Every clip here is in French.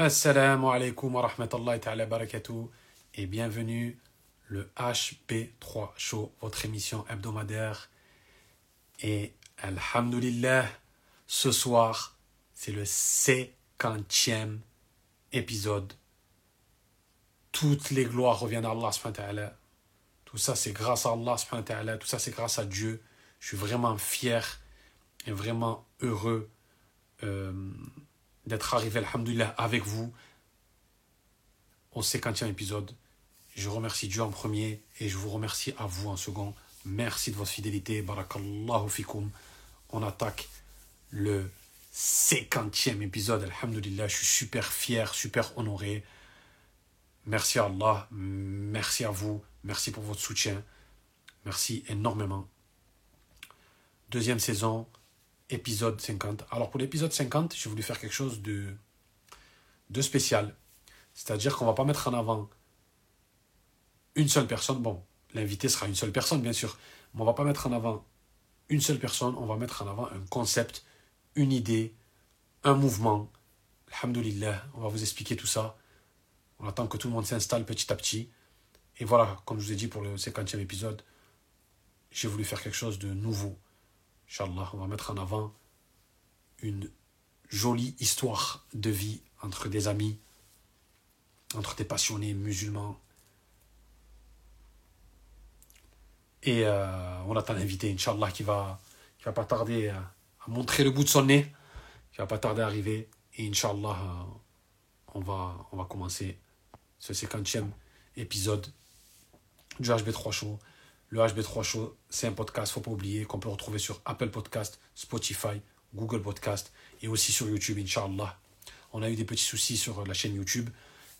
Assalamu alaikum wa rahmatullahi ta'ala barakatuh et bienvenue le HB3 Show, votre émission hebdomadaire. Et Alhamdulillah, ce soir, c'est le 50e épisode. Toutes les gloires reviennent à Allah subhanahu wa. Tout ça, c'est grâce à Allah subhanahu wa. Tout ça, c'est grâce à Dieu. Je suis vraiment fier et vraiment heureux euh, d'être arrivé, alhamdulillah, avec vous au 50e épisode. Je remercie Dieu en premier et je vous remercie à vous en second. Merci de votre fidélité. Barakallahu fikum. On attaque le 50e épisode. Alhamdulillah, je suis super fier, super honoré. Merci à Allah, merci à vous, merci pour votre soutien. Merci énormément. Deuxième saison, épisode 50. Alors pour l'épisode 50, j'ai voulu faire quelque chose de, de spécial. C'est-à-dire qu'on va pas mettre en avant une seule personne. Bon, l'invité sera une seule personne, bien sûr. Mais on va pas mettre en avant une seule personne. On va mettre en avant un concept, une idée, un mouvement. Alhamdulillah, on va vous expliquer tout ça. On attend que tout le monde s'installe petit à petit. Et voilà, comme je vous ai dit pour le 50e épisode, j'ai voulu faire quelque chose de nouveau. Inch'Allah, on va mettre en avant une jolie histoire de vie entre des amis, entre des passionnés musulmans. Et euh, on attend l'invité, Inch'Allah, qui va, va pas tarder à, montrer le bout de son nez, qui va pas tarder à arriver. Et Inch'Allah, euh, on, va, on va commencer ce 50e épisode du HB3 Show. Le HB3 Show, c'est un podcast, faut pas oublier, qu'on peut retrouver sur Apple Podcast, Spotify, Google Podcast et aussi sur YouTube, Inch'Allah. On a eu des petits soucis sur la chaîne YouTube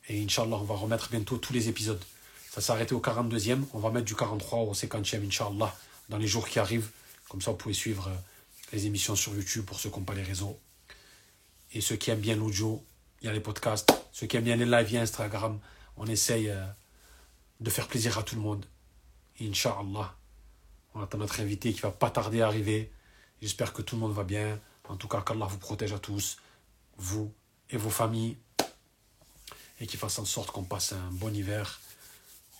et Inch'Allah, on va remettre bientôt tous les épisodes. Ça s'est arrêté au 42e, on va mettre du 43 au 50e, Inch'Allah, dans les jours qui arrivent. Comme ça, vous pouvez suivre euh, les émissions sur YouTube pour ceux qui n'ont pas les réseaux. Et ceux qui aiment bien l'audio, il y a les podcasts. Ceux qui aiment bien les lives Instagram, on essaye euh, de faire plaisir à tout le monde. Inch'Allah. On attend notre invité qui va pas tarder à arriver. J'espère que tout le monde va bien. En tout cas, qu'Allah vous protège à tous, vous et vos familles. Et qu'il fasse en sorte qu'on passe un bon hiver.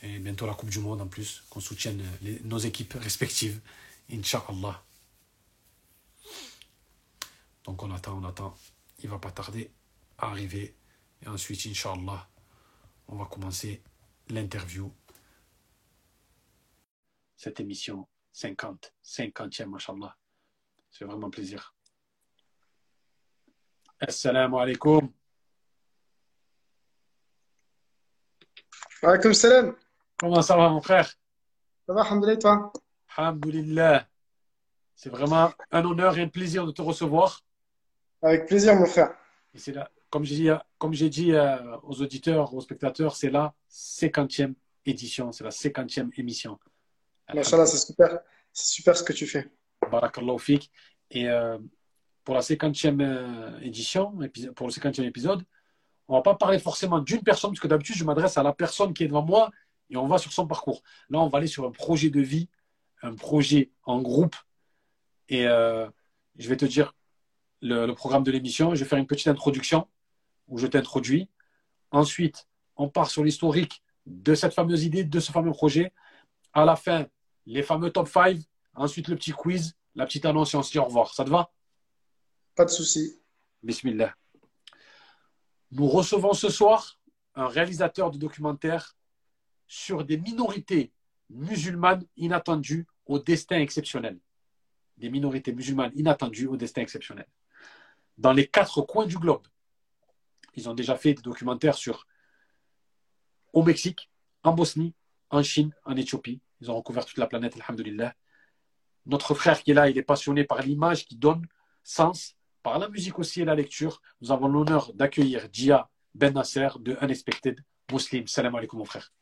Et bientôt la Coupe du Monde en plus. Qu'on soutienne nos équipes respectives. Inch'Allah. Donc on attend, on attend. Il va pas tarder à arriver. Et ensuite, Inch'Allah, on va commencer l'interview cette émission 50, 50e, mashallah. C'est vraiment plaisir. Assalamu alaikum. Alaikum salam. Comment ça va, mon frère? Ça va, alhamdoulilah, toi? Alhamdulillah. C'est vraiment un honneur et un plaisir de te recevoir. Avec plaisir, mon frère. Et c'est là, comme j'ai dit, comme j'ai dit euh, aux auditeurs, aux spectateurs, c'est la 50e édition, c'est la 50e émission. Machallah, c'est super. C'est super ce que tu fais. Barakallahu fik. Et euh, pour la 50e euh, édition, pour le 50e épisode, on va pas parler forcément d'une personne, parce que d'habitude, je m'adresse à la personne qui est devant moi et on va sur son parcours. Là, on va aller sur un projet de vie, un projet en groupe. Et euh, je vais te dire le, le programme de l'émission. Je vais faire une petite introduction où je t'introduis. Ensuite, on part sur l'historique de cette fameuse idée, de ce fameux projet. À la fin, les fameux top 5, ensuite le petit quiz, la petite annonce et on se dit au revoir. Ça te va? Pas de souci. Bismillah. Nous recevons ce soir un réalisateur de documentaire sur des minorités musulmanes inattendues au destin exceptionnel. Des minorités musulmanes inattendues au destin exceptionnel. Dans les quatre coins du globe. Ils ont déjà fait des documentaires sur au Mexique, en Bosnie, en Chine, en Éthiopie, ils ont recouvert toute la planète, alhamdulillah. Notre frère qui est là, il est passionné par l'image qui donne sens, par la musique aussi et la lecture. Nous avons l'honneur d'accueillir Dia Ben Nasser de Unexpected Muslim. Salam alaikum, mon frère.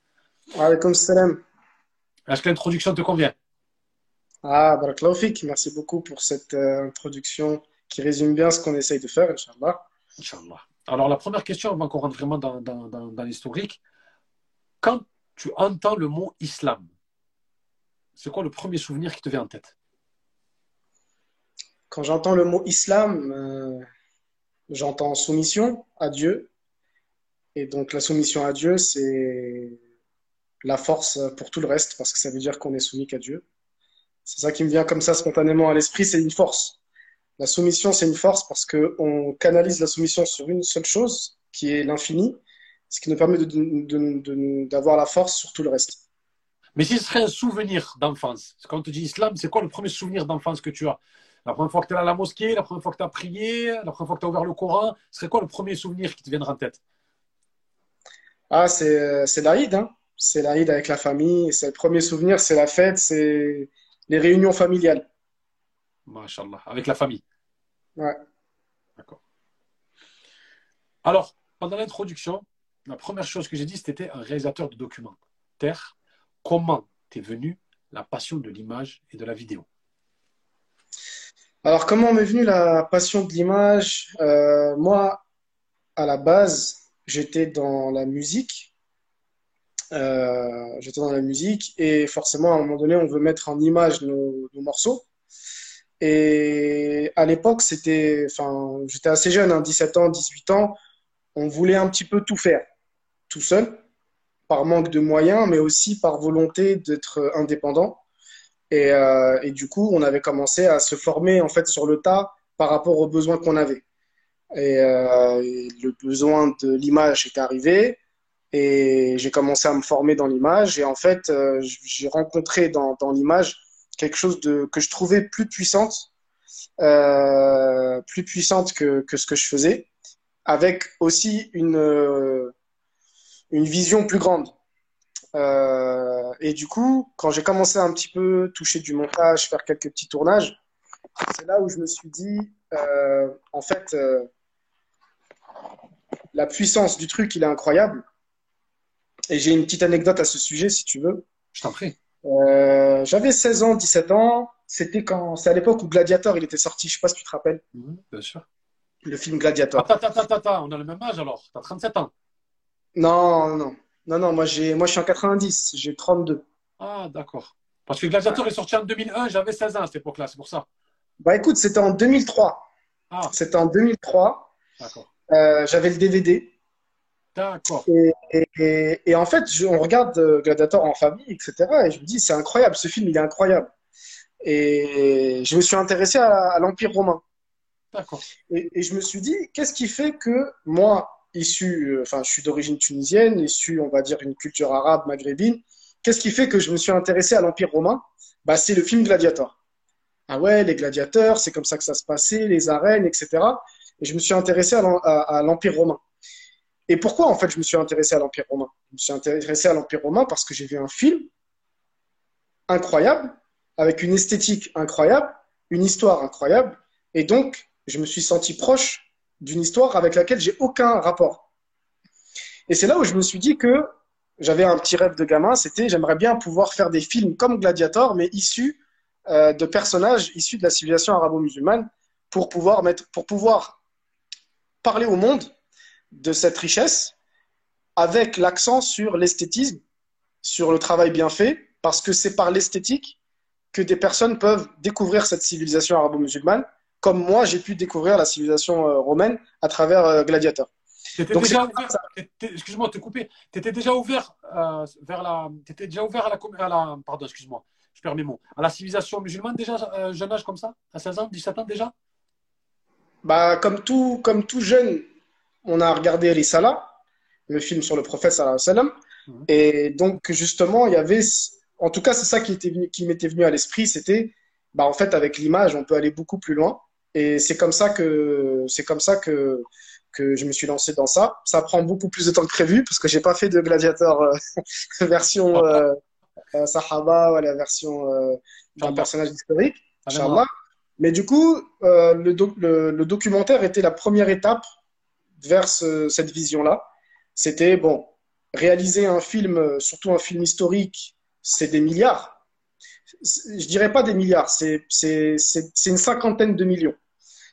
Alaikum salam. Est-ce que l'introduction te convient? Ah, baraklaufik. Merci beaucoup pour cette euh, introduction qui résume bien ce qu'on essaye de faire, Inch'Allah. Inch'Allah. Alors, la première question, avant qu'on rentre vraiment dans, dans, dans, dans l'historique. Quand tu entends le mot islam, c'est quoi le premier souvenir qui te vient en tête? Quand j'entends le mot islam, euh, j'entends soumission à Dieu, Et donc la soumission à Dieu, c'est la force pour tout le reste, parce que ça veut dire qu'on est soumis qu'à Dieu. C'est ça qui me vient comme ça spontanément à l'esprit, c'est une force. La soumission, c'est une force parce qu'on canalise la soumission sur une seule chose, qui est l'infini, ce qui nous permet d'avoir la force sur tout le reste. Mais si ce serait un souvenir d'enfance, quand on te dit islam, c'est quoi le premier souvenir d'enfance que tu as? La première fois que tu es à la mosquée, la première fois que tu as prié, la première fois que tu as ouvert le Coran, ce serait quoi le premier souvenir qui te viendra en tête? Ah, c'est l'Aïd, hein c'est l'Aïd avec la famille, c'est le premier souvenir, c'est la fête, c'est les réunions familiales. Masha'Allah, avec la famille. Ouais. D'accord. Alors, pendant l'introduction, la première chose que j'ai dit, c'était un réalisateur de documentaire. Comment t'es venu la passion de l'image et de la vidéo Alors, comment m'est venue la passion de l'image euh, Moi, à la base, j'étais dans la musique. Euh, j'étais dans la musique et forcément, à un moment donné, on veut mettre en image nos, morceaux. Et à l'époque, c'était, enfin, j'étais assez jeune, 17 hein, ans, 18 ans. On voulait un petit peu tout faire, tout seul, par manque de moyens, mais aussi par volonté d'être indépendant. Et, euh, et, du coup, on avait commencé à se former en fait sur le tas par rapport aux besoins qu'on avait. Et, euh, le besoin de l'image est arrivé. Et j'ai commencé à me former dans l'image. Et en fait, euh, j'ai rencontré dans, l'image quelque chose de, que je trouvais plus puissante, euh, plus puissante que, ce que je faisais, avec aussi une, euh, une vision plus grande. Euh, et du coup, quand j'ai commencé à un petit peu toucher du montage, faire quelques petits tournages, c'est là où je me suis dit, euh, en fait, euh, la puissance du truc, il est incroyable. Et j'ai une petite anecdote à ce sujet, si tu veux. Je t'en prie. J'avais 16 ans, 17 ans. C'était quand, c'est à l'époque où Gladiator il était sorti. Je sais pas si tu te rappelles. Mmh, bien sûr. Le film Gladiator. Attends, attends, attends, attends. On a le même âge alors. T'as 37 ans. Non, non, non, non. Moi j'ai, moi je suis en 90. J'ai 32. Ah d'accord. Parce que Gladiator est sorti en 2001. J'avais 16 ans à cette époque-là. C'est pour ça. Bah écoute, c'était en 2003. Ah. C'était en 2003. D'accord. Euh, j'avais le DVD. D'accord. Et, et, et, en fait, je, on regarde Gladiator en famille, etc. Et je me dis, c'est incroyable, ce film, il est incroyable. Et je me suis intéressé à, à l'Empire romain. D'accord. Et, je me suis dit, qu'est-ce qui fait que moi, issu, enfin, je suis d'origine tunisienne, issu, on va dire, d'une culture arabe, maghrébine, qu'est-ce qui fait que je me suis intéressé à l'Empire romain? Bah, C'est le film Gladiator. Ah ouais, les gladiateurs, c'est comme ça que ça se passait, les arènes, etc. Et je me suis intéressé à l'Empire romain. Et pourquoi, en fait, je me suis intéressé à l'Empire romain? Je me suis intéressé à l'Empire romain parce que j'ai vu un film incroyable, avec une esthétique incroyable, une histoire incroyable, et donc, je me suis senti proche d'une histoire avec laquelle j'ai aucun rapport. Et c'est là où je me suis dit que j'avais un petit rêve de gamin, c'était j'aimerais bien pouvoir faire des films comme Gladiator, mais issus euh, de personnages issus de la civilisation arabo-musulmane, pour pouvoir mettre, pour pouvoir parler au monde de cette richesse avec l'accent sur l'esthétisme, sur le travail bien fait, parce que c'est par l'esthétique que des personnes peuvent découvrir cette civilisation arabo-musulmane, comme moi j'ai pu découvrir la civilisation euh, romaine à travers euh, Gladiator. Déjà excuse-moi de te couper. Tu étais déjà ouvert euh, vers la, étais déjà ouvert à la, à la pardon, excuse-moi, je perds mes mots, à la civilisation musulmane déjà euh, jeune âge comme ça, à 16 ans, 17 ans déjà? Bah comme tout, comme tout jeune on a regardé Risala, le film sur le prophète sallallahu alayhi wa sallam. Mmh. Et donc, justement, il y avait, en tout cas, c'est ça qui, était venu, qui m'était venu à l'esprit, c'était, bah, en fait, avec l'image, on peut aller beaucoup plus loin. Et c'est comme ça que, c'est comme ça que, que je me suis lancé dans ça. Ça prend beaucoup plus de temps que prévu parce que j'ai pas fait de gladiateur euh, version euh, euh, Sahaba ou la version euh, d'un personnage historique. Inch'Allah. Mais du coup, euh, le, do le, le, documentaire était la première étape vers ce, cette vision-là. C'était, bon, réaliser un film, surtout un film historique, c'est des milliards. Je dirais pas des milliards, c'est une cinquantaine de millions.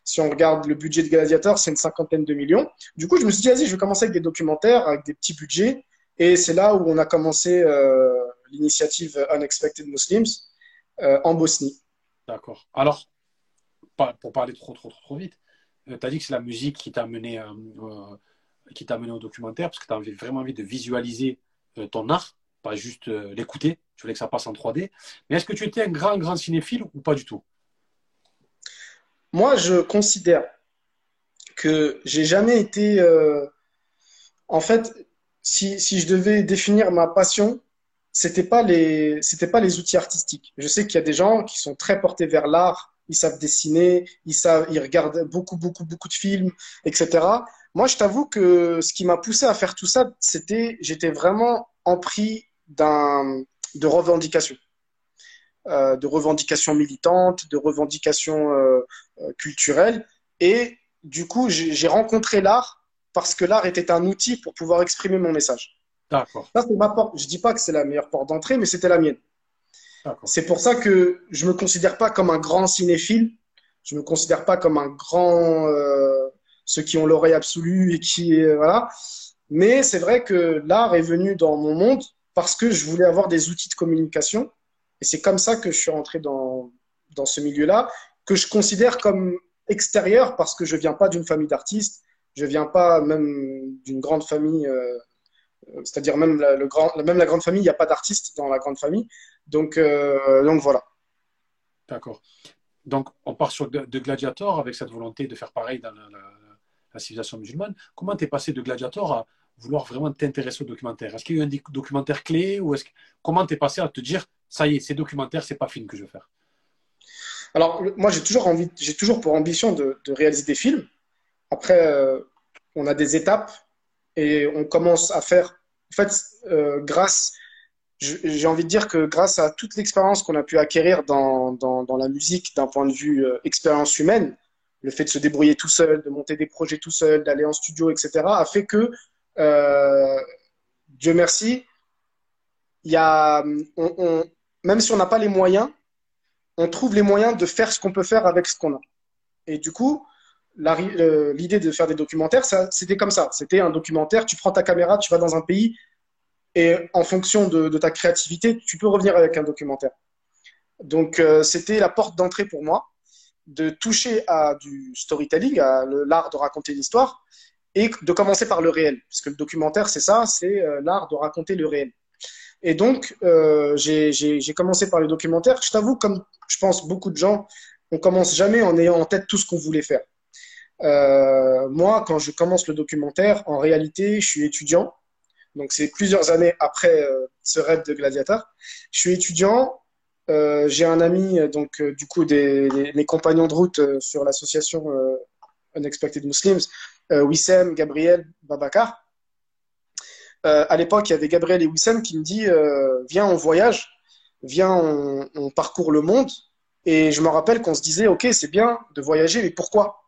Si on regarde le budget de Gladiator, c'est une cinquantaine de millions. Du coup, je me suis dit, vas-y, je vais commencer avec des documentaires, avec des petits budgets. Et c'est là où on a commencé euh, l'initiative Unexpected Muslims euh, en Bosnie. D'accord. Alors, pour parler trop, trop, trop, vite, tu as dit que c'est la musique qui t'a amené euh, qui t'a au documentaire Parce que tu as vraiment envie de visualiser euh, ton art, pas juste euh, l'écouter. Tu voulais que ça passe en 3D. Mais est-ce que tu étais un grand, grand cinéphile ou pas du tout? Moi, je considère que j'ai jamais été. Euh, en fait, si, si, je devais définir ma passion, c'était pas les c'était pas les outils artistiques. Je sais qu'il y a des gens qui sont très portés vers l'art, ils savent dessiner, ils savent ils regardent beaucoup beaucoup beaucoup de films, etc. Moi, je t'avoue que ce qui m'a poussé à faire tout ça, c'était j'étais vraiment empris d'un de revendications. Euh, de revendications militantes, de revendications euh, euh culturelles. Et du coup, j'ai rencontré l'art parce que l'art était un outil pour pouvoir exprimer mon message. D'accord. ma porte. Je dis pas que c'est la meilleure porte d'entrée, mais c'était la mienne. C'est pour ça que je me considère pas comme un grand cinéphile. Je me considère pas comme un grand euh, ceux qui ont l'oreille absolue et qui euh, voilà. Mais c'est vrai que l'art est venu dans mon monde parce que je voulais avoir des outils de communication. Et c'est comme ça que je suis rentré dans, dans ce milieu-là, que je considère comme extérieur parce que je viens pas d'une famille d'artistes, je viens pas même d'une grande famille, euh, c'est-à-dire même la, la grande famille, il n'y a pas d'artistes dans la grande famille. Donc, euh, donc voilà. D'accord. Donc on part sur de, Gladiator avec cette volonté de faire pareil dans la, civilisation musulmane. Comment tu es passé de Gladiator à vouloir vraiment t'intéresser au documentaire Est-ce qu'il y a eu un documentaire clé ou est-ce comment tu es passé à te dire ça y est, c'est documentaire, c'est pas film que je veux faire? Alors, moi, j'ai toujours envie, toujours pour ambition de, réaliser des films. Après, euh, on a des étapes et on commence à faire. En fait, euh, grâce, j'ai envie de dire que grâce à toute l'expérience qu'on a pu acquérir dans, dans, la musique d'un point de vue euh, expérience humaine, le fait de se débrouiller tout seul, de monter des projets tout seul, d'aller en studio, etc., a fait que, Dieu merci, y a, même si on n'a pas les moyens, on trouve les moyens de faire ce qu'on peut faire avec ce qu'on a. Et du coup, l'idée de faire des documentaires, c'était comme ça. C'était un documentaire, tu prends ta caméra, tu vas dans un pays, et en fonction de, ta créativité, tu peux revenir avec un documentaire. Donc, euh, c'était la porte d'entrée pour moi de toucher à du storytelling, à l'art de raconter l'histoire, et de commencer par le réel. Parce que le documentaire, c'est ça, c'est euh, l'art de raconter le réel. Et donc, euh, j'ai commencé par les documentaires. Je t'avoue, comme je pense beaucoup de gens, on commence jamais en ayant en tête tout ce qu'on voulait faire. Euh, moi, quand je commence le documentaire, en réalité, je suis étudiant. Donc, c'est plusieurs années après ce rêve de gladiateur. Je suis étudiant. J'ai un ami, donc du coup, des, mes compagnons de route sur l'association Unexpected Muslims, Wissem, Gabriel, Babacar. Euh, à l'époque, il y avait Gabriel et Wissem qui me dit euh, Viens, on voyage, viens, on, on, parcourt le monde. Et je me rappelle qu'on se disait Ok, c'est bien de voyager, mais pourquoi?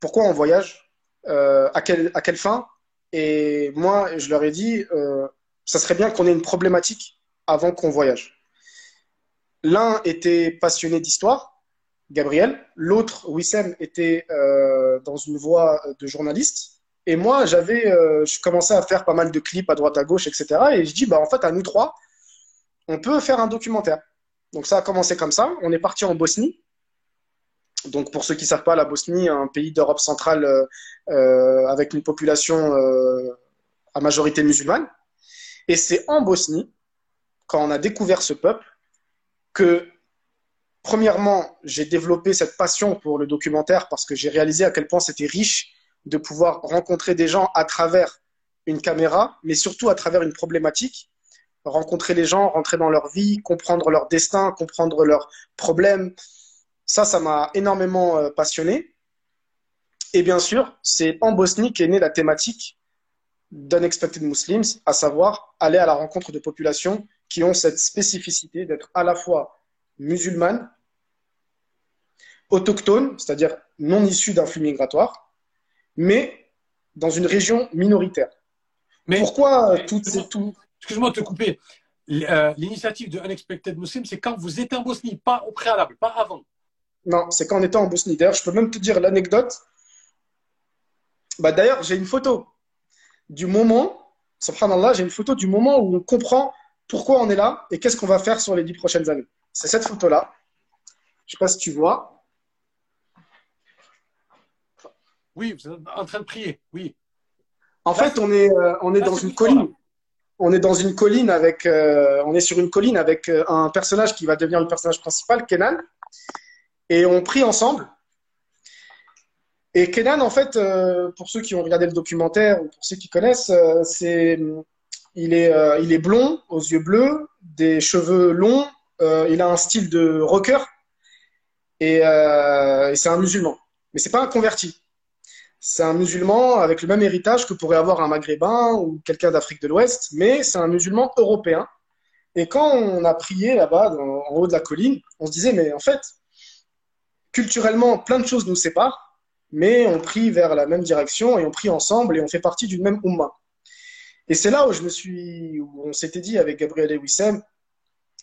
Pourquoi on voyage? Euh, à, quelle, à quelle fin? Et moi, je leur ai dit euh, Ça serait bien qu'on ait une problématique avant qu'on voyage. L'un était passionné d'histoire, Gabriel. L'autre, Wissem, était euh, dans une voie de journaliste. Et moi, j'avais, euh, je commençais à faire pas mal de clips à droite à gauche, etc. Et je dis, bah en fait, à nous trois, on peut faire un documentaire. Donc ça a commencé comme ça. On est parti en Bosnie. Donc pour ceux qui savent pas, la Bosnie, un pays d'Europe centrale euh, euh avec une population à majorité musulmane. Et c'est en Bosnie, quand on a découvert ce peuple, que premièrement, j'ai développé cette passion pour le documentaire parce que j'ai réalisé à quel point c'était riche de pouvoir rencontrer des gens à travers une caméra, mais surtout à travers une problématique. Rencontrer les gens, rentrer dans leur vie, comprendre leur destin, comprendre leurs problèmes. Ça, ça m'a énormément euh, passionné. Et bien sûr, c'est en Bosnie qu'est née la thématique d'Unexpected Muslims, à savoir aller à la rencontre de populations qui ont cette spécificité d'être à la fois musulmanes, autochtones, c'est-à-dire non issues d'un flux migratoire, mais dans une région minoritaire. Mais pourquoi tout tout Excuse-moi de te couper. Euh, l'initiative de Unexpected Muslim, c'est quand vous étiez en Bosnie, pas au préalable, pas avant. Non, c'est quand on était en Bosnie. D'ailleurs, je peux même te dire l'anecdote. Bah, D'ailleurs, j'ai une photo du moment, subhanallah, j'ai une photo du moment où on comprend pourquoi on est là et qu'est-ce qu'on va faire sur les dix prochaines années. C'est cette photo-là. Je ne sais pas si tu vois. Oui, vous êtes en train de prier, oui. En fait, on est, euh, on est dans une colline. On est dans une colline avec, euh, on est sur une colline avec euh, un personnage qui va devenir le personnage principal, Kenan. Et on prie ensemble. Et Kenan, en fait, pour ceux qui ont regardé le documentaire ou pour ceux qui connaissent, c'est, il est, il est blond, aux yeux bleus, des cheveux longs. Il a un style de rocker. Et, et c'est un musulman. Mais c'est pas un converti c'est un musulman avec le même héritage que pourrait avoir un maghrébin ou quelqu'un d'Afrique de l'Ouest, mais c'est un musulman européen. Et quand on a prié là-bas, en haut de la colline, on se disait, mais en fait, culturellement, plein de choses nous séparent, mais on prie vers la même direction et on prie ensemble et on fait partie d'une même umma. Et c'est là où je me suis, où on s'était dit avec Gabriel et Wissem,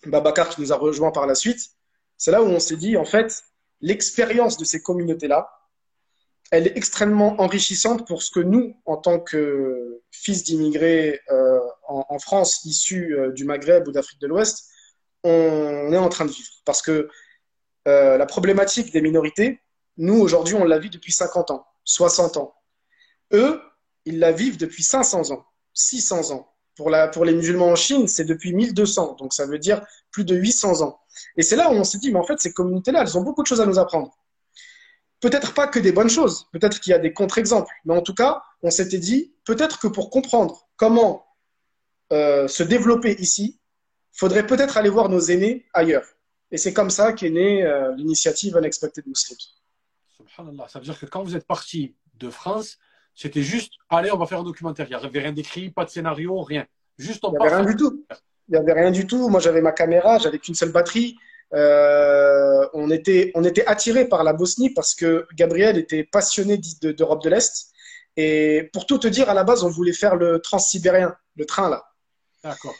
Babacar qui nous a rejoint par la suite, c'est là où on s'est dit, en fait, l'expérience de ces communautés-là, elle est extrêmement enrichissante pour ce que nous, en tant que fils d'immigrés euh, en, France, issus euh, du Maghreb ou d'Afrique de l'Ouest, on est en train de vivre. Parce que euh, la problématique des minorités, nous, aujourd'hui, on la vit depuis 50 ans, 60 ans. Eux, ils la vivent depuis 500 ans, 600 ans. Pour, les musulmans en Chine, c'est depuis 1200, donc ça veut dire plus de 800 ans. Et c'est là où on s'est dit, mais en fait, ces communautés-là, elles ont beaucoup de choses à nous apprendre peut-être pas que des bonnes choses, peut-être qu'il y a des contre-exemples, mais en tout cas, on s'était dit, peut-être que pour comprendre comment euh, se développer ici, faudrait peut-être aller voir nos aînés ailleurs. Et c'est comme ça qu'est née euh, l'initiative Unexpected Muslims. Subhanallah, ça veut dire que quand vous êtes parti de France, c'était juste, allez, on va faire un documentaire. Il n'y avait rien d'écrit, pas de scénario, rien. Juste on Il n'y avait rien du tout. Il n'y avait rien du tout. Moi, j'avais ma caméra, j'avais qu'une seule batterie. Euh, on était, on était attiré par la Bosnie parce que Gabriel était passionné d'Europe de, l'Est. Et pour tout te dire, à la base, on voulait faire le transsibérien, le train là. D'accord.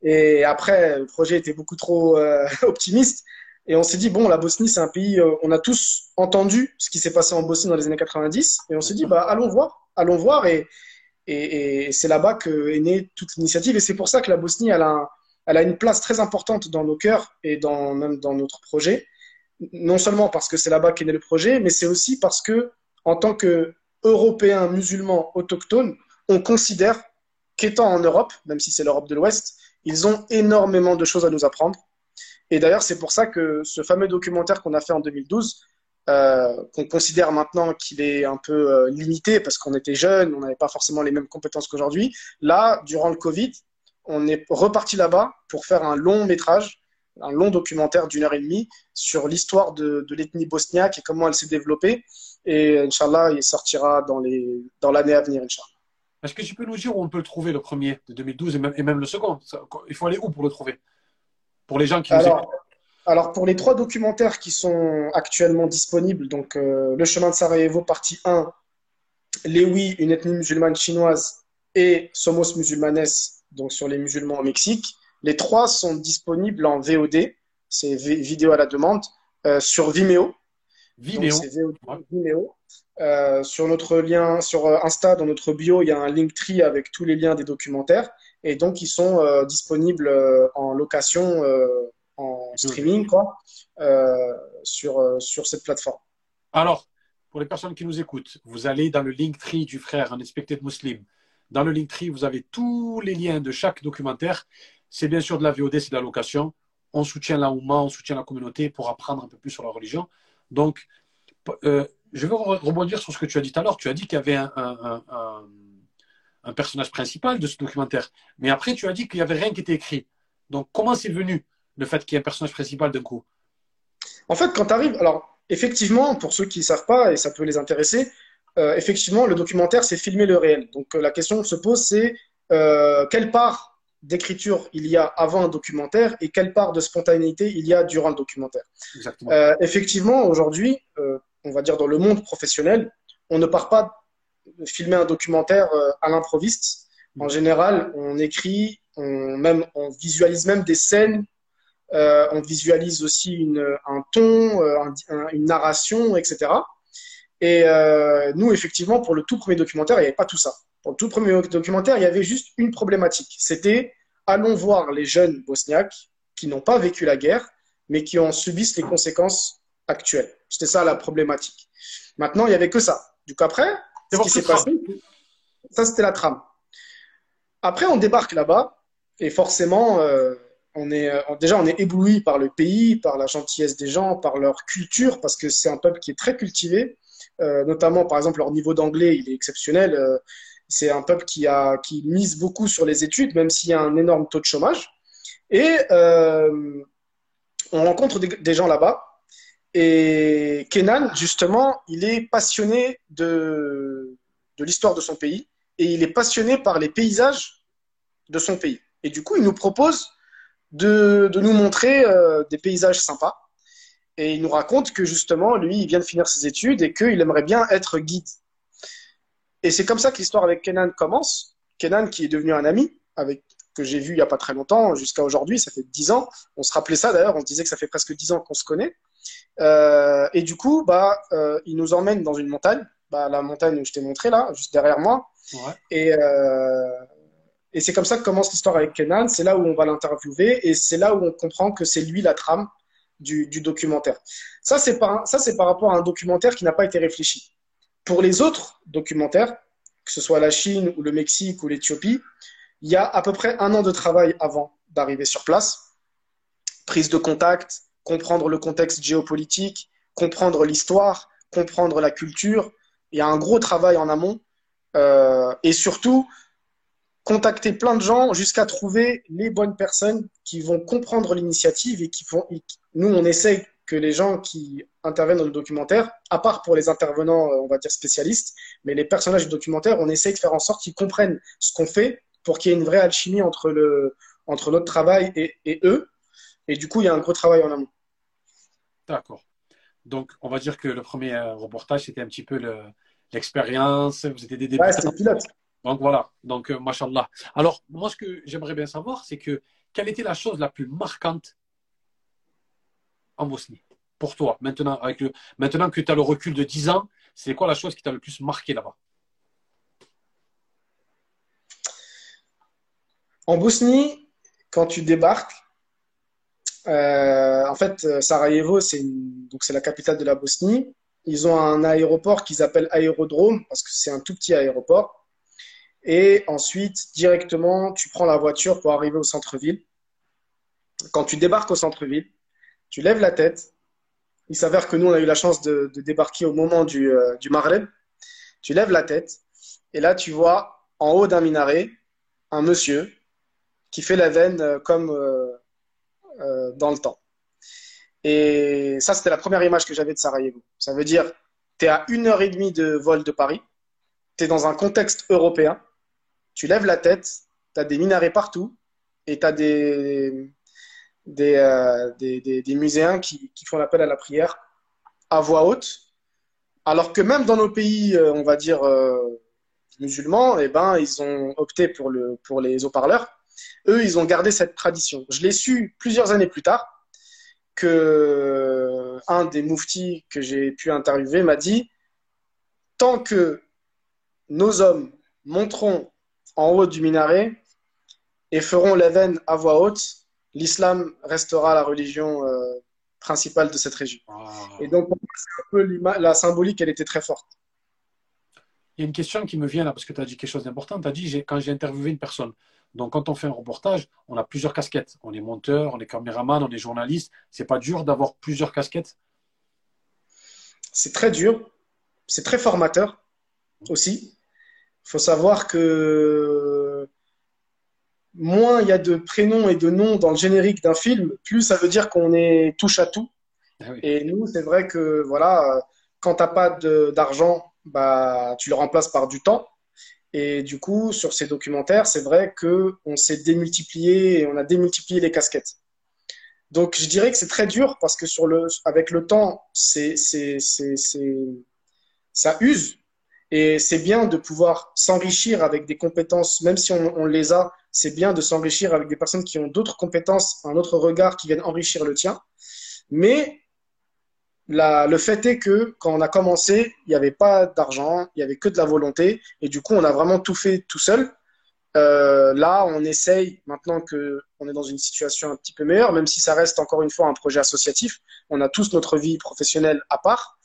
Et après, le projet était beaucoup trop euh, optimiste. Et on s'est dit, bon, la Bosnie, c'est un pays, euh, on a tous entendu ce qui s'est passé en Bosnie dans les années 90. Et on s'est dit, bah, allons voir, allons voir. Et, c'est là-bas que est née toute l'initiative. Et c'est pour ça que la Bosnie, elle a une place très importante dans nos cœurs et dans, même dans notre projet. Non seulement parce que c'est là-bas qu'est né le projet, mais c'est aussi parce que, en tant qu'Européens musulmans autochtones, on considère qu'étant en Europe, même si c'est l'Europe de l'Ouest, ils ont énormément de choses à nous apprendre. Et d'ailleurs, c'est pour ça que ce fameux documentaire qu'on a fait en 2012, euh, qu'on considère maintenant qu'il est un peu euh, limité parce qu'on était jeunes, on n'avait pas forcément les mêmes compétences qu'aujourd'hui. Là, durant le Covid, on est reparti là-bas pour faire un long métrage, un long documentaire d'une heure et demie sur l'histoire de, l'ethnie bosniaque et comment elle s'est développée. Et Inch'Allah, il sortira dans, les, dans l'année à venir, Inch'Allah. Est-ce que tu peux nous dire où on peut le trouver, le premier de 2012 et même, le second? Il faut aller où pour le trouver? Pour les gens qui alors, alors, pour les trois documentaires qui sont actuellement disponibles, donc euh, Le chemin de Sarajevo, partie 1, Lewi, une ethnie musulmane chinoise, et Somos musulmanes, donc sur les musulmans au Mexique. Les trois sont disponibles en VOD, c'est vidéo à la demande, euh, sur Vimeo. Vimeo. Vimeo. Euh, sur notre lien, sur Insta, dans notre bio, il y a un link tree avec tous les liens des documentaires. Et donc, ils sont disponibles en location, en streaming, quoi, sur, sur cette plateforme. Alors, pour les personnes qui nous écoutent, vous allez dans le link tree du frère Unexpected Muslim. Dans le Linktree, vous avez tous les liens de chaque documentaire. C'est bien sûr de la VOD, c'est de la location. On soutient la Oumma, on soutient la communauté pour apprendre un peu plus sur la religion. Donc, euh, je veux rebondir sur ce que tu as dit tout à l'heure. Tu as dit qu'il y avait un, un, personnage principal de ce documentaire. Mais après, tu as dit qu'il n'y avait rien qui était écrit. Donc, comment c'est venu le fait qu'il y ait un personnage principal d'un coup? En fait, quand tu arrives. Alors, effectivement, pour ceux qui ne savent pas, et ça peut les intéresser, euh, effectivement, le documentaire, c'est filmer le réel. Donc euh, la question se pose, c'est euh, quelle part d'écriture il y a avant un documentaire et quelle part de spontanéité il y a durant le documentaire? effectivement, aujourd'hui, on va dire dans le monde professionnel, on ne part pas de filmer un documentaire à l'improviste. En général, on écrit, on, même, on visualise même des scènes, on visualise aussi une, un ton, une narration, etc. Et euh, nous, effectivement, pour le tout premier documentaire, il n'y avait pas tout ça. Pour le tout premier documentaire, il y avait juste une problématique. C'était allons voir les jeunes bosniaques qui n'ont pas vécu la guerre, mais qui en subissent les conséquences actuelles. C'était ça la problématique. Maintenant, il n'y avait que ça. Du coup, après, ce qui s'est passé. Ça, c'était la trame. Après, on débarque là-bas et forcément, euh, on est euh, déjà on est ébloui par le pays, par la gentillesse des gens, par leur culture, parce que c'est un peuple qui est très cultivé. Euh, notamment, par exemple, leur niveau d'anglais, il est exceptionnel. Euh, c'est un peuple qui a qui mise beaucoup sur les études, même s'il y a un énorme taux de chômage. Et on rencontre des, des gens là-bas. Et Kenan, justement, il est passionné de, de l'histoire de son pays et il est passionné par les paysages de son pays. Et du coup, il nous propose de, de nous montrer euh, des paysages sympas. Et il nous raconte que justement, lui, il vient de finir ses études et qu'il aimerait bien être guide. Et c'est comme ça que l'histoire avec Kenan commence. Kenan, qui est devenu un ami, avec, que j'ai vu il n'y a pas très longtemps, jusqu'à aujourd'hui, ça fait dix ans. On se rappelait ça d'ailleurs, on se disait que ça fait presque dix ans qu'on se connaît. Euh, et du coup, bah, euh, il nous emmène dans une montagne, bah, la montagne où je t'ai montré là, juste derrière moi. Ouais. Et, euh, et c'est comme ça que commence l'histoire avec Kenan. C'est là où on va l'interviewer et c'est là où on comprend que c'est lui la trame du, du documentaire. Ça, c'est par, ça, c'est par rapport à un documentaire qui n'a pas été réfléchi. Pour les autres documentaires, que ce soit la Chine ou le Mexique ou l'Éthiopie, il y a à peu près un an de travail avant d'arriver sur place. Prise de contact, comprendre le contexte géopolitique, comprendre l'histoire, comprendre la culture. Il y a un gros travail en amont. Euh, et surtout, contacter plein de gens jusqu'à trouver les bonnes personnes qui vont comprendre l'initiative et qui font. Nous, on essaye que les gens qui interviennent dans le documentaire, à part pour les intervenants, euh, on va dire spécialistes, mais les personnages du documentaire, on essaye de faire en sorte qu'ils comprennent ce qu'on fait pour qu'il y ait une vraie alchimie entre, le, entre notre travail et, et eux. Et du coup, il y a un gros travail en amont. D'accord. Donc, on va dire que le premier euh, reportage, c'était un petit peu le- l'expérience. Vous étiez des Ouais, débutants. c'était pilote. Donc voilà, donc euh, mashallah. Alors, moi, ce que j'aimerais bien savoir, c'est que quelle était la chose la plus marquante en Bosnie pour toi, maintenant, avec le, maintenant que tu as le recul de 10 ans, c'est quoi la chose qui t'a le plus marqué là-bas? En Bosnie, quand tu débarques, euh, en fait, euh, Sarajevo, c'est donc c'est la capitale de la Bosnie. Ils ont un aéroport qu'ils appellent aérodrome parce que c'est un tout petit aéroport. Et ensuite, directement, tu prends la voiture pour arriver au centre-ville. Quand tu débarques au centre-ville, tu lèves la tête. Il s'avère que nous, on a eu la chance de, de débarquer au moment du, euh, du. Tu lèves la tête et là, tu vois en haut d'un minaret un monsieur qui fait la veine euh, comme euh, euh, dans le temps. Et ça, c'était la première image que j'avais de Sarajevo. Ça veut dire, tu es à une heure et demie de vol de Paris, tu es dans un contexte européen, tu lèves la tête, tu as des minarets partout et tu as des, euh, des, des, des muséens qui, font l'appel à la prière à voix haute. Alors que même dans nos pays, euh, on va dire, musulmans, eh ben, ils ont opté pour, le, pour les haut-parleurs eux, ils ont gardé cette tradition. Je l'ai su plusieurs années plus tard que un des mouftis que j'ai pu interviewer m'a dit tant que nos hommes monteront en haut du minaret et feront l'événement à voix haute, l'islam restera la religion euh, principale de cette région. Ah. Et donc, pour moi, c'est un peu la symbolique, elle était très forte. Il y a une question qui me vient là, parce que tu as dit quelque chose d'important. Tu as dit, quand j'ai interviewé une personne, donc quand on fait un reportage, on a plusieurs casquettes. On est monteur, on est caméraman, on est journaliste. C'est pas dur d'avoir plusieurs casquettes? C'est très dur, c'est très formateur aussi. Il faut savoir que moins il y a de prénoms et de noms dans le générique d'un film, plus ça veut dire qu'on est touche à tout. Ah oui. Et nous, c'est vrai que voilà, quand t'as pas de- d'argent, bah tu le remplaces par du temps. Et du coup, sur ces documentaires, c'est vrai que on s'est démultiplié et on a démultiplié les casquettes. Donc, je dirais que c'est très dur parce que sur le, avec le temps, c'est, c'est, c'est, ça use. Et c'est bien de pouvoir s'enrichir avec des compétences, même si on, on les a, c'est bien de s'enrichir avec des personnes qui ont d'autres compétences, un autre regard qui viennent enrichir le tien. Mais le fait est que quand on a commencé, il n'y avait pas d'argent, il n'y avait que de la volonté. Et du coup, on a vraiment tout fait tout seul. Euh, là, on essaye, maintenant que on est dans une situation un petit peu meilleure, même si ça reste encore une fois un projet associatif, on a tous notre vie professionnelle à part.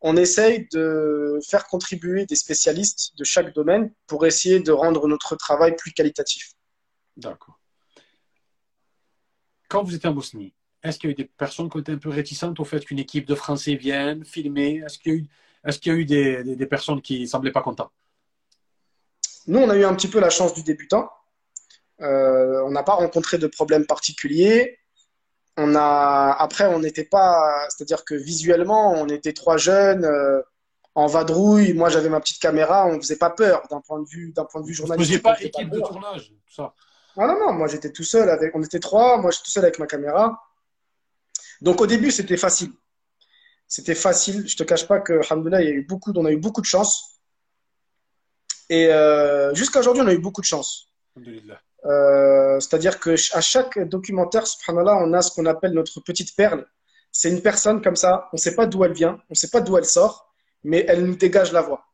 on essaye de faire contribuer des spécialistes de chaque domaine pour essayer de rendre notre travail plus qualitatif. D'accord. Quand vous étiez en Bosnie, est-ce qu'il y a eu des personnes qui ont été un peu réticentes au fait qu'une équipe de Français vienne filmer? Est-ce qu'il y a eu, est qu'il y a eu des, des, personnes qui ne semblaient pas contentes? Nous, on a eu un petit peu la chance du débutant. Euh, on n'a pas rencontré de problèmes particuliers. On a, après, on n'était pas, c'est-à-dire que visuellement, on était trois jeunes euh, en vadrouille. Moi, j'avais ma petite caméra. On ne faisait pas peur d'un point de vue, d'un point de vue journalistique. Vous pas équipe de tournage, tout ça? Ah non, non, moi j'étais tout seul avec, on était trois, moi j'étais tout seul avec ma caméra. Donc au début, c'était facile. C'était facile. Je te cache pas que, alhamdoulilah, il y a eu beaucoup, on a eu beaucoup de chance. Et euh, jusqu'à aujourd'hui, on a eu beaucoup de chance. Euh, C'est-à-dire que à chaque documentaire, subhanallah, on a ce qu'on appelle notre petite perle. C'est une personne comme ça, on ne sait pas d'où elle vient, on ne sait pas d'où elle sort, mais elle nous dégage la voix.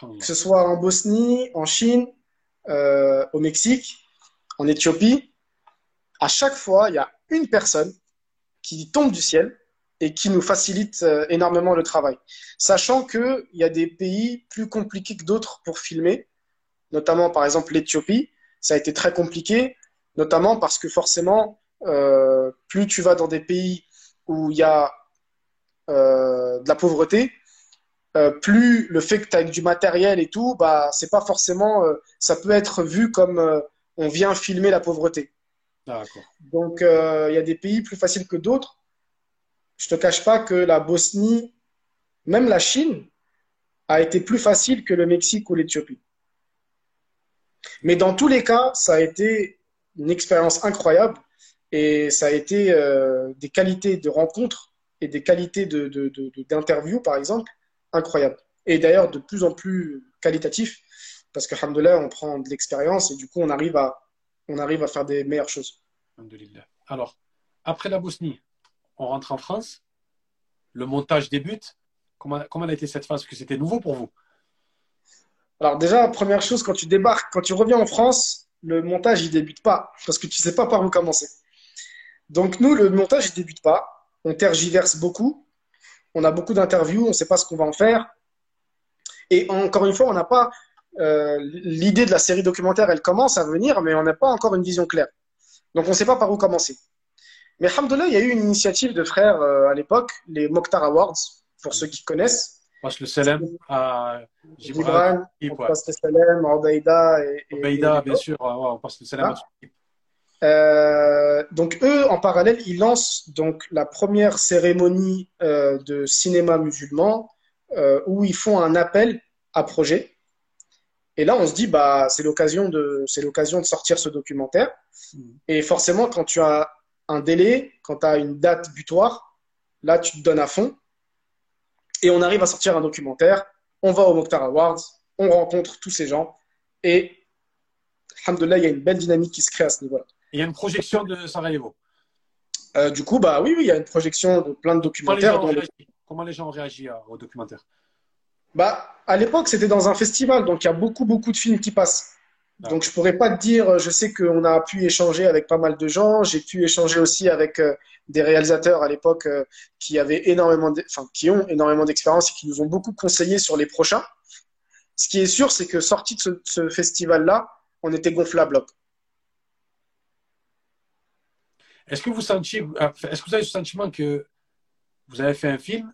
Que ce soit en Bosnie, en Chine, euh, au Mexique, en Éthiopie, à chaque fois, il y a une personne qui tombe du ciel et qui nous facilite euh, énormément le travail. Sachant qu'il y a des pays plus compliqués que d'autres pour filmer, notamment par exemple l'Éthiopie. Ça a été très compliqué, notamment parce que forcément, euh, plus tu vas dans des pays où il y a euh, de la pauvreté, plus le fait que tu as du matériel et tout, bah, c'est pas forcément, ça peut être vu comme on vient filmer la pauvreté. Donc, euh, il y a des pays plus faciles que d'autres. Je ne te cache pas que la Bosnie, même la Chine, a été plus facile que le Mexique ou l'Éthiopie. Mais dans tous les cas, ça a été une expérience incroyable et ça a été euh, des qualités de rencontre et des qualités d'interview, de, par exemple, incroyables. Et d'ailleurs, de plus en plus qualitatif parce que, on prend de l'expérience et du coup, on arrive à, on arrive à faire des meilleures choses. Alors, après la Bosnie, on rentre en France, le montage débute. Comment, comment a été cette phase? Que c'était nouveau pour vous Alors déjà, première chose, quand tu débarques, quand tu reviens en France, le montage, il débute pas, parce que tu sais pas par où commencer. Donc nous, le montage, il débute pas. On tergiverse beaucoup. On a beaucoup d'interviews, on ne sait pas ce qu'on va en faire. Et encore une fois, on n'a pas euh, l'idée de la série documentaire, elle commence à venir, mais on n'a pas encore une vision claire. Donc on ne sait pas par où commencer. Mais alhamdoulilah, il y a eu une initiative de frères euh, à l'époque, les Mokhtar Awards, pour ceux qui connaissent. passe le Salem à Gibran, on passe le Salem, Obeida et, Obeida, bien sûr, on passe le Salem euh, donc eux, en parallèle, ils lancent donc la première cérémonie euh, de cinéma musulman où ils font un appel à projet. Et là, on se dit, bah, c'est l'occasion de, c'est l'occasion de sortir ce documentaire. Mm. Et forcément, quand tu as un délai, quand tu as une date butoir, là, tu te donnes à fond. Et on arrive à sortir un documentaire. On va au Mokhtar Awards, on rencontre tous ces gens. Et, alhamdoulilah, il y a une belle dynamique qui se crée à ce niveau-là. Il y a une projection de Sarajevo. Euh, du coup, bah oui, oui, il y a une projection de plein de documentaires. Comment les gens ont réagi, au documentaire? Bah, à l'époque, c'était dans un festival, donc il y a beaucoup, beaucoup de films qui passent. Ah. Donc, je pourrais pas te dire, je sais qu'on a pu échanger avec pas mal de gens. J'ai pu échanger aussi avec euh, des réalisateurs à l'époque euh, qui avaient énormément, enfin, qui ont énormément d'expérience et qui nous ont beaucoup conseillé sur les prochains. Ce qui est sûr, c'est que sorti de ce, ce festival-là, on était gonflé à bloc. Est-ce que vous sentiez, euh, est-ce que vous avez le sentiment que vous avez fait un film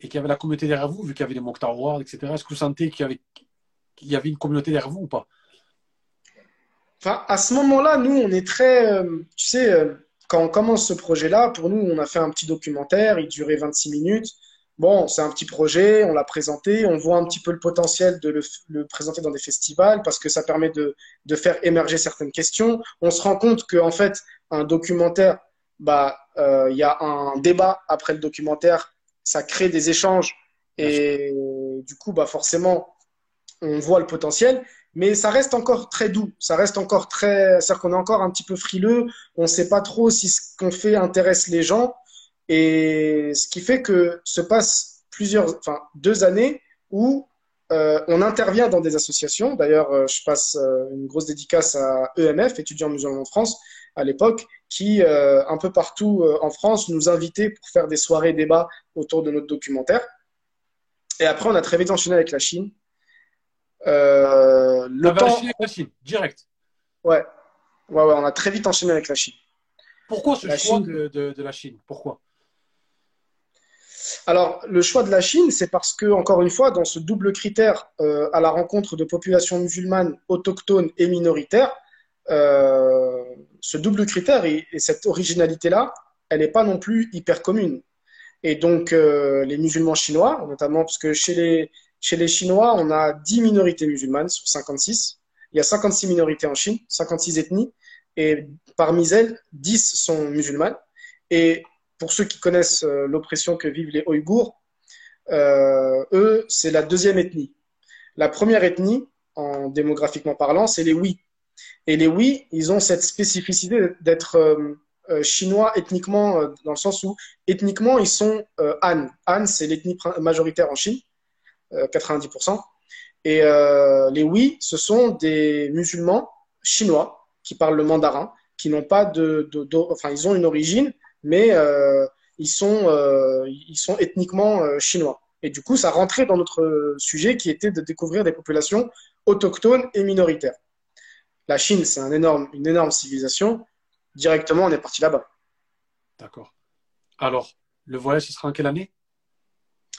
et qu'il y avait la communauté derrière vous, vu qu'il y avait des Mokhtar etc. Est-ce que vous sentez qu'il y, avait, qu'il y avait une communauté derrière vous ou pas? Enfin, à ce moment-là, nous, on est très. Euh, tu sais, euh, quand on commence ce projet-là, pour nous, on a fait un petit documentaire, il durait 26 minutes. Bon, c'est un petit projet, on l'a présenté, on voit un petit peu le potentiel de le, présenter dans des festivals parce que ça permet de, de, faire émerger certaines questions. On se rend compte qu'en fait, un documentaire, bah, euh, il y a un débat après le documentaire ça crée des échanges. Et du coup, bah forcément, on voit le potentiel, mais ça reste encore très doux, ça reste encore très, c'est-à-dire qu'on est encore un petit peu frileux, on ne sait pas trop si ce qu'on fait intéresse les gens, et ce qui fait que se passe plusieurs, enfin deux années où euh, on intervient dans des associations. D'ailleurs, euh, je passe euh, une grosse dédicace à EMF, étudiants musulmans en France, à l'époque, qui, un peu partout en France, nous invitait pour faire des soirées débats autour de notre documentaire. Et après, on a très vite enchaîné avec la Chine. Le temps... avec la Chine, direct. Ouais. ouais, ouais, on a très vite enchaîné avec la Chine. Pourquoi ce choix de, de, la Chine? Pourquoi? Alors, le choix de la Chine, c'est parce que, encore une fois, dans ce double critère euh, à la rencontre de populations musulmanes autochtones et minoritaires, euh, ce double critère et, cette originalité-là, elle n'est pas non plus hyper commune. Et donc, euh, les musulmans chinois, notamment parce que chez les, chez les Chinois, on a 10 minorités musulmanes sur 56. Il y a 56 minorités en Chine, 56 ethnies, et parmi elles, 10 sont musulmanes. Et pour ceux qui connaissent euh, l'oppression que vivent les Ouïghours, euh, eux, c'est la deuxième ethnie. La première ethnie, en démographiquement parlant, c'est les Hui. Et les Hui, ils ont cette spécificité d'être euh, chinois ethniquement, dans le sens où ethniquement, ils sont Han. Han, c'est l'ethnie majoritaire en Chine, 90%. Et les Hui, ce sont des musulmans chinois qui parlent le mandarin, qui n'ont pas de, de, enfin, ils ont une origine, mais euh, ils, sont, euh, ils sont ethniquement euh, chinois. Et du coup, ça rentrait dans notre sujet qui était de découvrir des populations autochtones et minoritaires. La Chine, c'est un énorme, une énorme civilisation. Directement, on est parti là-bas. D'accord. Alors, le voyage, ce sera en quelle année?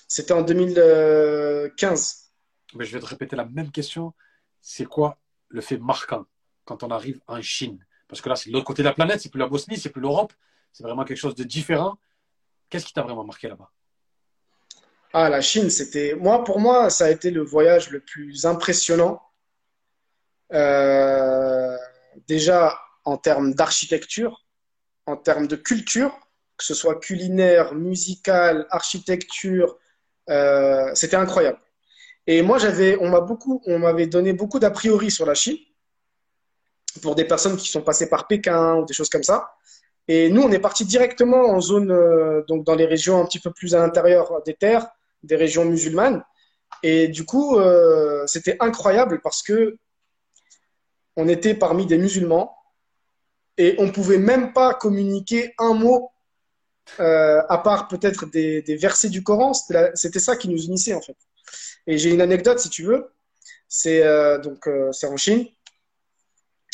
C'était en 2015. Mais je vais te répéter la même question. C'est quoi le fait marquant quand on arrive en Chine? Parce que là, c'est l'autre côté de la planète, c'est plus la Bosnie, c'est plus l'Europe, c'est vraiment quelque chose de différent. Qu'est-ce qui t'a vraiment marqué là-bas? Ah, la Chine, c'était. Moi, pour moi, ça a été le voyage le plus impressionnant. Euh, déjà en termes d'architecture, en termes de culture, que ce soit culinaire, musical, architecture, euh, c'était incroyable. Et moi, j'avais, on m'a beaucoup, on m'avait donné beaucoup d'a priori sur la Chine pour des personnes qui sont passées par Pékin ou des choses comme ça. Et nous, on est parti directement en zone, euh, donc dans les régions un petit peu plus à l'intérieur des terres, des régions musulmanes. Et du coup, euh, c'était incroyable parce que on était parmi des musulmans et on pouvait même pas communiquer un mot euh, à part peut-être des, versets du Coran. C'était ça qui nous unissait en fait. Et j'ai une anecdote si tu veux. C'est donc c'est en Chine.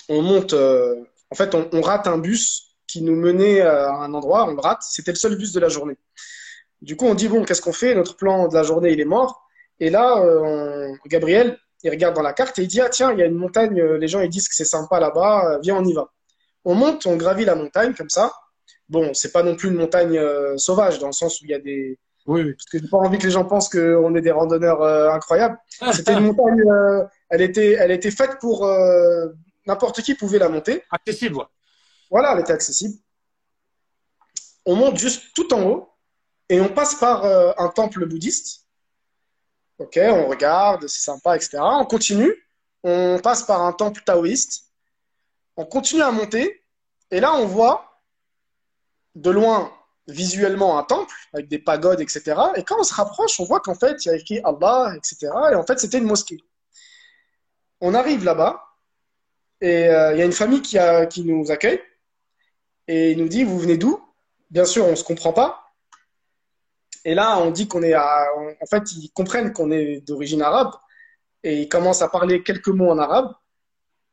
On monte, en fait, on rate un bus qui nous menait à un endroit, on le rate, c'était le seul bus de la journée. Du coup, on dit, bon, qu'est-ce qu'on fait? Notre plan de la journée, il est mort. Et là, euh, Gabriel, il regarde dans la carte et il dit, ah tiens, il y a une montagne, euh, les gens ils disent que c'est sympa là-bas, euh, viens, on y va. On monte, on gravit la montagne comme ça. Bon, c'est pas non plus une montagne sauvage, dans le sens où il y a des... Oui, oui. Parce que j'ai pas envie que les gens pensent qu'on est des randonneurs incroyables. C'était une montagne, elle, était, elle était faite pour... N'importe qui pouvait la monter. Accessible. Voilà, elle était accessible. On monte juste tout en haut et on passe par euh, un temple bouddhiste. Ok, on regarde, c'est sympa, etc. On continue, on passe par un temple taoïste. On continue à monter et là on voit de loin visuellement un temple avec des pagodes, etc. Et quand on se rapproche, on voit qu'en fait il y a écrit Allah, etc. Et en fait c'était une mosquée. On arrive là-bas et euh, il y a une famille qui, nous accueille et il nous dit Vous venez d'où? Bien sûr, on ne se comprend pas. Et là, on dit qu'on est à. En fait, ils comprennent qu'on est d'origine arabe et ils commencent à parler quelques mots en arabe.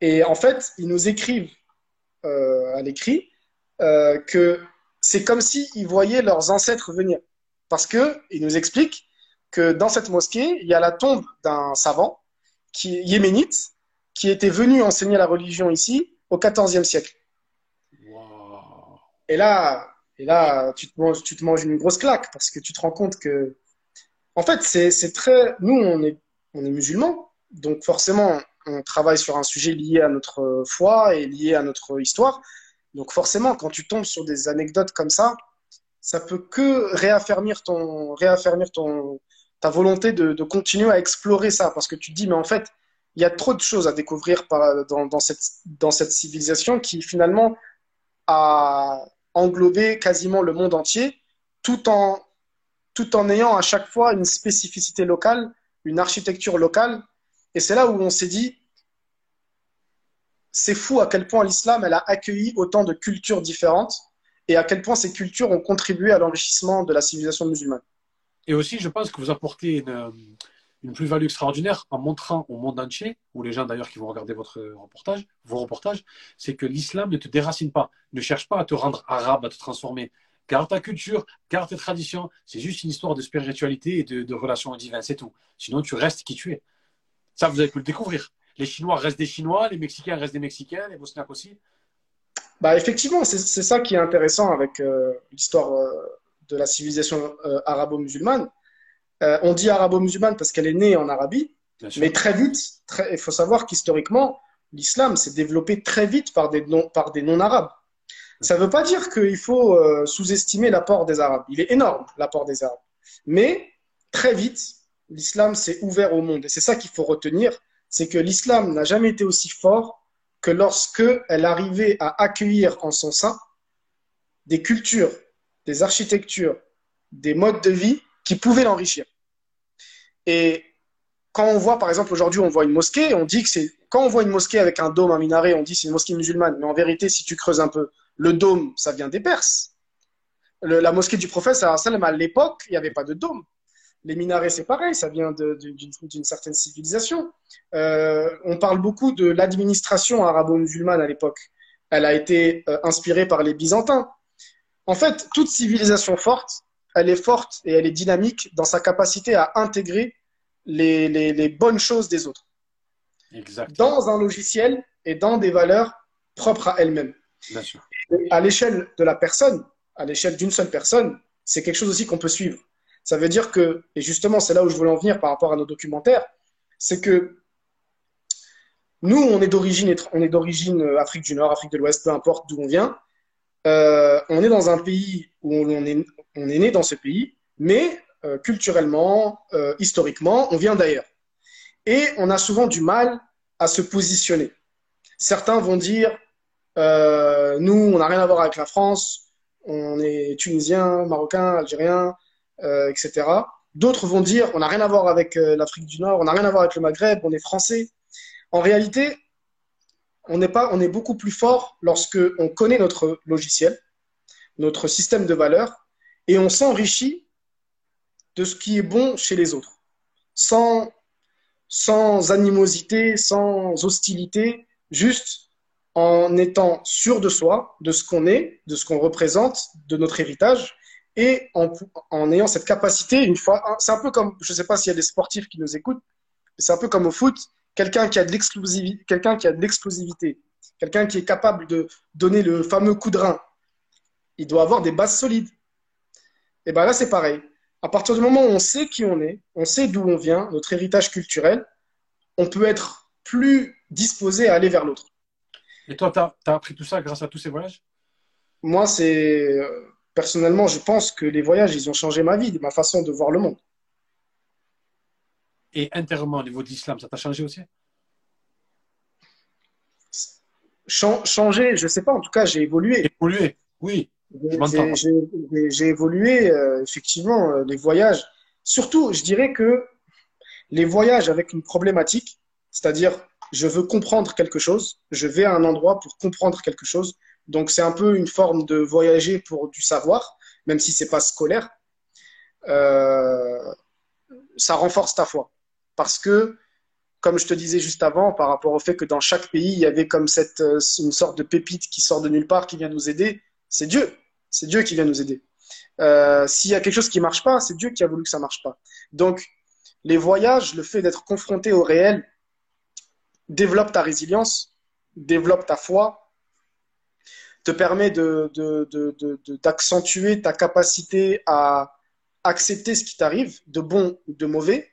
Et en fait, ils nous écrivent euh, à l'écrit euh, que c'est comme s'ils voyaient leurs ancêtres venir. Parce qu'ils nous expliquent que dans cette mosquée, il y a la tombe d'un savant qui, yéménite qui était venu enseigner la religion ici au XIVe siècle. Et là, et là tu, te manges, une grosse claque parce que tu te rends compte que, en fait, c'est très. Nous, on est, musulmans, donc forcément, on travaille sur un sujet lié à notre foi et lié à notre histoire. Donc forcément, quand tu tombes sur des anecdotes comme ça, ça peut que réaffirmer ton, réaffirmer ton, ta volonté de, continuer à explorer ça, parce que tu te dis, mais en fait, il y a trop de choses à découvrir dans, cette, dans cette civilisation qui finalement a englober quasiment le monde entier, tout en, tout en ayant à chaque fois une spécificité locale, une architecture locale. Et c'est là où on s'est dit, c'est fou à quel point l'islam a accueilli autant de cultures différentes et à quel point ces cultures ont contribué à l'enrichissement de la civilisation musulmane. Et aussi, je pense que vous apportez une, une plus-value extraordinaire en montrant au monde entier, ou les gens d'ailleurs qui vont regarder votre reportage, vos reportages, c'est que l'islam ne te déracine pas, ne cherche pas à te rendre arabe, à te transformer. Garde ta culture, garde tes traditions. C'est juste une histoire de spiritualité et de, de relation divine, c'est tout. Sinon, tu restes qui tu es. Ça, vous avez pu le découvrir. Les Chinois restent des Chinois, les Mexicains restent des Mexicains, les Bosniaques aussi. Bah, effectivement, c'est ça qui est intéressant avec euh, l'histoire euh, de la civilisation euh, arabo-musulmane. On dit arabo-musulmane parce qu'elle est née en Arabie, mais très vite, il faut savoir qu'historiquement, l'islam s'est développé très vite par des non-arabes. Ça ne veut pas dire qu'il faut sous-estimer l'apport des Arabes. Il est énorme, l'apport des Arabes. Mais très vite, l'islam s'est ouvert au monde. Et c'est ça qu'il faut retenir, c'est que l'islam n'a jamais été aussi fort que lorsque elle arrivait à accueillir en son sein des cultures, des architectures, des modes de vie qui pouvaient l'enrichir. Et quand on voit, par exemple, aujourd'hui, on voit une mosquée, on dit que c'est, quand on voit une mosquée avec un dôme, un minaret, on dit c'est une mosquée musulmane. Mais en vérité, si tu creuses un peu, le dôme, ça vient des Perses. la mosquée du prophète, à l'époque, il n'y avait pas de dôme. Les minarets, c'est pareil, ça vient d'une certaine civilisation. Euh, on parle beaucoup de l'administration arabo-musulmane à l'époque. Elle a été euh, inspirée par les Byzantins. En fait, toute civilisation forte, elle est forte et elle est dynamique dans sa capacité à intégrer les, bonnes choses des autres. Dans un logiciel et dans des valeurs propres à elle-même. À l'échelle de la personne, à l'échelle d'une seule personne, c'est quelque chose aussi qu'on peut suivre. Ça veut dire que, et justement, c'est là où je voulais en venir par rapport à nos documentaires, c'est que nous, on est d'origine, on est d'origine euh, Afrique du Nord, Afrique de l'Ouest, peu importe d'où on vient. Euh, on est dans un pays où on est, on est né dans ce pays, mais euh, culturellement, historiquement, on vient d'ailleurs. Et on a souvent du mal à se positionner. Certains vont dire, nous, on n'a rien à voir avec la France, on est tunisien, marocain, algérien, euh, etc. D'autres vont dire on n'a rien à voir avec euh, l'Afrique du Nord, on n'a rien à voir avec le Maghreb, on est français. En réalité, on est, pas, on est beaucoup plus fort lorsque on connaît notre logiciel, notre système de valeurs, et on s'enrichit de ce qui est bon chez les autres, sans, sans animosité, sans hostilité, juste en étant sûr de soi, de ce qu'on est, de ce qu'on représente, de notre héritage, et en, ayant cette capacité, une fois, c'est un peu comme, je ne sais pas s'il y a des sportifs qui nous écoutent, c'est un peu comme au foot, quelqu'un qui a de l'explosivité, quelqu'un qui a de l'explosivité, quelqu'un qui est capable de donner le fameux coup de rein, il doit avoir des bases solides. Et bien là, c'est pareil. À partir du moment où on sait qui on est, on sait d'où on vient, notre héritage culturel, on peut être plus disposé à aller vers l'autre. Et toi, tu as, as, appris tout ça grâce à tous ces voyages? Moi, c'est personnellement, je pense que les voyages, ils ont changé ma vie, ma façon de voir le monde. Et intérieurement, au niveau de l'islam, ça t'a changé aussi? Changer, je ne sais pas, en tout cas, j'ai évolué. Évolué, oui. J'ai évolué, euh, effectivement, euh, les voyages. Surtout, je dirais que les voyages avec une problématique, c'est-à-dire je veux comprendre quelque chose, je vais à un endroit pour comprendre quelque chose, donc, c'est un peu une forme de voyager pour du savoir, même si c'est pas scolaire. Euh, ça renforce ta foi. Parce que, comme je te disais juste avant, par rapport au fait que dans chaque pays, il y avait comme cette, une sorte de pépite qui sort de nulle part, qui vient nous aider, c'est Dieu. C'est Dieu qui vient nous aider. Euh, S'il y a quelque chose qui marche pas, c'est Dieu qui a voulu que ça marche pas. Donc, les voyages, le fait d'être confronté au réel, développe ta résilience, développe ta foi, te permet d'accentuer ta capacité à accepter ce qui t'arrive, de bon ou de mauvais.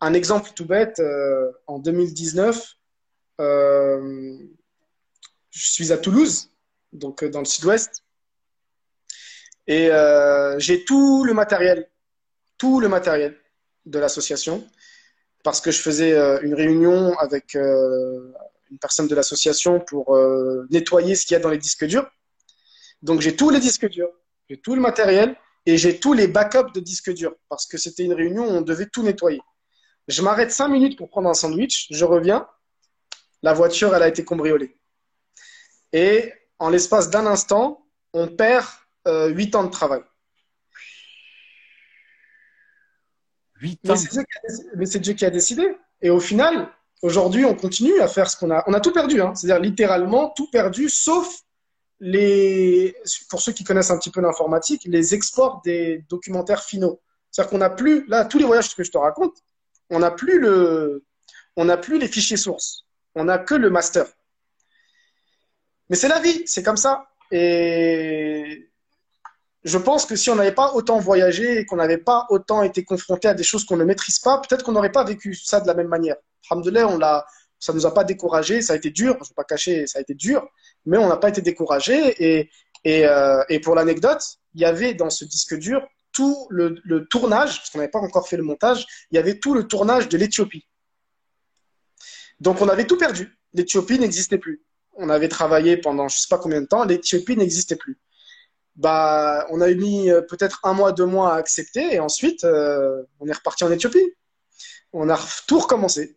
Un exemple tout bête, euh, en 2019, euh, je suis à Toulouse, donc euh, dans le sud-ouest, et j'ai tout le matériel, tout le matériel de l'association, parce que je faisais une réunion avec une personne de l'association pour euh, nettoyer ce qu'il y a dans les disques durs. Donc j'ai tous les disques durs, j'ai tout le matériel et j'ai tous les backups de disques durs parce que c'était une réunion où on devait tout nettoyer. Je m'arrête cinq minutes pour prendre un sandwich, je reviens, la voiture elle a été cambriolée. Et en l'espace d'un instant, on perd euh, huit ans de travail. 8 ans. Mais c'est Dieu, qui a décidé. Et au final, aujourd'hui, on continue à faire ce qu'on a. On a tout perdu, hein. c'est-à-dire littéralement tout perdu, sauf les, pour ceux qui connaissent un petit peu l'informatique, les exports des documentaires finaux. C'est-à-dire qu'on n'a plus, là, tous les voyages que je te raconte, on n'a plus le, on n'a plus les fichiers sources. On n'a que le master. Mais c'est la vie, c'est comme ça. Et je pense que si on n'avait pas autant voyagé et qu'on n'avait pas autant été confronté à des choses qu'on ne maîtrise pas, peut-être qu'on n'aurait pas vécu ça de la même manière. Alhamdoulilah, on l'a, ça nous a pas découragé, ça a été dur, je ne vais pas cacher, ça a été dur, mais on n'a pas été découragé. Et, euh, pour l'anecdote, il y avait dans ce disque dur tout le tournage, parce qu'on n'avait pas encore fait le montage, il y avait tout le tournage de l'Éthiopie. Donc on avait tout perdu. L'Éthiopie n'existait plus. On avait travaillé pendant je ne sais pas combien de temps, l'Éthiopie n'existait plus bah, on a mis euh, peut-être un mois, deux mois à accepter, et ensuite, euh, on est reparti en Éthiopie. On a tout recommencé.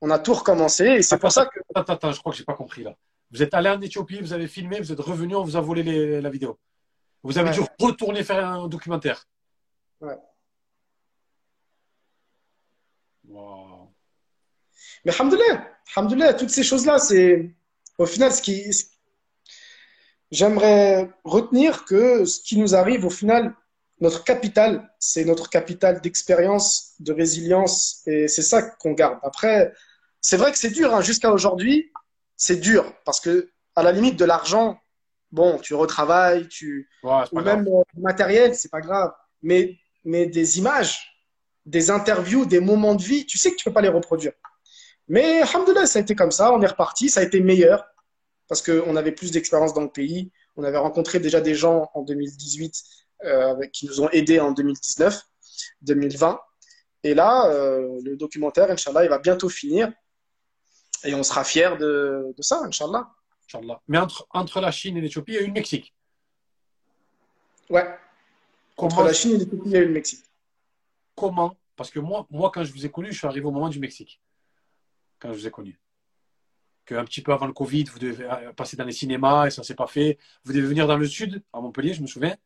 On a tout recommencé, et c'est pour ça que. Attends, attends, je crois que j'ai pas compris là. Vous êtes allé en Éthiopie, vous avez filmé, vous êtes revenu, on vous a volé la vidéo. Vous avez dû retourner faire un documentaire. Ouais. Wow. Mais alhamdoulilah, toutes ces choses-là, c'est au final ce qui, j'aimerais retenir que ce qui nous arrive au final, notre capital, c'est notre capital d'expérience, de résilience, et c'est ça qu'on garde. Après, c'est vrai que c'est dur, hein. jusqu'à aujourd'hui, c'est dur, parce que à la limite de l'argent, bon, tu retravailles, tu ou même le matériel, c'est pas grave, mais mais des images, des interviews, des moments de vie, tu sais que tu peux pas les reproduire. Mais alhamdoulilah, ça a été comme ça, on est reparti, ça a été meilleur parce qu'on avait plus d'expérience dans le pays. On avait rencontré déjà des gens en 2018 euh, qui nous ont aidés en 2019, 2020. Et là, euh, le documentaire, Inch'Allah, il va bientôt finir. Et on sera fiers de, de ça, Inch'Allah. Inch'Allah. Mais entre, entre la Chine et l'Éthiopie, il y a eu le Mexique. Ouais. entre la Chine et l'Éthiopie, il y a eu le Mexique. Comment? Parce que moi, moi, quand je vous ai connu, je suis arrivé au moment du Mexique. Quand je vous ai connu qu'un petit peu avant le Covid, vous devez passer dans les cinémas et ça s'est pas fait. Vous devez venir dans le sud, à Montpellier, je me souviens.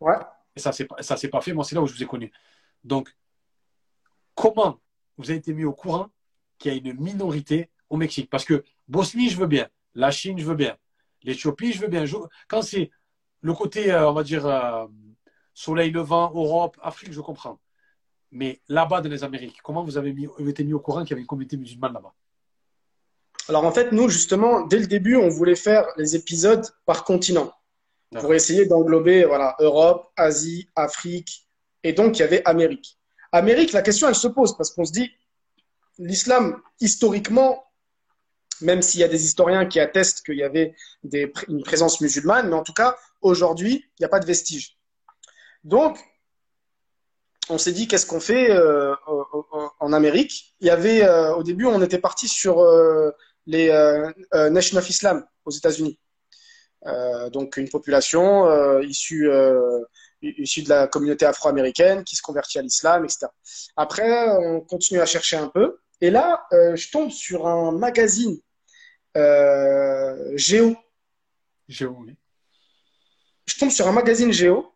Ouais. Et ça ne ça s'est pas fait. Moi, c'est là où je vous ai connu. Donc, comment vous avez été mis au courant qu'il y a une minorité au Mexique? Parce que Bosnie, je veux bien. La Chine, je veux bien. L'Éthiopie, je veux bien. Quand c'est le côté, euh, on va dire, euh, soleil levant, Europe, Afrique, je comprends. Mais là-bas, dans les Amériques, comment vous avez mis, été mis au courant qu'il y avait une communauté musulmane là-bas? Alors en fait, nous, justement, dès le début, on voulait faire les épisodes par continent pour essayer d'englober voilà, Europe, Asie, Afrique, et donc il y avait Amérique. Amérique, la question, elle se pose parce qu'on se dit, l'islam, historiquement, même s'il y a des historiens qui attestent qu'il y avait des, une présence musulmane, mais en tout cas, aujourd'hui, il n'y a pas de vestiges. Donc, on s'est dit, qu'est-ce qu'on fait euh, en Amérique? Il y avait, euh, au début, on était parti sur euh, les euh, euh, Nation of Islam aux États-Unis. Euh, donc une population issue issue de la communauté afro-américaine qui se convertit à l'islam, etc. Après, on continue à chercher un peu. Et là, je tombe sur un magazine Géo. Géo, oui. Je tombe sur un magazine Géo.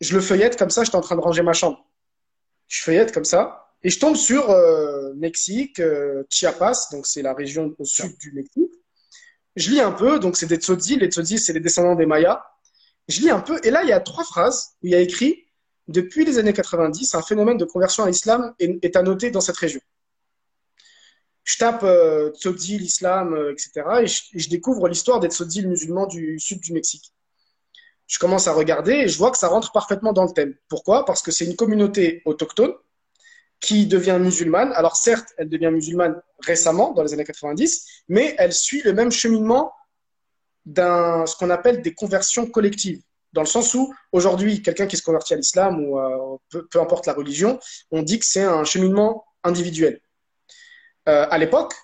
Je le feuillette comme ça, j'étais en train de ranger ma chambre. Je feuillette comme ça. Et je tombe sur euh, Mexique, euh, Chiapas, donc c'est la région au sud du Mexique. Je lis un peu, donc c'est des Tzotzi. Les Tzotzi, c'est les descendants des Mayas. Je lis un peu, et là, il y a trois phrases où il y a écrit Depuis les années 90, un phénomène de conversion à l'islam est, à noter dans cette région. Je tape euh, Tzotzi, l'islam, euh, etc. Et je, et je découvre l'histoire des Tzotzi musulmans du sud du Mexique. Je commence à regarder et je vois que ça rentre parfaitement dans le thème. Pourquoi? Parce que c'est une communauté autochtone qui devient musulmane. Alors certes, elle devient musulmane récemment, dans les années 90, mais elle suit le même cheminement d'un ce qu'on appelle des conversions collectives. Dans le sens où, aujourd'hui, quelqu'un qui se convertit à l'islam ou euh, peu, importe la religion, on dit que c'est un cheminement individuel. Euh, à l'époque,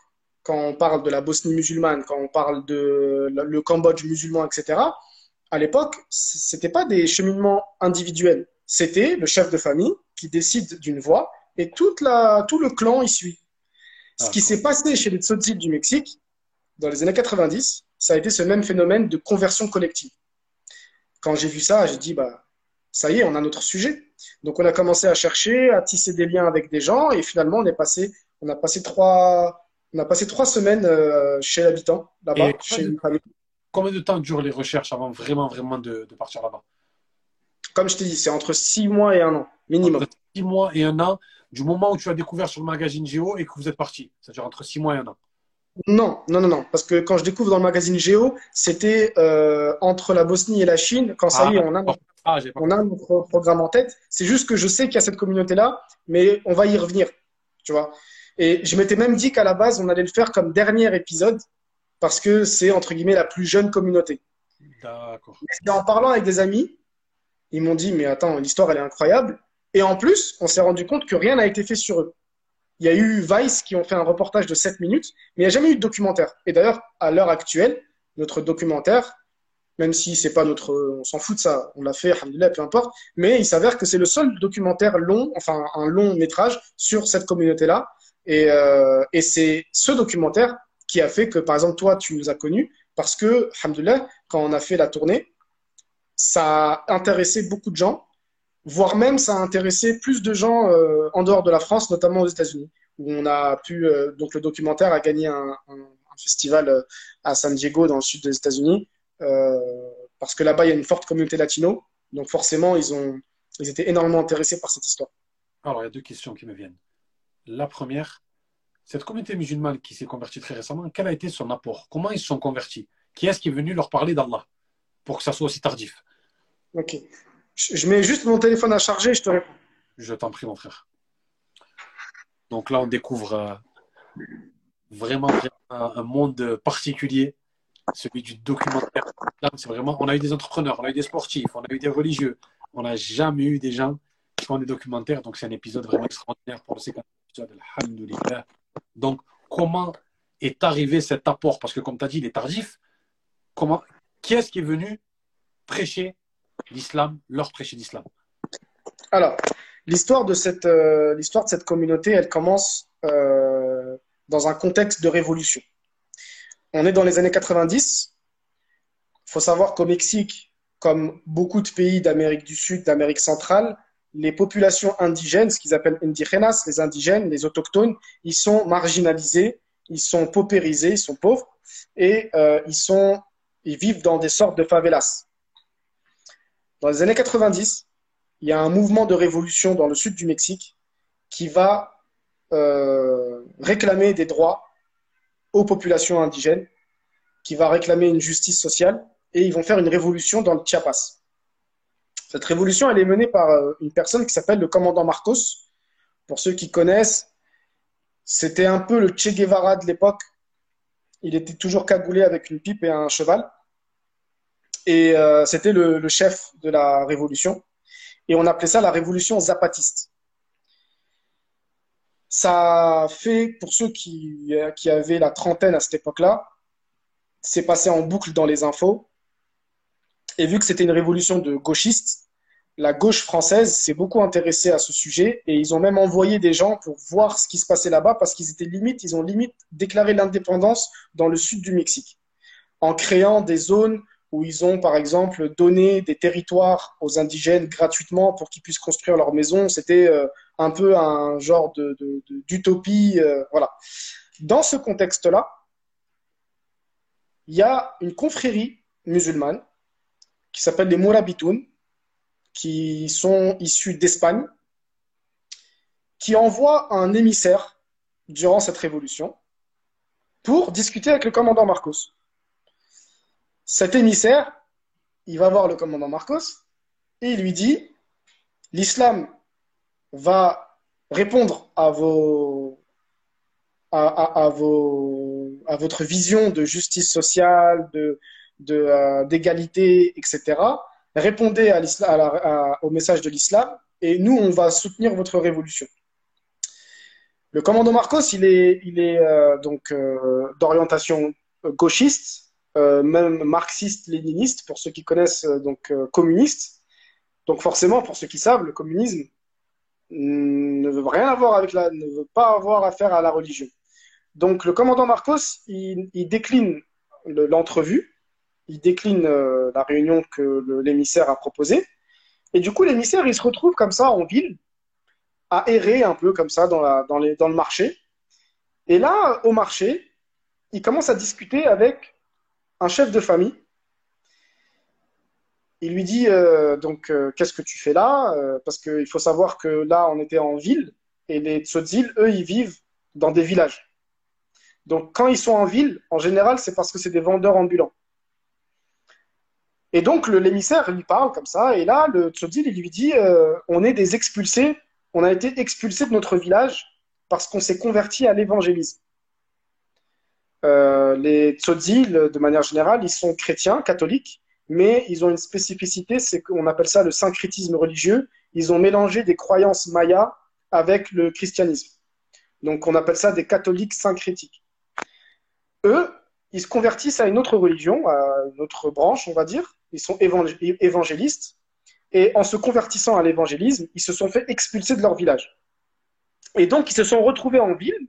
quand on parle de la Bosnie musulmane, quand on parle de le Cambodge musulman, etc., à l'époque, c'était pas des cheminements individuels. C'était le chef de famille qui décide d'une voie et toute la, tout le clan y suit. Ce qui s'est passé chez les Tzotzil du Mexique, dans les années 90, ça a été ce même phénomène de conversion collective. Quand j'ai vu ça, j'ai dit, bah, ça y est, on a notre sujet. Donc on a commencé à chercher, à tisser des liens avec des gens, et finalement on est passé, on a passé trois, on a passé trois semaines euh, chez l'habitant là-bas, chez une famille. Combien de temps durent les recherches avant vraiment, vraiment de, de partir là-bas? Comme je t'ai dit, c'est entre six mois et un an minimum. Entre six mois et un an, du moment où tu as découvert sur le magazine Géo et que vous êtes parti. C'est-à-dire entre six mois et un an. Non, non, non, non, parce que quand je découvre dans le magazine Géo, c'était euh, entre la Bosnie et la Chine. Quand ça Ah, y est, on a. Ah, on a notre programme en tête. C'est juste que je sais qu'il y a cette communauté-là, mais on va y revenir, tu vois. Et je m'étais même dit qu'à la base, on allait le faire comme dernier épisode, parce que c'est, entre guillemets, la plus jeune communauté. D'accord. En parlant avec des amis, ils m'ont dit, mais attends, l'histoire, elle est incroyable. Et en plus, on s'est rendu compte que rien n'a été fait sur eux. Il y a eu Vice qui ont fait un reportage de 7 minutes, mais il n'y a jamais eu de documentaire. Et d'ailleurs, à l'heure actuelle, notre documentaire, même si c'est pas notre, on s'en fout de ça, on l'a fait, peu importe, mais il s'avère que c'est le seul documentaire long, enfin un long métrage sur cette communauté-là. Et, euh, et c'est ce documentaire qui a fait que, par exemple, toi, tu nous as connus, parce que, alhamdoulilah, quand on a fait la tournée, ça a intéressé beaucoup de gens, voire même ça a intéressé plus de gens euh, en dehors de la France, notamment aux États-Unis, où on a pu, euh, donc le documentaire a gagné un, festival euh, à San Diego, dans le sud des États-Unis, parce que là-bas, il y a une forte communauté latino, donc forcément, ils ont, ils étaient énormément intéressés par cette histoire. Alors, il y a deux questions qui me viennent. La première, cette communauté musulmane qui s'est convertie très récemment, quel a été son apport? Comment ils se sont convertis? Qui est-ce qui est venu leur parler d'Allah pour que ça soit aussi tardif? Ok. Je, mets juste mon téléphone à charger, je te réponds. Je t'en prie, mon frère. Donc là, on découvre euh, vraiment, un, un monde particulier, celui du documentaire. Là, c'est vraiment, on a eu des entrepreneurs, on a eu des sportifs, on a eu des religieux. On n'a jamais eu des gens qui font des documentaires. Donc, c'est un épisode vraiment extraordinaire pour le séquence. Alhamdulillah. Donc, comment est arrivé cet apport? Parce que, comme tu as dit, il est tardif. Comment, qui est-ce qui est venu prêcher l'islam, leur prêcher l'islam? Alors, l'histoire de cette, euh, communauté, elle commence euh, dans un contexte de révolution. On est dans les années 90. Il faut savoir qu'au Mexique, comme beaucoup de pays d'Amérique du Sud, d'Amérique centrale, les populations indigènes, ce qu'ils appellent indigenas, les indigènes, les autochtones, ils sont marginalisés, ils sont paupérisés, ils sont pauvres et euh, ils, sont, ils vivent dans des sortes de favelas. Dans les années 90, il y a un mouvement de révolution dans le sud du Mexique qui va euh, réclamer des droits aux populations indigènes, qui va réclamer une justice sociale, et ils vont faire une révolution dans le Chiapas. Cette révolution, elle est menée par euh, une personne qui s'appelle le commandant Marcos. Pour ceux qui connaissent, c'était un peu le Che Guevara de l'époque. Il était toujours cagoulé avec une pipe et un cheval. Et euh, c'était le, chef de la révolution et on appelait ça la révolution zapatiste. Ça fait, pour ceux qui, qui avaient la trentaine à cette époque-là, c'est passé en boucle dans les infos. Et vu que c'était une révolution de gauchistes, la gauche française s'est beaucoup intéressée à ce sujet et ils ont même envoyé des gens pour voir ce qui se passait là-bas parce qu'ils étaient limite, ils ont limite déclaré l'indépendance dans le sud du Mexique en créant des zones où ils ont, par exemple, donné des territoires aux indigènes gratuitement pour qu'ils puissent construire leur maison. C'était euh, un peu un genre de- d'utopie. euh, voilà. Dans ce contexte-là, il y a une confrérie musulmane qui s'appelle les Mourabitoun, qui sont issus d'Espagne, qui envoie un émissaire durant cette révolution pour discuter avec le commandant Marcos. Cet émissaire, il va voir le commandant Marcos et il lui dit l'islam va répondre à vos à, votre vision de justice sociale, de, euh, d'égalité, etc. Répondez à à la- à- au message de l'islam et nous on va soutenir votre révolution. Le commandant Marcos, il est il est euh, donc euh, d'orientation gauchiste euh, même marxiste-léniniste, pour ceux qui connaissent, euh, donc euh, communiste. Donc forcément, pour ceux qui savent, le communisme mm, ne veut rien avoir avec la, ne veut pas avoir affaire à la religion. Donc le commandant Marcos, il, il décline le- l'entrevue, il décline euh, la réunion que l'émissaire a proposée, Et du coup, l'émissaire, il se retrouve comme ça en ville, à errer un peu comme ça dans, le marché. Et là, au marché, il commence à discuter avec un chef de famille. Il lui dit euh, donc euh, qu'est-ce que tu fais là Parce qu'il faut savoir que là, on était en ville et les Tsotzil, eux, ils vivent dans des villages. Donc, quand ils sont en ville, en général, c'est parce que c'est des vendeurs ambulants. Et donc, l'émissaire lui parle comme ça, et là, le Tzotzil, il lui dit euh, On est des expulsés, on a été expulsés de notre village parce qu'on s'est converti à l'évangélisme. Euh, les Tzotzil, de manière générale, ils sont chrétiens, catholiques, mais ils ont une spécificité, c'est qu'on appelle ça le syncrétisme religieux. Ils ont mélangé des croyances mayas avec le christianisme. Donc, on appelle ça des catholiques syncrétiques. Eux, ils se convertissent à une autre religion, à une autre branche, on va dire. Ils sont évangélistes. Et en se convertissant à l'évangélisme, ils se sont fait expulser de leur village. Et donc, ils se sont retrouvés en ville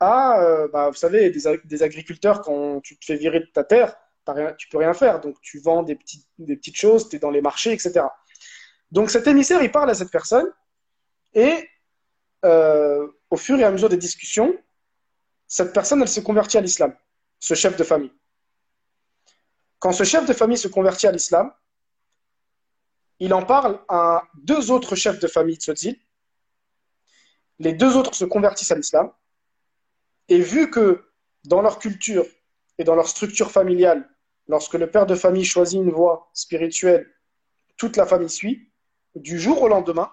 à, euh, bah, vous savez, des, agriculteurs, quand tu te fais virer de ta terre, rien, tu peux rien faire. Donc, tu vends des, petites, des petites choses, tu es dans les marchés, etc. Donc, cet émissaire, il parle à cette personne. Et euh, au fur et à mesure des discussions, cette personne, elle se convertit à l'islam, ce chef de famille. Quand ce chef de famille se convertit à l'islam, il en parle à deux autres chefs de famille tzotzil. Les deux autres se convertissent à l'islam. Et vu que dans leur culture et dans leur structure familiale, lorsque le père de famille choisit une voie spirituelle, toute la famille suit, du jour au lendemain,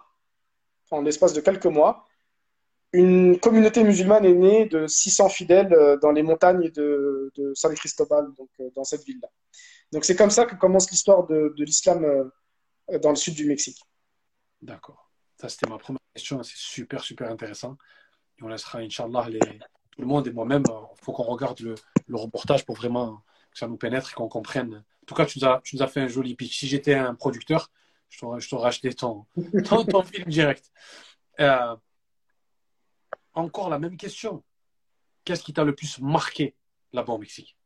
en l'espace de quelques mois, une communauté musulmane est née de 600 fidèles euh, dans les montagnes de, San Cristobal, donc euh, dans cette ville-là. Donc c'est comme ça que commence l'histoire de, l'islam euh, dans le sud du Mexique. D'accord. Ça, c'était ma première question. C'est super, super intéressant. Et on laissera, Inch'Allah, les... tout le monde et moi-même, il faut qu'on regarde le, reportage pour vraiment que ça nous pénètre et qu'on comprenne. En tout cas, tu nous as, fait un joli pitch. Si j'étais un producteur, je t'aurais acheté ton, film direct. Encore la même question. Qu'est-ce qui t'a le plus marqué là-bas au Mexique?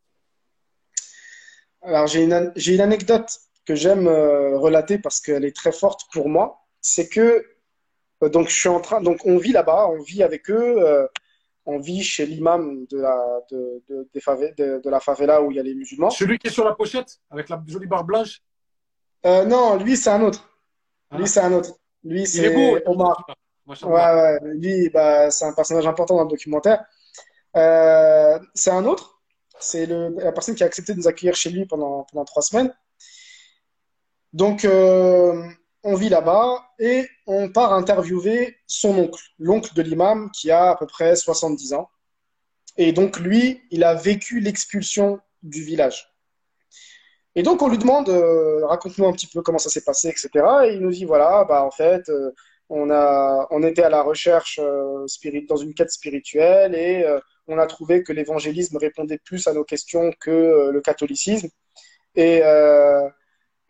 Alors, j'ai une, une, anecdote que j'aime euh, relater parce qu'elle est très forte pour moi. C'est que, euh, donc, je suis en train, donc, on vit là-bas, on vit avec eux, euh, on vit chez l'imam de la, de, de, de, la favela où il y a les musulmans. Celui qui est sur la pochette avec la jolie barbe blanche? Non, lui, c'est un autre. Lui, ah. c'est un autre. Lui, c'est Omar. Ouais, ouais, lui, bah, c'est un personnage important dans le documentaire. Euh, c'est un autre. C'est la personne qui a accepté de nous accueillir chez lui pendant, pendant trois semaines. Donc, euh, on vit là-bas et on part interviewer son oncle, l'oncle de l'imam qui a à peu près 70 ans. Et donc, lui, il a vécu l'expulsion du village. Et donc, on lui demande, euh, raconte-nous un petit peu comment ça s'est passé, etc. Et il nous dit, voilà, bah, en fait, on, était à la recherche euh, dans une quête spirituelle et euh, on a trouvé que l'évangélisme répondait plus à nos questions que euh, le catholicisme. Et,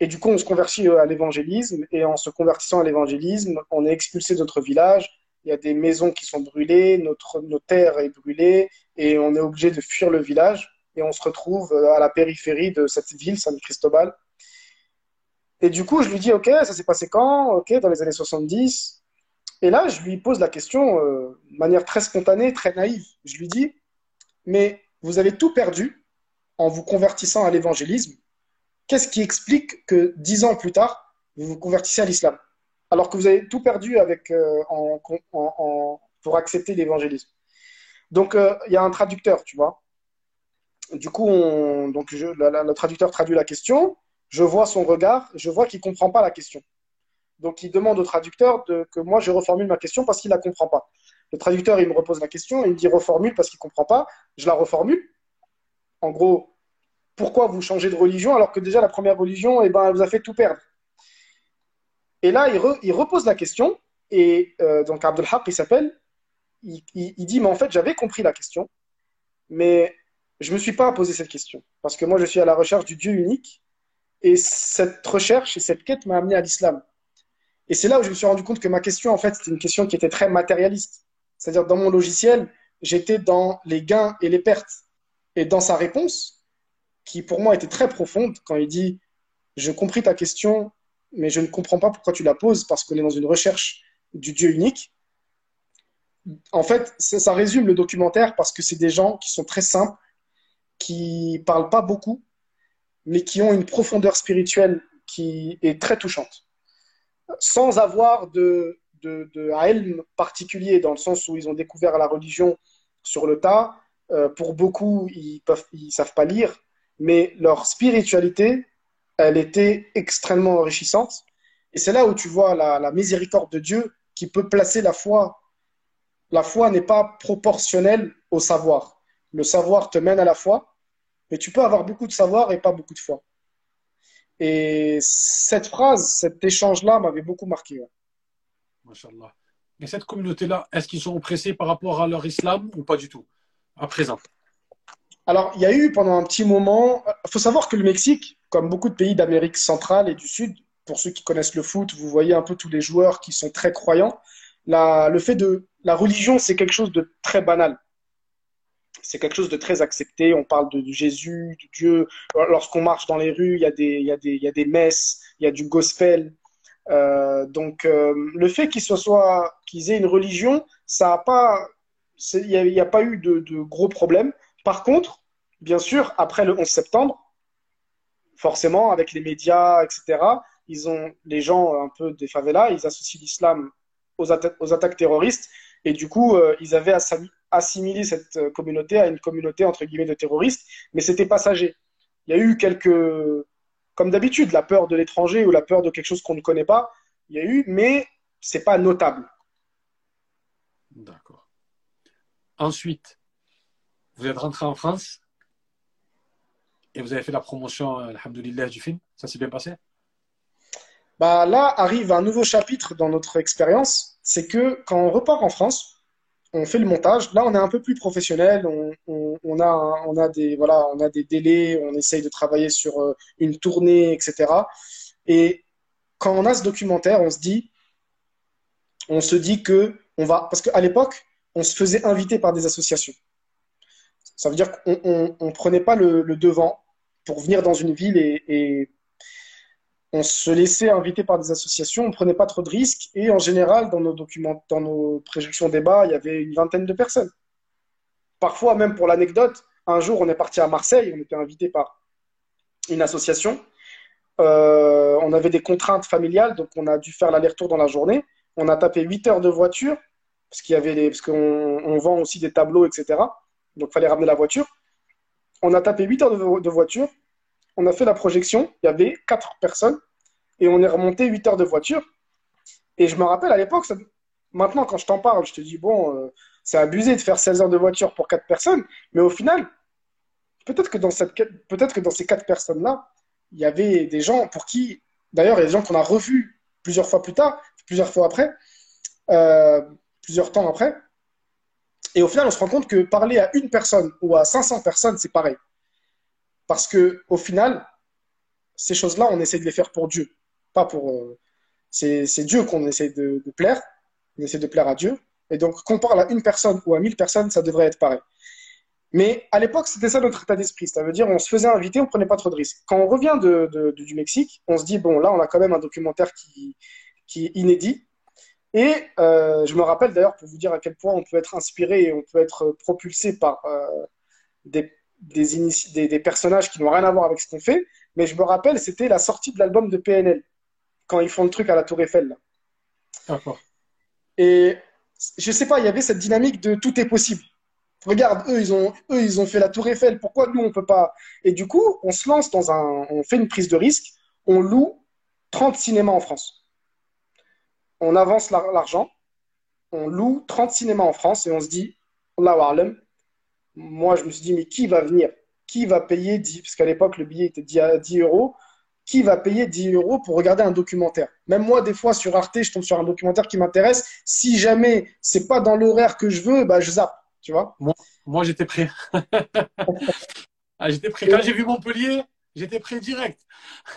et du coup, on se convertit à l'évangélisme et en se convertissant à l'évangélisme, on est expulsé de notre village. Il y a des maisons qui sont brûlées, notre, notre terre est brûlée et on est obligé de fuir le village et on se retrouve à la périphérie de cette ville, San Cristobal, et du coup, je lui dis, OK, ça s'est passé quand? OK, dans les années 70. Et là, je lui pose la question euh, de manière très spontanée, très naïve. Je lui dis, mais vous avez tout perdu en vous convertissant à l'évangélisme. Qu'est-ce qui explique que dix ans plus tard, vous vous convertissez à l'islam? Alors que vous avez tout perdu avec, euh, pour accepter l'évangélisme. Donc, euh, il y a un traducteur, tu vois. Du coup, on, donc le traducteur traduit la question je vois son regard, je vois qu'il ne comprend pas la question. Donc, il demande au traducteur que moi, je reformule ma question parce qu'il ne la comprend pas. Le traducteur, il me repose la question, il me dit reformule parce qu'il ne comprend pas. Je la reformule. En gros, pourquoi vous changez de religion alors que déjà la première religion, eh ben, vous a fait tout perdre? Et là, il, repose la question. Et euh, donc, Abdelhaq, il s'appelle. Il, il, dit, mais en fait, j'avais compris la question, mais je ne me suis pas posé cette question. Parce que moi, je suis à la recherche du Dieu unique et cette recherche et cette quête m'a amené à l'islam. Et c'est là où je me suis rendu compte que ma question, en fait, c'était une question qui était très matérialiste. C'est-à-dire, dans mon logiciel, j'étais dans les gains et les pertes. Et dans sa réponse, qui pour moi était très profonde, quand il dit Je compris ta question, mais je ne comprends pas pourquoi tu la poses, parce qu'on est dans une recherche du Dieu unique. En fait, ça, résume le documentaire parce que c'est des gens qui sont très simples, qui parlent pas beaucoup, mais qui ont une profondeur spirituelle qui est très touchante. Sans avoir de, de, de particulier, dans le sens où ils ont découvert la religion sur le tas. Euh, pour beaucoup, ils ne ils savent pas lire, mais leur spiritualité, elle était extrêmement enrichissante. Et c'est là où tu vois la, miséricorde de Dieu qui peut placer la foi. La foi n'est pas proportionnelle au savoir. Le savoir te mène à la foi, mais tu peux avoir beaucoup de savoir et pas beaucoup de foi. Et cette phrase, cet échange-là m'avait beaucoup marqué. Mais cette communauté-là, est-ce qu'ils sont oppressés par rapport à leur islam ou pas du tout, à présent? Alors, il y a eu pendant un petit moment, il faut savoir que le Mexique, comme beaucoup de pays d'Amérique centrale et du Sud, pour ceux qui connaissent le foot, vous voyez un peu tous les joueurs qui sont très croyants. La, le fait de la religion, c'est quelque chose de très banal. C'est quelque chose de très accepté. On parle de, Jésus, de Dieu. Lorsqu'on marche dans les rues, il y, a des, y y a des messes, il y a du gospel. Euh, donc, euh, le fait qu'ils aient une religion, ça a pas, il n'y a, pas eu de, gros problèmes. Par contre, bien sûr, après le 11 septembre, forcément, avec les médias, etc., ils ont les gens un peu des favelas, ils associent l'islam aux, attaques terroristes, et du coup, euh, ils avaient assimilé cette communauté à une communauté entre guillemets de terroristes, mais c'était passager. Il y a eu quelques comme d'habitude, la peur de l'étranger ou la peur de quelque chose qu'on ne connaît pas, il y a eu, mais c'est pas notable. D'accord. Ensuite, vous êtes rentré en France et vous avez fait la promotion, alhamdoulilah, du film. Ça s'est bien passé? Bah, Là arrive un nouveau chapitre dans notre expérience. C'est que quand on repart en France, on fait le montage. Là, on est un peu plus professionnel. On, a, des, délais. On essaye de travailler sur euh, une tournée, etc. Et quand on a ce documentaire, on se dit, on se dit que va, parce qu'à l'époque, on se faisait inviter par des associations. Ça veut dire qu'on ne prenait pas le, devant pour venir dans une ville et on se laissait inviter par des associations, on ne prenait pas trop de risques et en général, dans nos documents, dans nos préjections débat, il y avait une vingtaine de personnes. Parfois, même pour l'anecdote, un jour, on est parti à Marseille, on était invité par une association. Euh, on avait des contraintes familiales, donc on a dû faire l'aller-retour dans la journée. On a tapé 8 heures de voiture, parce qu'il y avait parce qu'on vend aussi des tableaux, etc. Donc il fallait ramener la voiture. On a tapé 8 heures de voiture on a fait la projection, il y avait quatre personnes, et on est remonté 8 heures de voiture. Et je me rappelle à l'époque, maintenant quand je t'en parle, je te dis, bon, euh, c'est abusé de faire 16 heures de voiture pour quatre personnes, mais au final, peut-être que, dans ces quatre personnes-là, il y avait des gens pour qui, d'ailleurs, il y a des gens qu'on a revus plusieurs fois plus tard, plusieurs fois après, euh, plusieurs temps après. Et au final, on se rend compte que parler à une personne ou à 500 personnes, c'est pareil. Parce que au final, ces choses-là, on essaie de les faire pour Dieu, pas pour. Euh, c'est Dieu qu'on essaie de, plaire. On essaie de plaire à Dieu. Et donc, qu'on parle à une personne ou à mille personnes, ça devrait être pareil. Mais à l'époque, c'était ça notre état d'esprit. Ça veut dire, on se faisait inviter, on prenait pas trop de risques. Quand on revient du Mexique, on se dit, bon, là, on a quand même un documentaire qui, qui est inédit. Et euh, je me rappelle d'ailleurs, pour vous dire à quel point on peut être inspiré et on peut être propulsé par euh, des des, des, personnages qui n'ont rien à voir avec ce qu'on fait, mais je me rappelle, c'était la sortie de l'album de PNL, quand ils font le truc à la Tour Eiffel. D'accord. Et je sais pas, il y avait cette dynamique de tout est possible. Regarde, eux, ils ont, eux, ils ont fait la Tour Eiffel, pourquoi nous, on peut pas? Et du coup, on se lance dans un. On fait une prise de risque, on loue 30 cinémas en France. On avance l'argent, on loue 30 cinémas en France et on se dit, Allah Harlem, moi, je me suis dit, mais qui va venir? Qui va payer 10 Parce qu'à l'époque, le billet était 10 euros. Qui va payer 10 euros pour regarder un documentaire? Même moi, des fois, sur Arte, je tombe sur un documentaire qui m'intéresse. Si jamais c'est pas dans l'horaire que je veux, bah, je zappe. Tu vois? Moi, moi j'étais prêt. ah, j'étais prêt. Quand j'ai vu Montpellier, j'étais prêt direct.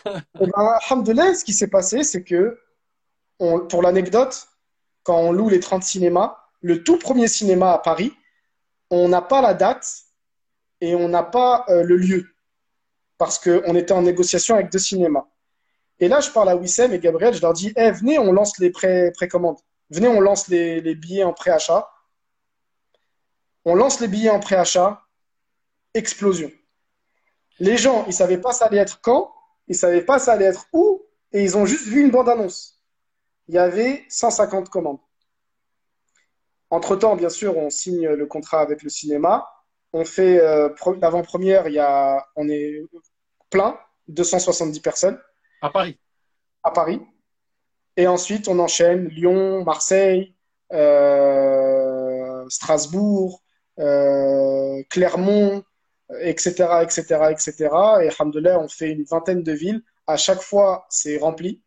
et ben, ce qui s'est passé, c'est que, pour l'anecdote, quand on loue les 30 cinémas, le tout premier cinéma à Paris, on n'a pas la date et on n'a pas euh, le lieu parce qu'on était en négociation avec deux cinémas. Et là, je parle à Wissem et Gabriel, je leur dis eh, venez, on lance les pré précommandes. Venez, on lance les, billets en préachat. On lance les billets en préachat. Explosion. Les gens, ils savaient pas ça allait être quand, ils savaient pas ça allait être où, et ils ont juste vu une bande-annonce. Il y avait 150 commandes. Entre-temps, bien sûr, on signe le contrat avec le cinéma. On fait euh, l'avant-première, il y a, on est plein, 270 personnes. À Paris. À Paris. Et ensuite, on enchaîne Lyon, Marseille, euh, Strasbourg, euh, Clermont, etc., etc., etc. Et alhamdoulilah, on fait une vingtaine de villes. À chaque fois, c'est rempli.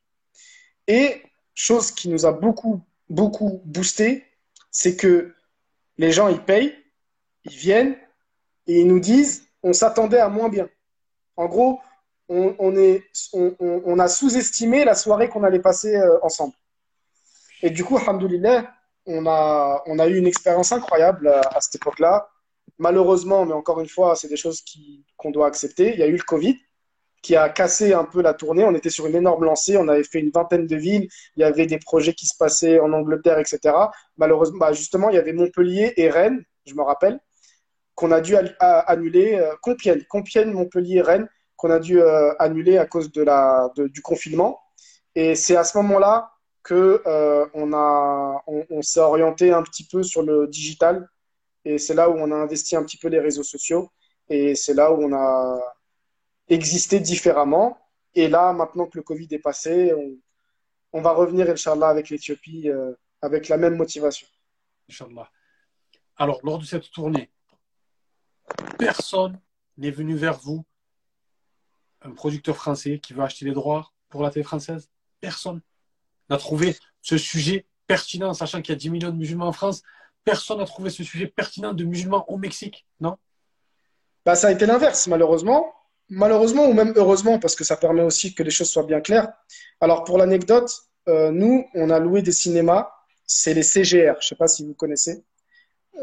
Et chose qui nous a beaucoup, beaucoup boosté, c'est que les gens, ils payent, ils viennent et ils nous disent, on s'attendait à moins bien. En gros, on, a sous-estimé la soirée qu'on allait passer euh, ensemble. Et du coup, alhamdoulilah, on a, eu une expérience incroyable à, à cette époque-là. Malheureusement, mais encore une fois, c'est des choses qu'on doit accepter. Il y a eu le Covid qui a cassé un peu la tournée. On était sur une énorme lancée, on avait fait une vingtaine de villes, il y avait des projets qui se passaient en Angleterre, etc. Malheureusement, bah, justement, il y avait Montpellier et Rennes, je me rappelle, qu'on a dû annuler, euh, Compiègne, Compiègne, Montpellier, Rennes, qu'on a dû euh, annuler à cause de la, du confinement. Et c'est à ce moment-là que euh, on, a, on s'est orienté un petit peu sur le digital. Et c'est là où on a investi un petit peu les réseaux sociaux. Et c'est là où on a, exister différemment. Et là, maintenant que le Covid est passé, on, va revenir, Inch'Allah, avec l'Éthiopie euh, avec la même motivation. Inch'Allah. Alors, lors de cette tournée, personne n'est venu vers vous, un producteur français qui veut acheter les droits pour la télé française? Personne n'a trouvé ce sujet pertinent, sachant qu'il y a 10 millions de musulmans en France. Personne n'a trouvé ce sujet pertinent de musulmans au Mexique, non? Bah, Ça a été l'inverse, malheureusement malheureusement ou même heureusement, parce que ça permet aussi que les choses soient bien claires. Alors, pour l'anecdote, euh, nous, on a loué des cinémas, c'est les CGR, je ne sais pas si vous connaissez.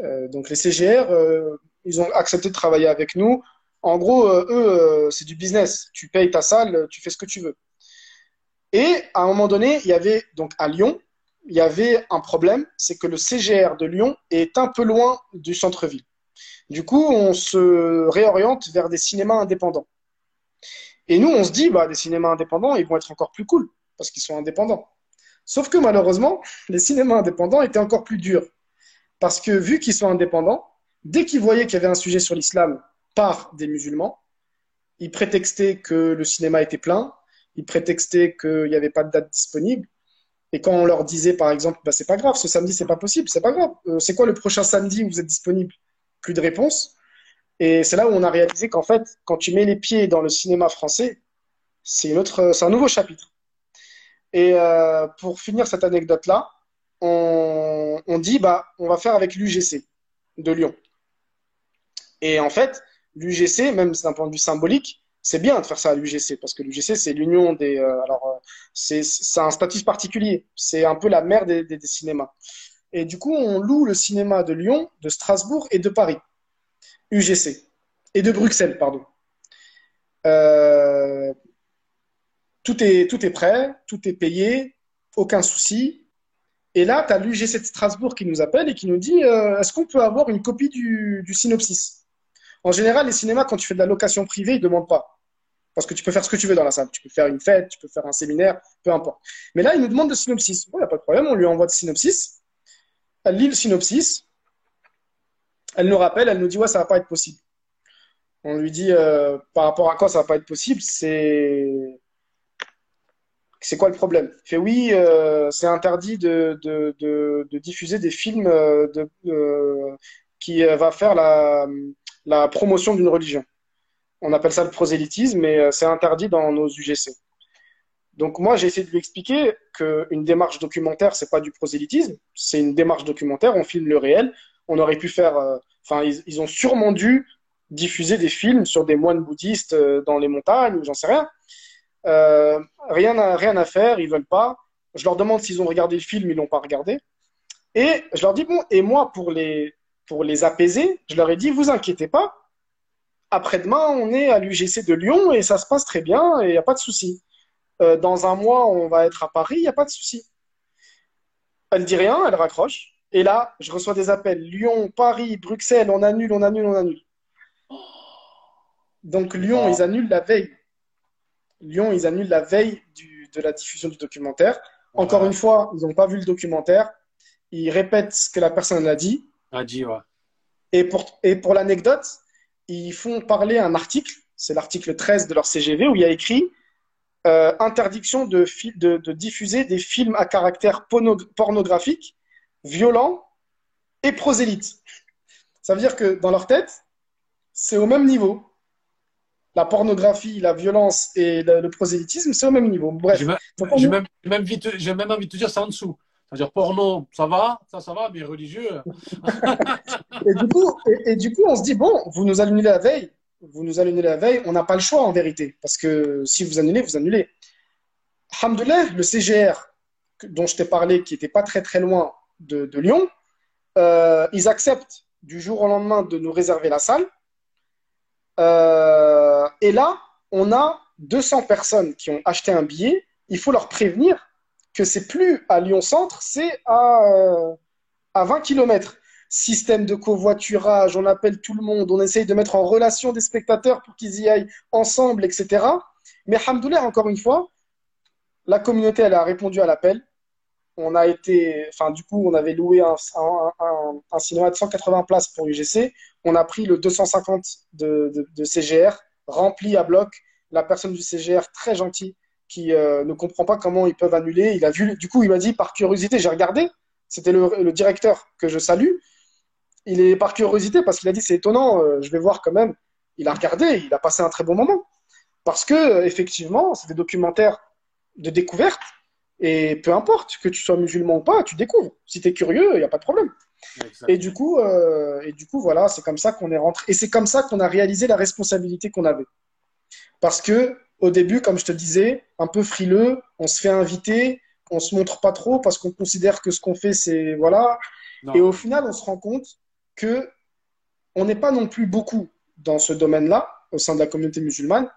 Euh, donc, les CGR, euh, ils ont accepté de travailler avec nous. En gros, eux, c'est du business. Tu payes ta salle, tu fais ce que tu veux. Et à un moment donné, il y avait, donc à Lyon, il y avait un problème, c'est que le CGR de Lyon est un peu loin du centre-ville. Du coup, on se réoriente vers des cinémas indépendants. Et nous, on se dit, bah, des cinémas indépendants, ils vont être encore plus cool, parce qu'ils sont indépendants. Sauf que malheureusement, les cinémas indépendants étaient encore plus durs. Parce que vu qu'ils sont indépendants, dès qu'ils voyaient qu'il y avait un sujet sur l'islam par des musulmans, ils prétextaient que le cinéma était plein, ils prétextaient qu'il n'y avait pas de date disponible. Et quand on leur disait, par exemple, bah, c'est pas grave, ce samedi, c'est pas possible, c'est pas grave. Euh, c'est quoi le prochain samedi où vous êtes disponible? Plus de réponse. Et c'est là où on a réalisé qu'en fait, quand tu mets les pieds dans le cinéma français, c'est un nouveau chapitre. Et euh, pour finir cette anecdote-là, on, dit bah on va faire avec l'UGC de Lyon. Et en fait, l'UGC, même d'un point de vue symbolique, c'est bien de faire ça à l'UGC parce que l'UGC c'est l'union des. Euh, alors euh, c'est un statut particulier. C'est un peu la mère des, des cinémas. Et du coup, on loue le cinéma de Lyon, de Strasbourg et de Paris. UGC et de Bruxelles, pardon. Euh, tout, est, tout est prêt, tout est payé, aucun souci. Et là, tu as l'UGC de Strasbourg qui nous appelle et qui nous dit euh, est-ce qu'on peut avoir une copie du, synopsis? En général, les cinémas, quand tu fais de la location privée, ils ne demandent pas. Parce que tu peux faire ce que tu veux dans la salle. Tu peux faire une fête, tu peux faire un séminaire, peu importe. Mais là, il nous demande de synopsis. Il n'y a pas de problème, on lui envoie de synopsis. Elle lit le synopsis. Elle nous rappelle, elle nous dit ouais, ça va pas être possible. On lui dit euh, par rapport à quoi ça va pas être possible, c'est c'est quoi le problème? Il fait oui, euh, c'est interdit de, diffuser des films euh, qui va faire la, la promotion d'une religion. On appelle ça le prosélytisme, mais c'est interdit dans nos UGC. Donc moi, j'ai essayé de lui expliquer qu'une démarche documentaire, c'est pas du prosélytisme, c'est une démarche documentaire, on filme le réel, on aurait pu faire. Euh, enfin, ils, ont sûrement dû diffuser des films sur des moines bouddhistes euh, dans les montagnes, j'en sais rien. Euh, rien, à, rien à faire, ils veulent pas. Je leur demande s'ils ont regardé le film, ils l'ont pas regardé. Et je leur dis bon, et moi pour les pour les apaiser, je leur ai dit vous inquiétez pas. Après-demain, on est à l'UGC de Lyon et ça se passe très bien et il n'y a pas de souci. dans un mois, on va être à Paris, il n'y a pas de souci. Elle dit rien, elle raccroche. Et là, je reçois des appels. Lyon, Paris, Bruxelles, on annule, on annule, on annule. Donc Lyon, ils annulent la veille. Lyon, ils annulent la veille de la diffusion du documentaire. Encore une fois, ils n'ont pas vu le documentaire. Ils répètent ce que la personne a dit. A dit, ouais. Et pour, et pour l'anecdote, ils font parler un article, c'est l'article 13 de leur CGV, où il y a écrit euh, interdiction de, de, diffuser des films à caractère pornographique, violent et prosélyte. Ça veut dire que dans leur tête, c'est au même niveau. La pornographie, la violence et le, prosélytisme, c'est au même niveau. Bref. J'ai même, même, même, envie de te dire, c'est en dessous. C'est-à-dire porno, ça va, ça, ça va, mais religieux. et, du coup, et, du coup, on se dit, bon, vous nous annulez la veille, vous nous annulez la veille, on n'a pas le choix en vérité. Parce que si vous annulez, vous annulez. Alhamdoulilah, le CGR dont je t'ai parlé, qui n'était pas très très loin de, Lyon, euh, ils acceptent du jour au lendemain de nous réserver la salle. Euh, et là, on a 200 personnes qui ont acheté un billet. Il faut leur prévenir que c'est plus à Lyon-Centre, c'est à, euh, à 20 km. Système de covoiturage, on appelle tout le monde, on essaye de mettre en relation des spectateurs pour qu'ils y aillent ensemble, etc. Mais Hamdoulah, encore une fois, la communauté, elle a répondu à l'appel. On a été, enfin, du coup, on avait loué un, cinéma de 180 places pour UGC. On a pris le 250 de, CGR, rempli à bloc. La personne du CGR, très gentille, qui euh, ne comprend pas comment ils peuvent annuler. Il a vu, du coup, il m'a dit par curiosité, j'ai regardé. C'était le, directeur que je salue. Il est par curiosité parce qu'il a dit c'est étonnant, euh, je vais voir quand même. Il a regardé, il a passé un très bon moment parce que effectivement, c'est des documentaires de découverte et peu importe que tu sois musulman ou pas, tu découvres. Si tu es curieux, il n'y a pas de problème. Et du coup, et du coup, voilà, c'est comme ça qu'on est rentré et c'est comme ça qu'on a réalisé la responsabilité qu'on avait. Parce que au début, comme je te disais, un peu frileux, on se fait inviter, on se montre pas trop parce qu'on considère que ce qu'on fait, c'est voilà. Et au final, on se rend compte que on n'est pas non plus beaucoup dans ce domaine-là au sein de la communauté musulmane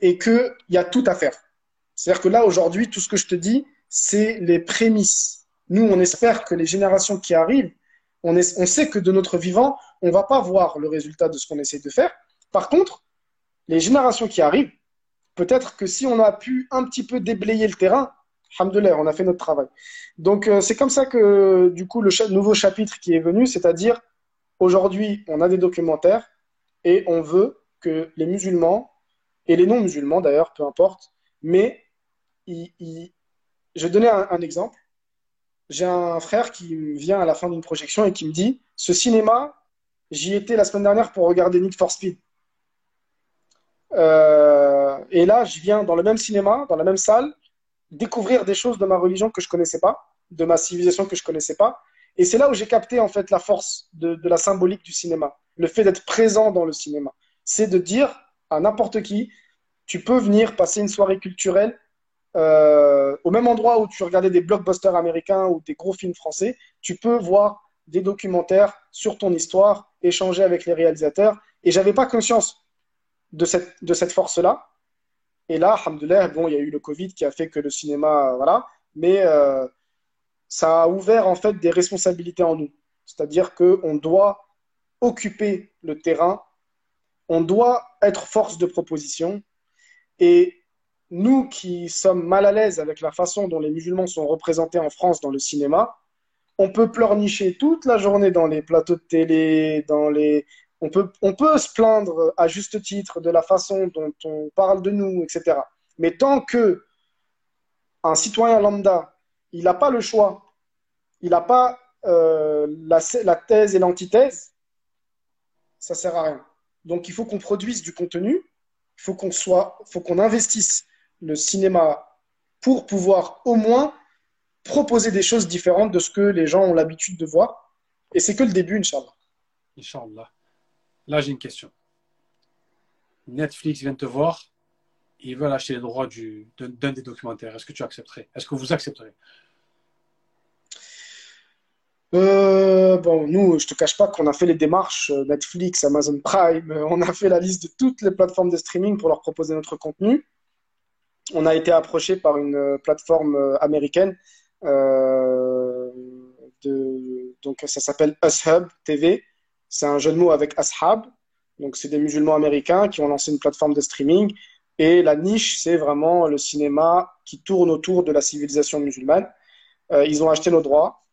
et qu'il y a tout à faire. C'est-à-dire que là, aujourd'hui, tout ce que je te dis, c'est les prémices. Nous, on espère que les générations qui arrivent, on, sait que de notre vivant, on va pas voir le résultat de ce qu'on essaie de faire. Par contre, les générations qui arrivent, peut-être que si on a pu un petit peu déblayer le terrain, alhamdoulilah, on a fait notre travail. Donc euh, c'est comme ça que du coup le nouveau chapitre qui est venu, c'est-à-dire aujourd'hui on a des documentaires et on veut que les musulmans et les non-musulmans d'ailleurs, peu importe, mais je vais donner un, exemple. J'ai un frère qui vient à la fin d'une projection et qui me dit, ce cinéma, j'y étais la semaine dernière pour regarder Need for Speed. Euh, et là, je viens dans le même cinéma, dans la même salle, découvrir des choses de ma religion que je connaissais pas, de ma civilisation que je connaissais pas. Et c'est là où j'ai capté en fait la force de, la symbolique du cinéma, le fait d'être présent dans le cinéma. C'est de dire à n'importe qui, tu peux venir passer une soirée culturelle euh, au même endroit où tu regardais des blockbusters américains ou des gros films français, tu peux voir des documentaires sur ton histoire, échanger avec les réalisateurs. Et j'avais pas conscience de cette, de cette force-là. Et là, alhamdoulilah, bon, il y a eu le Covid qui a fait que le cinéma, voilà, mais euh, ça a ouvert en fait des responsabilités en nous. C'est-à-dire qu'on doit occuper le terrain, on doit être force de proposition. Et nous qui sommes mal à l'aise avec la façon dont les musulmans sont représentés en France dans le cinéma, on peut pleurnicher toute la journée dans les plateaux de télé, dans les, on peut, on peut se plaindre à juste titre de la façon dont on parle de nous, etc. Mais tant que un citoyen lambda, il n'a pas le choix, il n'a pas euh, la, la, thèse et l'antithèse, ça sert à rien. Donc il faut qu'on produise du contenu, il faut qu'on faut qu'on investisse le cinéma pour pouvoir au moins proposer des choses différentes de ce que les gens ont l'habitude de voir. Et c'est que le début, Inch'Allah. Inch'Allah. Là, j'ai une question. Netflix vient te voir, ils veulent acheter les droits d'un des documentaires. Est-ce que tu accepterais? Est-ce que vous accepterez? Euh, bon, nous, je te cache pas qu'on a fait les démarches euh, Netflix, Amazon Prime, euh, on a fait la liste de toutes les plateformes de streaming pour leur proposer notre contenu. On a été approché par une plateforme américaine. de, donc, ça s'appelle Ashab TV. C'est un jeu de mots avec Ashab. Donc, c'est des musulmans américains qui ont lancé une plateforme de streaming. Et la niche, c'est vraiment le cinéma qui tourne autour de la civilisation musulmane. Euh, ils ont acheté nos droits.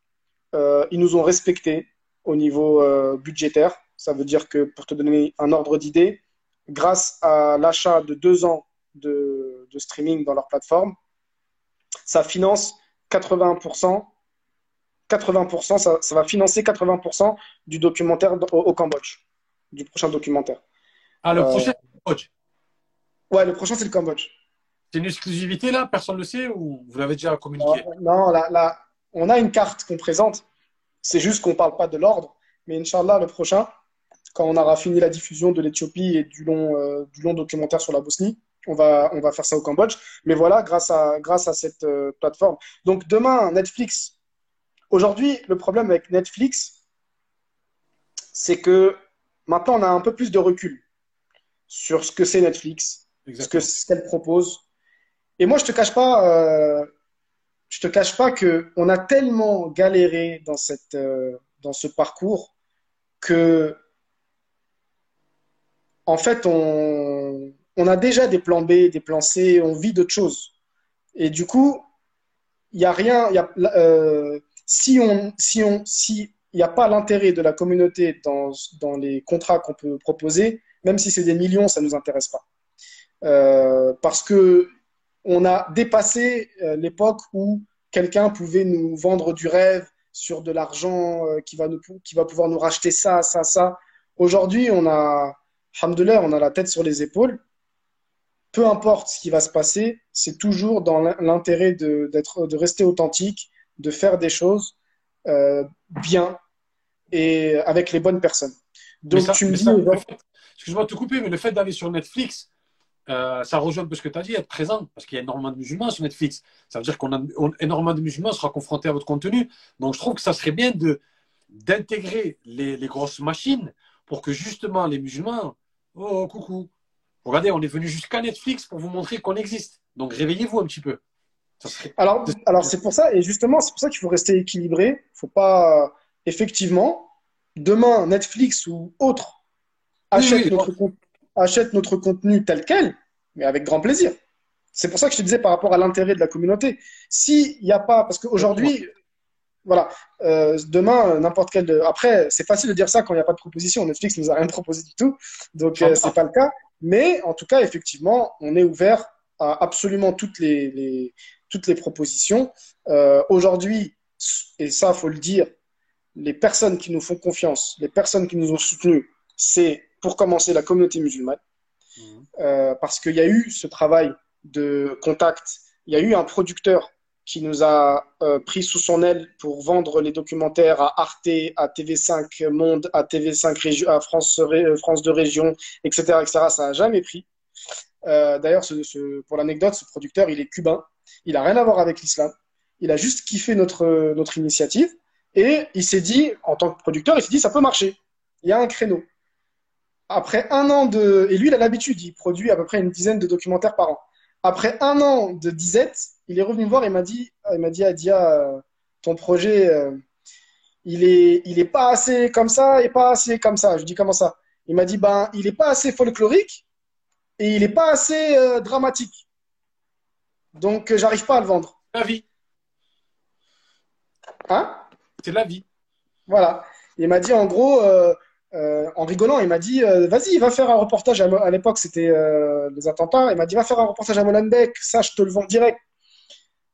Euh, ils nous ont respectés au niveau euh, budgétaire. Ça veut dire que, pour te donner un ordre d'idée, grâce à l'achat de deux ans de, de, streaming dans leur plateforme, ça finance 80%. 80%, ça, ça va financer 80% du documentaire au, au Cambodge du prochain documentaire. Ah, le prochain, c'est le Cambodge Ouais, le prochain, c'est le Cambodge. C'est une exclusivité, là Personne ne le sait ou vous l'avez déjà communiqué? Non, là, là, on a une carte qu'on présente. C'est juste qu'on ne parle pas de l'ordre. Mais Inch'Allah, le prochain, quand on aura fini la diffusion de l'Éthiopie et du long, euh, du long documentaire sur la Bosnie, on va, on va faire ça au Cambodge. Mais voilà, grâce à, grâce à cette euh, plateforme. Donc demain, Netflix. Aujourd'hui, le problème avec Netflix, c'est que Maintenant, on a un peu plus de recul sur ce que c'est Netflix, ce qu'elle propose. Et moi, je te cache pas, euh, je te cache pas que on a tellement galéré dans cette, euh, dans ce parcours que, en fait, on, on a déjà des plans B, des plans C, on vit d'autres choses. Et du coup, il n'y a rien. Euh, si on, si on, si il n'y a pas l'intérêt de la communauté dans, dans les contrats qu'on peut proposer, même si c'est des millions, ça ne nous intéresse pas. Euh, parce que on a dépassé euh, l'époque où quelqu'un pouvait nous vendre du rêve sur de l'argent qui, va qui va pouvoir nous racheter ça, ça, ça. Aujourd'hui, on a, alhamdoulilah, on a la tête sur les épaules. Peu importe ce qui va se passer, c'est toujours dans l'intérêt de, de rester authentique, de faire des choses euh, bien et avec les bonnes personnes. Donc tu me dis. Excuse-moi de te couper, mais le fait d'aller sur Netflix, euh, ça rejoint un peu ce que tu as dit, être présent, parce qu'il y a énormément de musulmans sur Netflix. Ça veut dire qu'on a énormément de musulmans sera confrontés à votre contenu. Donc je trouve que ça serait bien de d'intégrer les, les, grosses machines pour que justement les musulmans, oh coucou, regardez, on est venu jusqu'à Netflix pour vous montrer qu'on existe. Donc réveillez-vous un petit peu. Alors, alors c'est pour ça, et justement, c'est pour ça qu'il faut rester équilibré. Il faut pas, effectivement, demain, Netflix ou autre achète, notre, achète notre contenu tel quel, mais avec grand plaisir. C'est pour ça que je te disais par rapport à l'intérêt de la communauté. S'il n'y a pas, parce qu'aujourd'hui, voilà, euh, demain, n'importe quel. Après, c'est facile de dire ça quand il n'y a pas de proposition. Netflix ne nous a rien proposé du tout, donc euh, c'est pas le cas. Mais en tout cas, effectivement, on est ouvert à absolument toutes les, les, toutes les propositions. Euh, Aujourd'hui, et ça, faut le dire, les personnes qui nous font confiance, les personnes qui nous ont soutenus, c'est pour commencer la communauté musulmane. Mmh. Euh, parce qu'il y a eu ce travail de contact, il y a eu un producteur qui nous a euh, pris sous son aile pour vendre les documentaires à Arte, à TV5 Monde, à TV5 Région, à France, de Région, etc., etc. Ça n'a jamais pris. Euh, D'ailleurs, pour l'anecdote, ce producteur, il est cubain. Il n'a rien à voir avec l'islam. Il a juste kiffé notre, notre initiative. Et il s'est dit, en tant que producteur, il s'est dit, ça peut marcher. Il y a un créneau. Après un an de... Et lui, il a l'habitude, il produit à peu près une dizaine de documentaires par an. Après un an de disette, il est revenu me voir et m'a dit, il m'a dit, Adia, euh, ton projet, euh, il est, il est pas assez comme ça et pas assez comme ça. Je dis, comment ça? Il m'a dit, ben, il est pas assez folklorique et il est pas assez euh, dramatique. Donc, j'arrive pas à le vendre. La vie. Hein? C'est la vie. Voilà. Il m'a dit, en gros, euh, euh, en rigolant, il m'a dit, euh, vas-y, va faire un reportage. À, à l'époque, c'était les attentats. Il m'a dit, va faire un reportage à Molenbeek. Ça, je te le vends direct.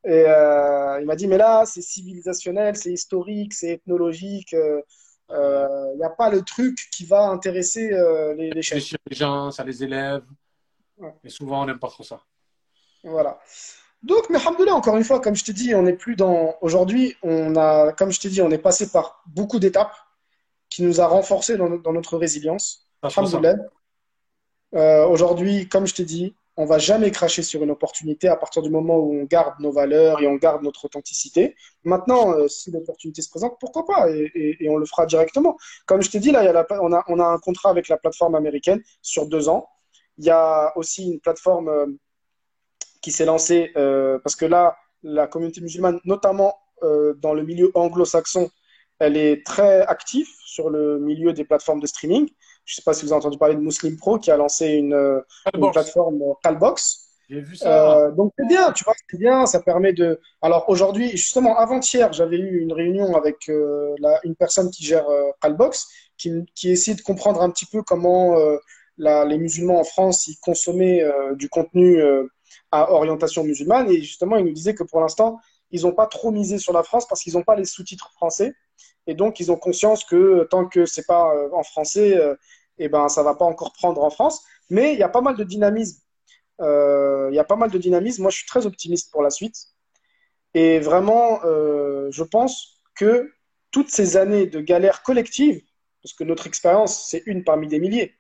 Et euh, il m'a dit, mais là, c'est civilisationnel, c'est historique, c'est ethnologique. Il n'y a pas le truc qui va intéresser les, les chefs. Les gens, ça les élève. Ouais. Et souvent, on n'aime pas trop ça. Voilà. Donc, mais encore une fois, comme je te dis, on n'est plus dans. Aujourd'hui, on a, comme je t'ai dit, on est passé par beaucoup d'étapes qui nous a renforcés dans, dans notre résilience. Euh, Aujourd'hui, comme je t'ai dit, on va jamais cracher sur une opportunité à partir du moment où on garde nos valeurs et on garde notre authenticité. Maintenant, euh, si l'opportunité se présente, pourquoi pas et, on le fera directement. Comme je t'ai dit, là, y a on, a, un contrat avec la plateforme américaine sur deux ans. Il y a aussi une plateforme. Euh, qui s'est lancé, euh, parce que là, la communauté musulmane, notamment dans le milieu anglo-saxon, elle est très active sur le milieu des plateformes de streaming. Je ne sais pas si vous avez entendu parler de Muslim Pro qui a lancé une, une plateforme Calbox. J'ai vu ça. Euh, donc c'est bien, tu vois, c'est bien, ça permet de. Alors aujourd'hui, justement, avant-hier, j'avais eu une réunion avec euh, la, une personne qui gère euh, Calbox, qui, qui essaie de comprendre un petit peu comment euh, la, les musulmans en France ils consommaient euh, du contenu euh, à orientation musulmane, et justement, il nous disait que pour l'instant, ils n'ont pas trop misé sur la France parce qu'ils n'ont pas les sous-titres français, et donc ils ont conscience que tant que c'est pas en français, et ben ça va pas encore prendre en France. Mais il y a pas mal de dynamisme euh, il y a pas mal de dynamisme. Moi, je suis très optimiste pour la suite. Et vraiment, euh, je pense que toutes ces années de galère collective, parce que notre expérience, c'est une parmi des milliers,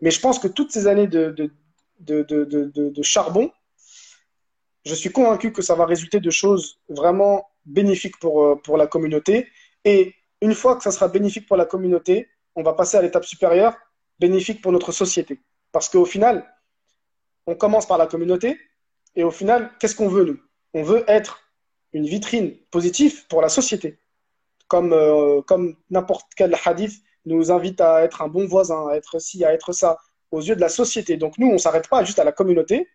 mais je pense que toutes ces années de, de, de, de, de charbon, je suis convaincu que ça va résulter de choses vraiment bénéfiques pour, euh, pour la communauté. Et une fois que ça sera bénéfique pour la communauté, on va passer à l'étape supérieure, bénéfique pour notre société. Parce qu'au final, on commence par la communauté et au final, qu'est-ce qu'on veut nous? On veut être une vitrine positive pour la société. Comme, euh, comme n'importe quel hadith nous invite à être un bon voisin, à être ci, à être ça, aux yeux de la société. Donc nous, on ne s'arrête pas juste à la communauté,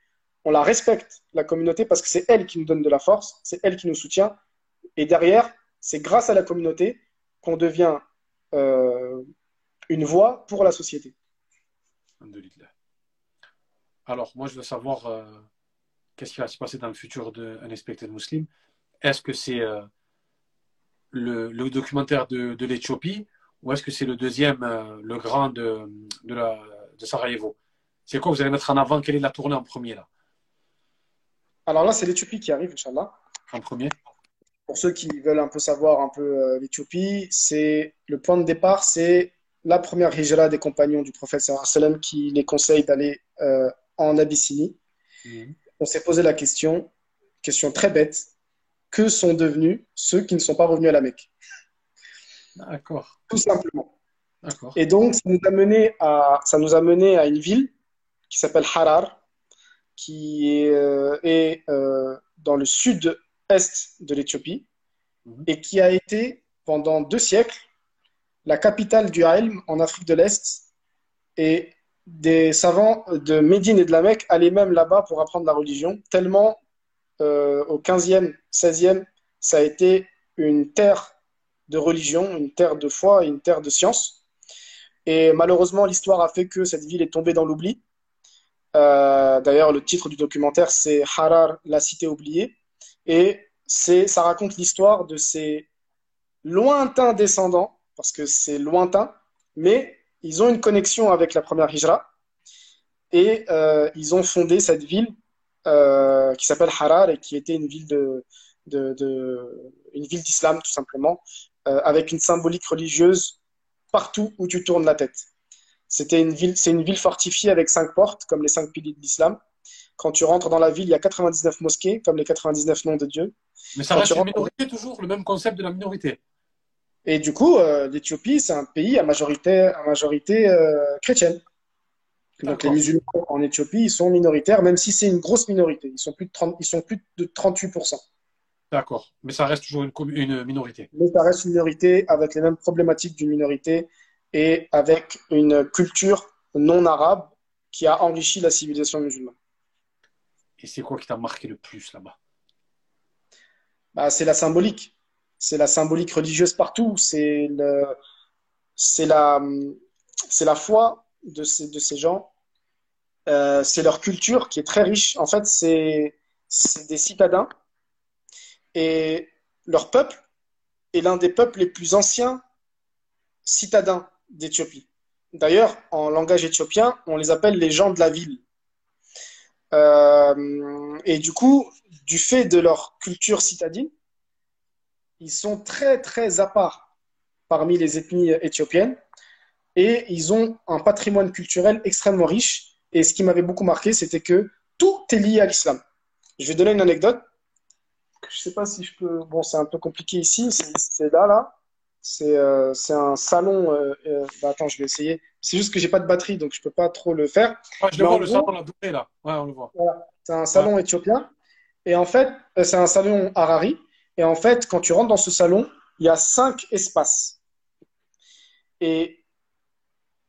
on la respecte, la communauté, parce que c'est elle qui nous donne de la force, c'est elle qui nous soutient. Et derrière, c'est grâce à la communauté qu'on devient euh, une voix pour la société. Alors, moi, je veux savoir euh, qu'est-ce qui va se passer dans le futur d'un Unexpected Muslim? Est-ce que c'est euh, le, le, documentaire de, de l'Éthiopie ou est-ce que c'est le deuxième, euh, le grand de, de, la, de Sarajevo? C'est quoi vous allez mettre en avant? Quelle est la tournée en premier là? Alors là, c'est l'Éthiopie qui arrive, Inch'Allah. En premier Pour ceux qui veulent un peu savoir un peu l'Éthiopie, c'est le point de départ, c'est la première hijra des compagnons du prophète sallam qui les conseille d'aller euh, en Abyssinie. Mmh. On s'est posé la question, question très bête, que sont devenus ceux qui ne sont pas revenus à la Mecque? D'accord. Tout simplement. D'accord. Et donc, ça nous, a mené à, ça nous a mené à une ville qui s'appelle Harar, qui est, euh, est euh, dans le sud-est de l'Éthiopie mmh. et qui a été, pendant deux siècles, la capitale du Haïlm en Afrique de l'Est. Et des savants de Médine et de la Mecque allaient même là-bas pour apprendre la religion, tellement euh, au 15e, 16e, ça a été une terre de religion, une terre de foi, une terre de science. Et malheureusement, l'histoire a fait que cette ville est tombée dans l'oubli. Euh, D'ailleurs, le titre du documentaire, c'est Harar, la cité oubliée. Et ça raconte l'histoire de ces lointains descendants, parce que c'est lointain, mais ils ont une connexion avec la première Hijra et euh, ils ont fondé cette ville euh, qui s'appelle Harar et qui était une ville de, de, de une ville d'islam tout simplement, euh, avec une symbolique religieuse partout où tu tournes la tête. C'était une ville, c'est une ville fortifiée avec cinq portes, comme les cinq piliers de l'islam. Quand tu rentres dans la ville, il y a 99 mosquées, comme les 99 noms de Dieu. Mais ça reste une minorité toujours, le même concept de la minorité. Et du coup, euh, l'Éthiopie, c'est un pays à majorité, à majorité euh, chrétienne. Donc les musulmans en Éthiopie, ils sont minoritaires, même si c'est une grosse minorité. Ils sont plus de, 30, ils sont plus de 38%. D'accord, mais ça reste toujours une, une, minorité. Mais ça reste une minorité avec les mêmes problématiques d'une minorité et avec une culture non arabe qui a enrichi la civilisation musulmane. Et c'est quoi qui t'a marqué le plus là-bas? Bah, C'est la symbolique c'est la symbolique religieuse partout, c'est le, c'est la, c'est la foi de ces, de ces gens, euh, c'est leur culture qui est très riche. En fait, c'est, c'est des citadins et leur peuple est l'un des peuples les plus anciens citadins d'Éthiopie. D'ailleurs, en langage éthiopien, on les appelle les gens de la ville. Euh, et du coup, du fait de leur culture citadine, ils sont très, très à part parmi les ethnies éthiopiennes et ils ont un patrimoine culturel extrêmement riche. Et ce qui m'avait beaucoup marqué, c'était que tout est lié à l'islam. Je vais donner une anecdote. Je ne sais pas si je peux. Bon, c'est un peu compliqué ici. C'est là, là. C'est euh, un salon. euh, euh, bah, attends, je vais essayer. C'est juste que j'ai pas de batterie, donc je peux pas trop le faire. Ah, je le Mais vois, le gros- salon, doublé, là. Ouais, on le voit. Voilà. C'est un salon éthiopien. Et en fait, euh, c'est un salon Harari. Et en fait, quand tu rentres dans ce salon, il y a cinq espaces. Et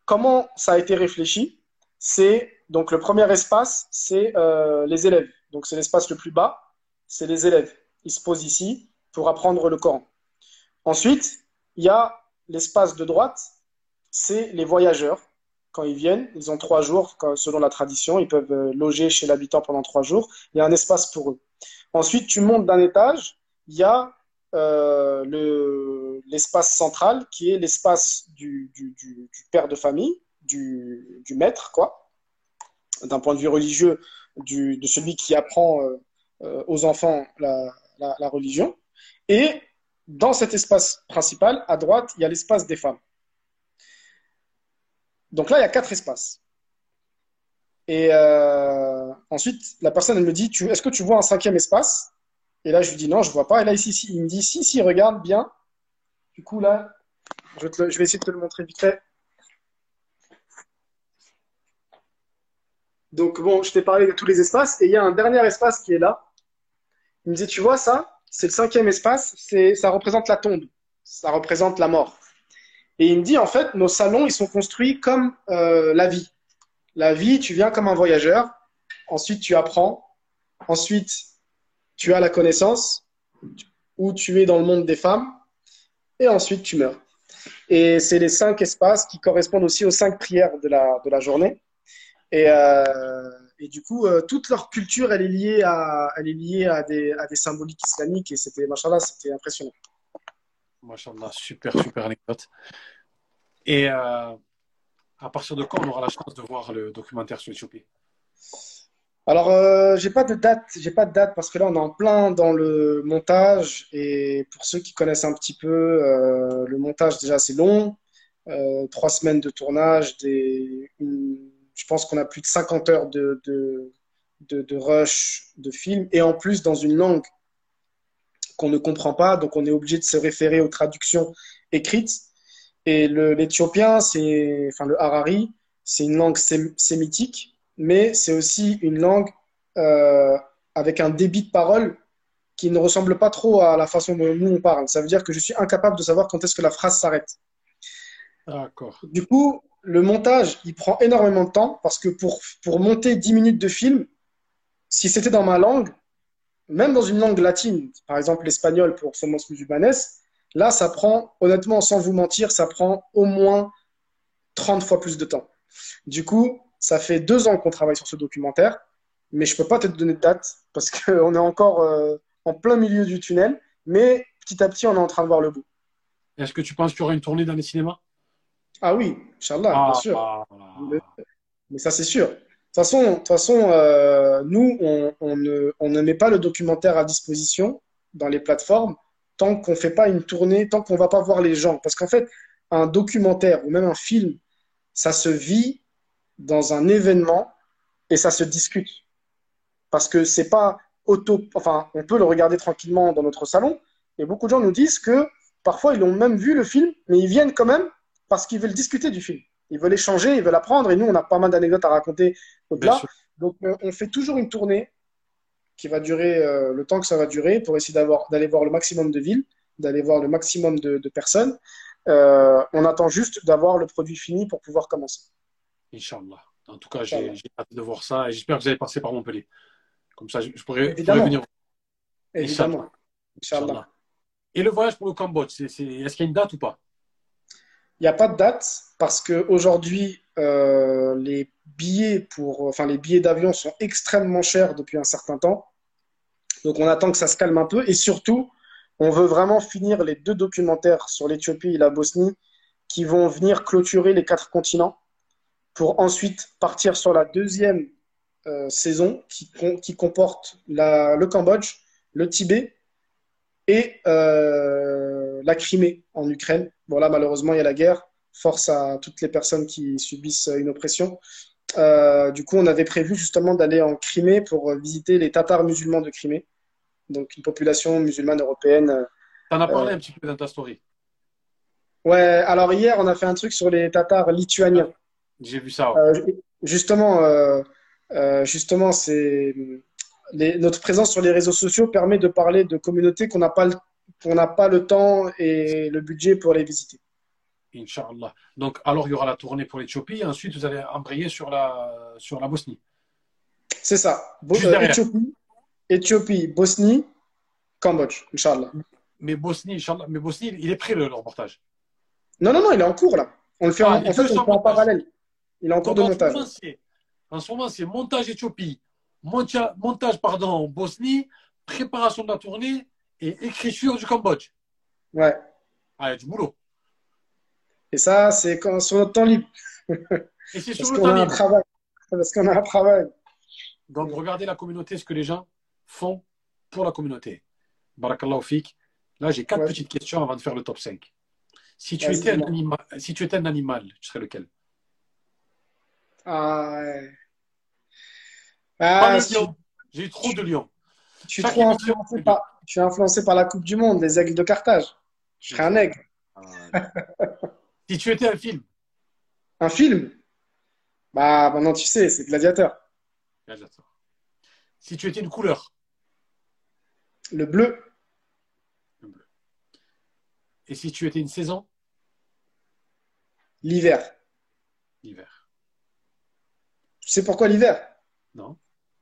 comment ça a été réfléchi? C'est donc le premier espace, c'est euh, les élèves. Donc c'est l'espace le plus bas, c'est les élèves. Ils se posent ici pour apprendre le Coran. Ensuite, il y a l'espace de droite, c'est les voyageurs. Quand ils viennent, ils ont trois jours, selon la tradition, ils peuvent euh, loger chez l'habitant pendant trois jours. Il y a un espace pour eux. Ensuite, tu montes d'un étage, il y a euh, le, l'espace central qui est l'espace du, père de famille, du, maître, quoi, d'un point de vue religieux, de celui qui apprend euh, euh, aux enfants la, religion. Et dans cet espace principal, à droite, il y a l'espace des femmes. Donc là, il y a quatre espaces. Et ensuite, la personne, me dit, est-ce que tu vois un cinquième espace? Et là, je lui dis, non, je vois pas. Et là, ici, il me dit, si, si, regarde bien. Du coup, là, je, vais essayer de te le montrer vite fait. Donc, bon, je t'ai parlé de tous les espaces. Et il y a un dernier espace qui est là. Il me dit, tu vois ça? C'est le cinquième espace. Ça représente la tombe. Ça représente la mort. Et il me dit, en fait, nos salons, ils sont construits comme euh, la vie. La vie, tu viens comme un voyageur. Ensuite, tu apprends. Ensuite, tu as la connaissance, ou tu es dans le monde des femmes. Et ensuite, tu meurs. Et c'est les cinq espaces qui correspondent aussi aux cinq prières de la, de la journée. Et, euh, du coup, euh, toute leur culture, elle est liée à, elle est liée à des, à des symboliques islamiques. Et c'était, c'était impressionnant. Machallah, super, super anecdote. Et euh, à partir de quand on aura la chance de voir le documentaire sur l'Éthiopie? Alors, euh, j'ai pas de date, j'ai pas de date parce que là, on est en plein dans le montage. Et pour ceux qui connaissent un petit peu, euh, le montage, déjà, c'est long. Euh, trois semaines de tournage, des, une- je pense qu'on a plus de 50 heures de, de, de, de rush de film. Et en plus, dans une langue qu'on ne comprend pas. Donc, on est obligé de se référer aux traductions écrites. Et l'éthiopien, c'est, enfin, le harari, c'est une langue sém- sémitique, mais c'est aussi une langue euh, avec un débit de parole qui ne ressemble pas trop à la façon dont nous on parle. Ça veut dire que je suis incapable de savoir quand est-ce que la phrase s'arrête. D'accord. Du coup, le montage, il prend énormément de temps parce que pour, pour monter 10 minutes de film, si c'était dans ma langue, même dans une langue latine, par exemple l'espagnol pour Somos Musulmanes, là, ça prend, honnêtement, sans vous mentir, ça prend au moins 30 fois plus de temps. Du coup, ça fait deux ans qu'on travaille sur ce documentaire, mais je peux pas te donner de date parce qu'on est encore euh, en plein milieu du tunnel, mais petit à petit, on est en train de voir le bout. Est-ce que tu penses qu'il y aura une tournée dans les cinémas? Ah oui, Inch'Allah, bien sûr. ah, Mais, mais ça, c'est sûr. De toute façon, de toute façon euh, nous, on, on ne, on ne met pas le documentaire à disposition dans les plateformes tant qu'on fait pas une tournée, tant qu'on va pas voir les gens. Parce qu'en fait, un documentaire ou même un film, ça se vit dans un événement et ça se discute. Parce que c'est pas auto, enfin, on peut le regarder tranquillement dans notre salon. Et beaucoup de gens nous disent que parfois ils ont même vu le film, mais ils viennent quand même parce qu'ils veulent discuter du film. Ils veulent échanger, ils veulent apprendre. Et nous, on a pas mal d'anecdotes à raconter au-delà. Donc, euh, on fait toujours une tournée qui va durer euh, le temps que ça va durer pour essayer d'avoir, d'aller voir le maximum de villes, d'aller voir le maximum de, de personnes. Euh, on attend juste d'avoir le produit fini pour pouvoir commencer. Inch'Allah. En tout cas, j'ai hâte de voir ça et j'espère que vous allez passer par Montpellier. Comme ça, je, je pourrais, je pourrais Évidemment. venir. Évidemment. Inch'Allah. Inch'Allah. Et le voyage pour le Cambodge, est-ce qu'il y a une date ou pas? Il n'y a pas de date parce qu'aujourd'hui, euh, les billets pour, enfin, les billets d'avion sont extrêmement chers depuis un certain temps. Donc, on attend que ça se calme un peu. Et surtout, on veut vraiment finir les deux documentaires sur l'Éthiopie et la Bosnie qui vont venir clôturer les quatre continents pour ensuite partir sur la deuxième euh, saison qui, qui comporte la- le Cambodge, le Tibet et euh, la Crimée en Ukraine. Bon, là, malheureusement, il y a la guerre. Force à toutes les personnes qui subissent une oppression. Euh, du coup, on avait prévu justement d'aller en Crimée pour visiter les Tatars musulmans de Crimée, donc une population musulmane européenne. Tu en as parlé un petit peu dans ta story. Ouais, alors hier, on a fait un truc sur les Tatars lituaniens. J'ai vu ça. ouais. Euh, justement, euh, euh, justement, c'est notre présence sur les réseaux sociaux permet de parler de communautés qu'on n'a pas le, qu'on n'a pas le temps et le budget pour les visiter. Inch'Allah. Donc, alors, il y aura la tournée pour l'Éthiopie et ensuite, vous allez embrayer sur la, sur la Bosnie. C'est ça. Bo-. Éthiopie, Éthiopie, Bosnie, Cambodge, Inch'Allah. Mais Bosnie, Inch'Allah, mais Bosnie, il est prêt le, le reportage? Non, non, non, il est en cours là. On le fait Ah, en, les en fait, deux on le sont fait en montage. parallèle. Il en cours Donc, de en montage. en ce moment, c'est montage Éthiopie, monta- montage, pardon, Bosnie, préparation de la tournée et écriture du Cambodge. Ouais. Ah, il y a du boulot. Et ça, c'est quand, sur notre temps libre. Et c'est sur le qu'on a temps un libre. travail. Parce qu'on a un travail. Donc, regardez la communauté, ce que les gens font pour la communauté. Barakallahu fik. Là, j'ai quatre Ouais. petites questions avant de faire le top 5. Si tu, étais un si tu étais un animal, tu serais lequel? Ah, ouais. Ah, lion. J'ai eu trop de lions. es Chaque trop influencé par, influencé la Coupe du Monde, les aigles de Carthage. Je serais un aigle. Ah, si tu étais un film, Un film? Bah, maintenant tu sais, c'est Gladiateur. Gladiator. Si tu étais une couleur, Le bleu, le bleu. Et si tu étais une saison, l'hiver. l'hiver. Tu sais pourquoi l'hiver? Non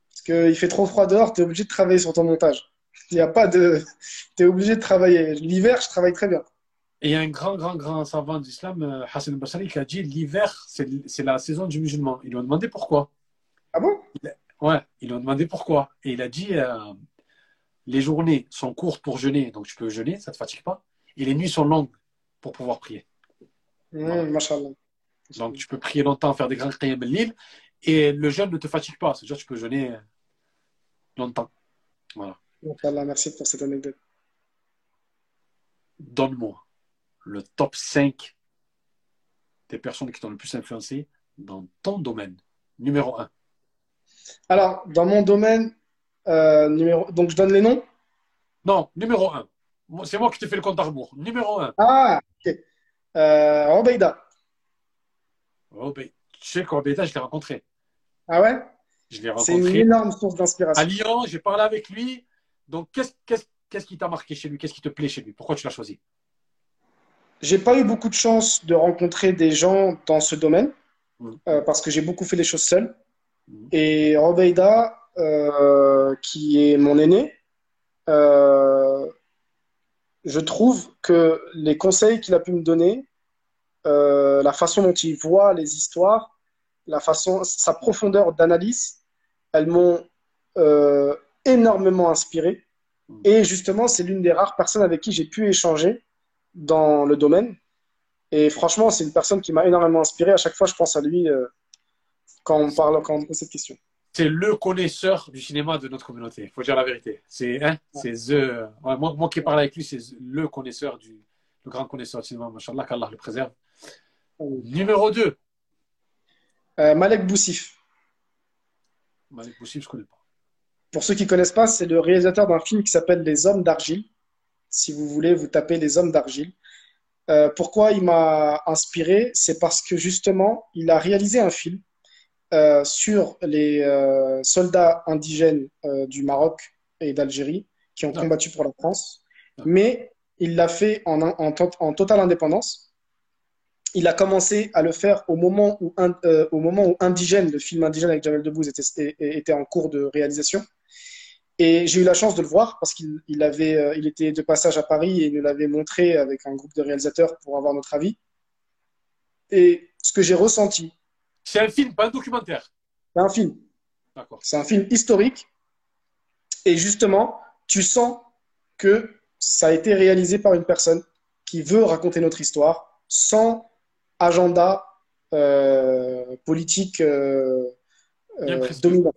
Parce qu'il fait trop froid dehors, tu es obligé de travailler sur ton montage. Il n'y a pas de. Tu es obligé de travailler. L'hiver, je travaille très bien. Et il y a un grand, grand, grand savant d'islam, euh, Hassan Basari, qui a dit l'hiver, c'est c'est la saison du musulman. Ils lui ont demandé pourquoi. Ah bon? Ouais, ils lui ont demandé pourquoi. Et il a dit euh, les journées sont courtes pour jeûner, donc tu peux jeûner, ça ne te fatigue pas. Et les nuits sont longues pour pouvoir prier. Mmh. Donc tu peux prier longtemps, faire des grands qiyam al-lil, et le jeûne ne te fatigue pas. C'est-à-dire que tu peux jeûner longtemps. Voilà. Merci pour cette anecdote. Donne-moi le top 5 des personnes qui t'ont le plus influencé dans ton domaine. Numéro 1. Alors, dans mon domaine, euh, numéro... donc je donne les noms? Non, numéro 1. C'est moi qui t'ai fait le compte à rebours. Numéro 1. Ah, ok. Euh, Obeida. Oh, ben, tu sais qu'Obeda, je l'ai rencontré. Ah ouais? Je l'ai C'est une énorme source à d'inspiration. Lyon, j'ai parlé avec lui. Donc, qu'est-ce qu'est-ce- qu'est-ce qui t'a marqué chez lui? Qu'est-ce qui te plaît chez lui? Pourquoi tu l'as choisi? J'ai pas eu beaucoup de chance de rencontrer des gens dans ce domaine Mhm. euh, parce que j'ai beaucoup fait les choses seul. Mhm. Et Robeida, euh, qui est mon aîné, euh, je trouve que les conseils qu'il a pu me donner, euh, la façon dont il voit les histoires, la façon, sa profondeur d'analyse, elles m'ont euh, énormément inspiré. Mhm. Et justement, c'est l'une des rares personnes avec qui j'ai pu échanger dans le domaine. Et franchement, c'est une personne qui m'a énormément inspiré. À chaque fois, je pense à lui euh, quand on parle, quand on pose cette question. C'est le connaisseur du cinéma de notre communauté. Il faut dire la vérité. C'est hein, the- ouais, moi, moi qui parle avec lui, c'est le connaisseur du le grand connaisseur du cinéma. Machallah, qu'Allah le préserve. Numéro 2. Euh, Malek Boussif. Malik Boussib, je connais pas. Pour ceux qui connaissent pas, c'est le réalisateur d'un film qui s'appelle Les Hommes d'Argile. Si vous voulez, vous tapez Les Hommes d'Argile. Euh, pourquoi il m'a inspiré? C'est parce que justement, il a réalisé un film euh, sur les soldats indigènes du Maroc et d'Algérie qui ont Ah. combattu pour la France. Ah. Mais il l'a fait en, en, to- en totale indépendance. Il a commencé à le faire au moment où, un- euh, au moment où Indigène, le film Indigène avec Jamel Debbouze, était, était en cours de réalisation. Et j'ai eu la chance de le voir parce qu'il il avait, euh, il était de passage à Paris et il nous l'avait montré avec un groupe de réalisateurs pour avoir notre avis. Et ce que j'ai ressenti, C'est un film, pas un documentaire. c'est un film. D'accord. C'est un film historique. Et justement, tu sens que ça a été réalisé par une personne qui veut raconter notre histoire sans agenda euh, politique euh, euh, dominant.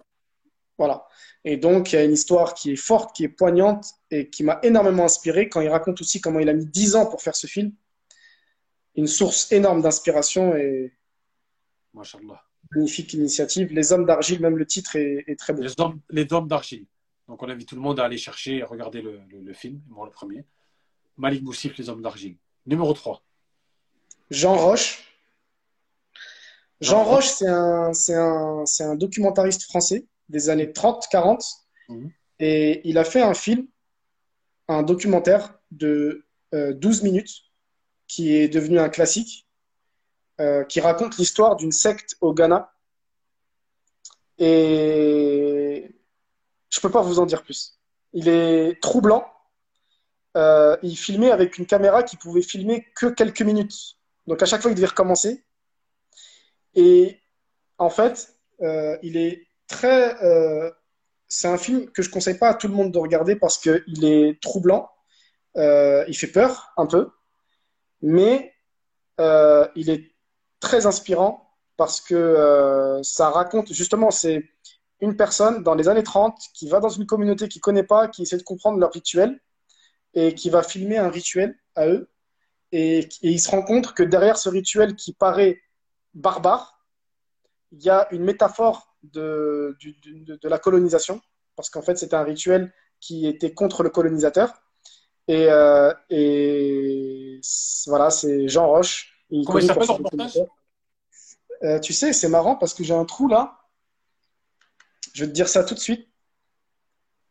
Voilà. Et donc, il y a une histoire qui est forte, qui est poignante et qui m'a énormément inspiré quand il raconte aussi comment il a mis 10 ans pour faire ce film. Une source énorme d'inspiration et magnifique initiative. Les Hommes d'Argile, même le titre est, est très beau. Les hommes, les hommes d'Archie. Donc, on invite tout le monde à aller chercher et regarder le, le- le film, moi le premier. Malik Boussif, Les hommes d'argile. Numéro 3. Jean Roche. Jean Roche, c'est un, documentariste français des années 30-40. Mhm. Et il a fait un film, un documentaire de euh, 12 minutes, qui est devenu un classique, euh, qui raconte l'histoire d'une secte au Ghana. Et je peux pas vous en dire plus. Il est troublant. Euh, il filmait avec une caméra qui pouvait filmer que quelques minutes. Donc à chaque fois, il devait recommencer. Et en fait, euh, il est très. euh, c'est un film que je conseille pas à tout le monde de regarder parce qu'il est troublant. Euh, il fait peur un peu, mais il est très inspirant parce que ça raconte justement c'est une personne dans les années 30 qui va dans une communauté qu'il connaît pas, qui essaie de comprendre leur rituel et qui va filmer un rituel à eux et, et il se rend compte que derrière ce rituel qui paraît barbare, il y a une métaphore de, du- du- de, de la colonisation parce qu'en fait c'était un rituel qui était contre le colonisateur et, euh, et voilà c'est Jean Roche il Comment il s'appelle, le reportage. Euh, tu sais, c'est marrant parce que j'ai un trou là. Je vais te dire ça tout de suite.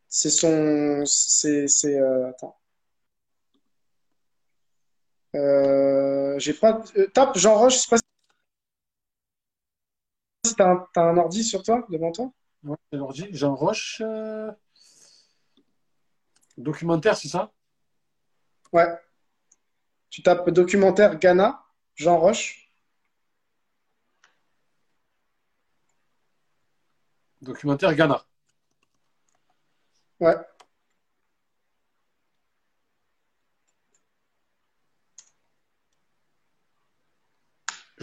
C'est son. C'est. c'est, euh, Attends. Euh, j'ai pas. euh, tape Jean Roche, je sais pas si t'as un, t'as un ordi sur toi, devant toi? Ouais, l'ordi. Jean Roche. euh, Documentaire, c'est ça? Ouais. Tu tapes documentaire Ghana, Jean Roche. Documentaire Ghana. Ouais.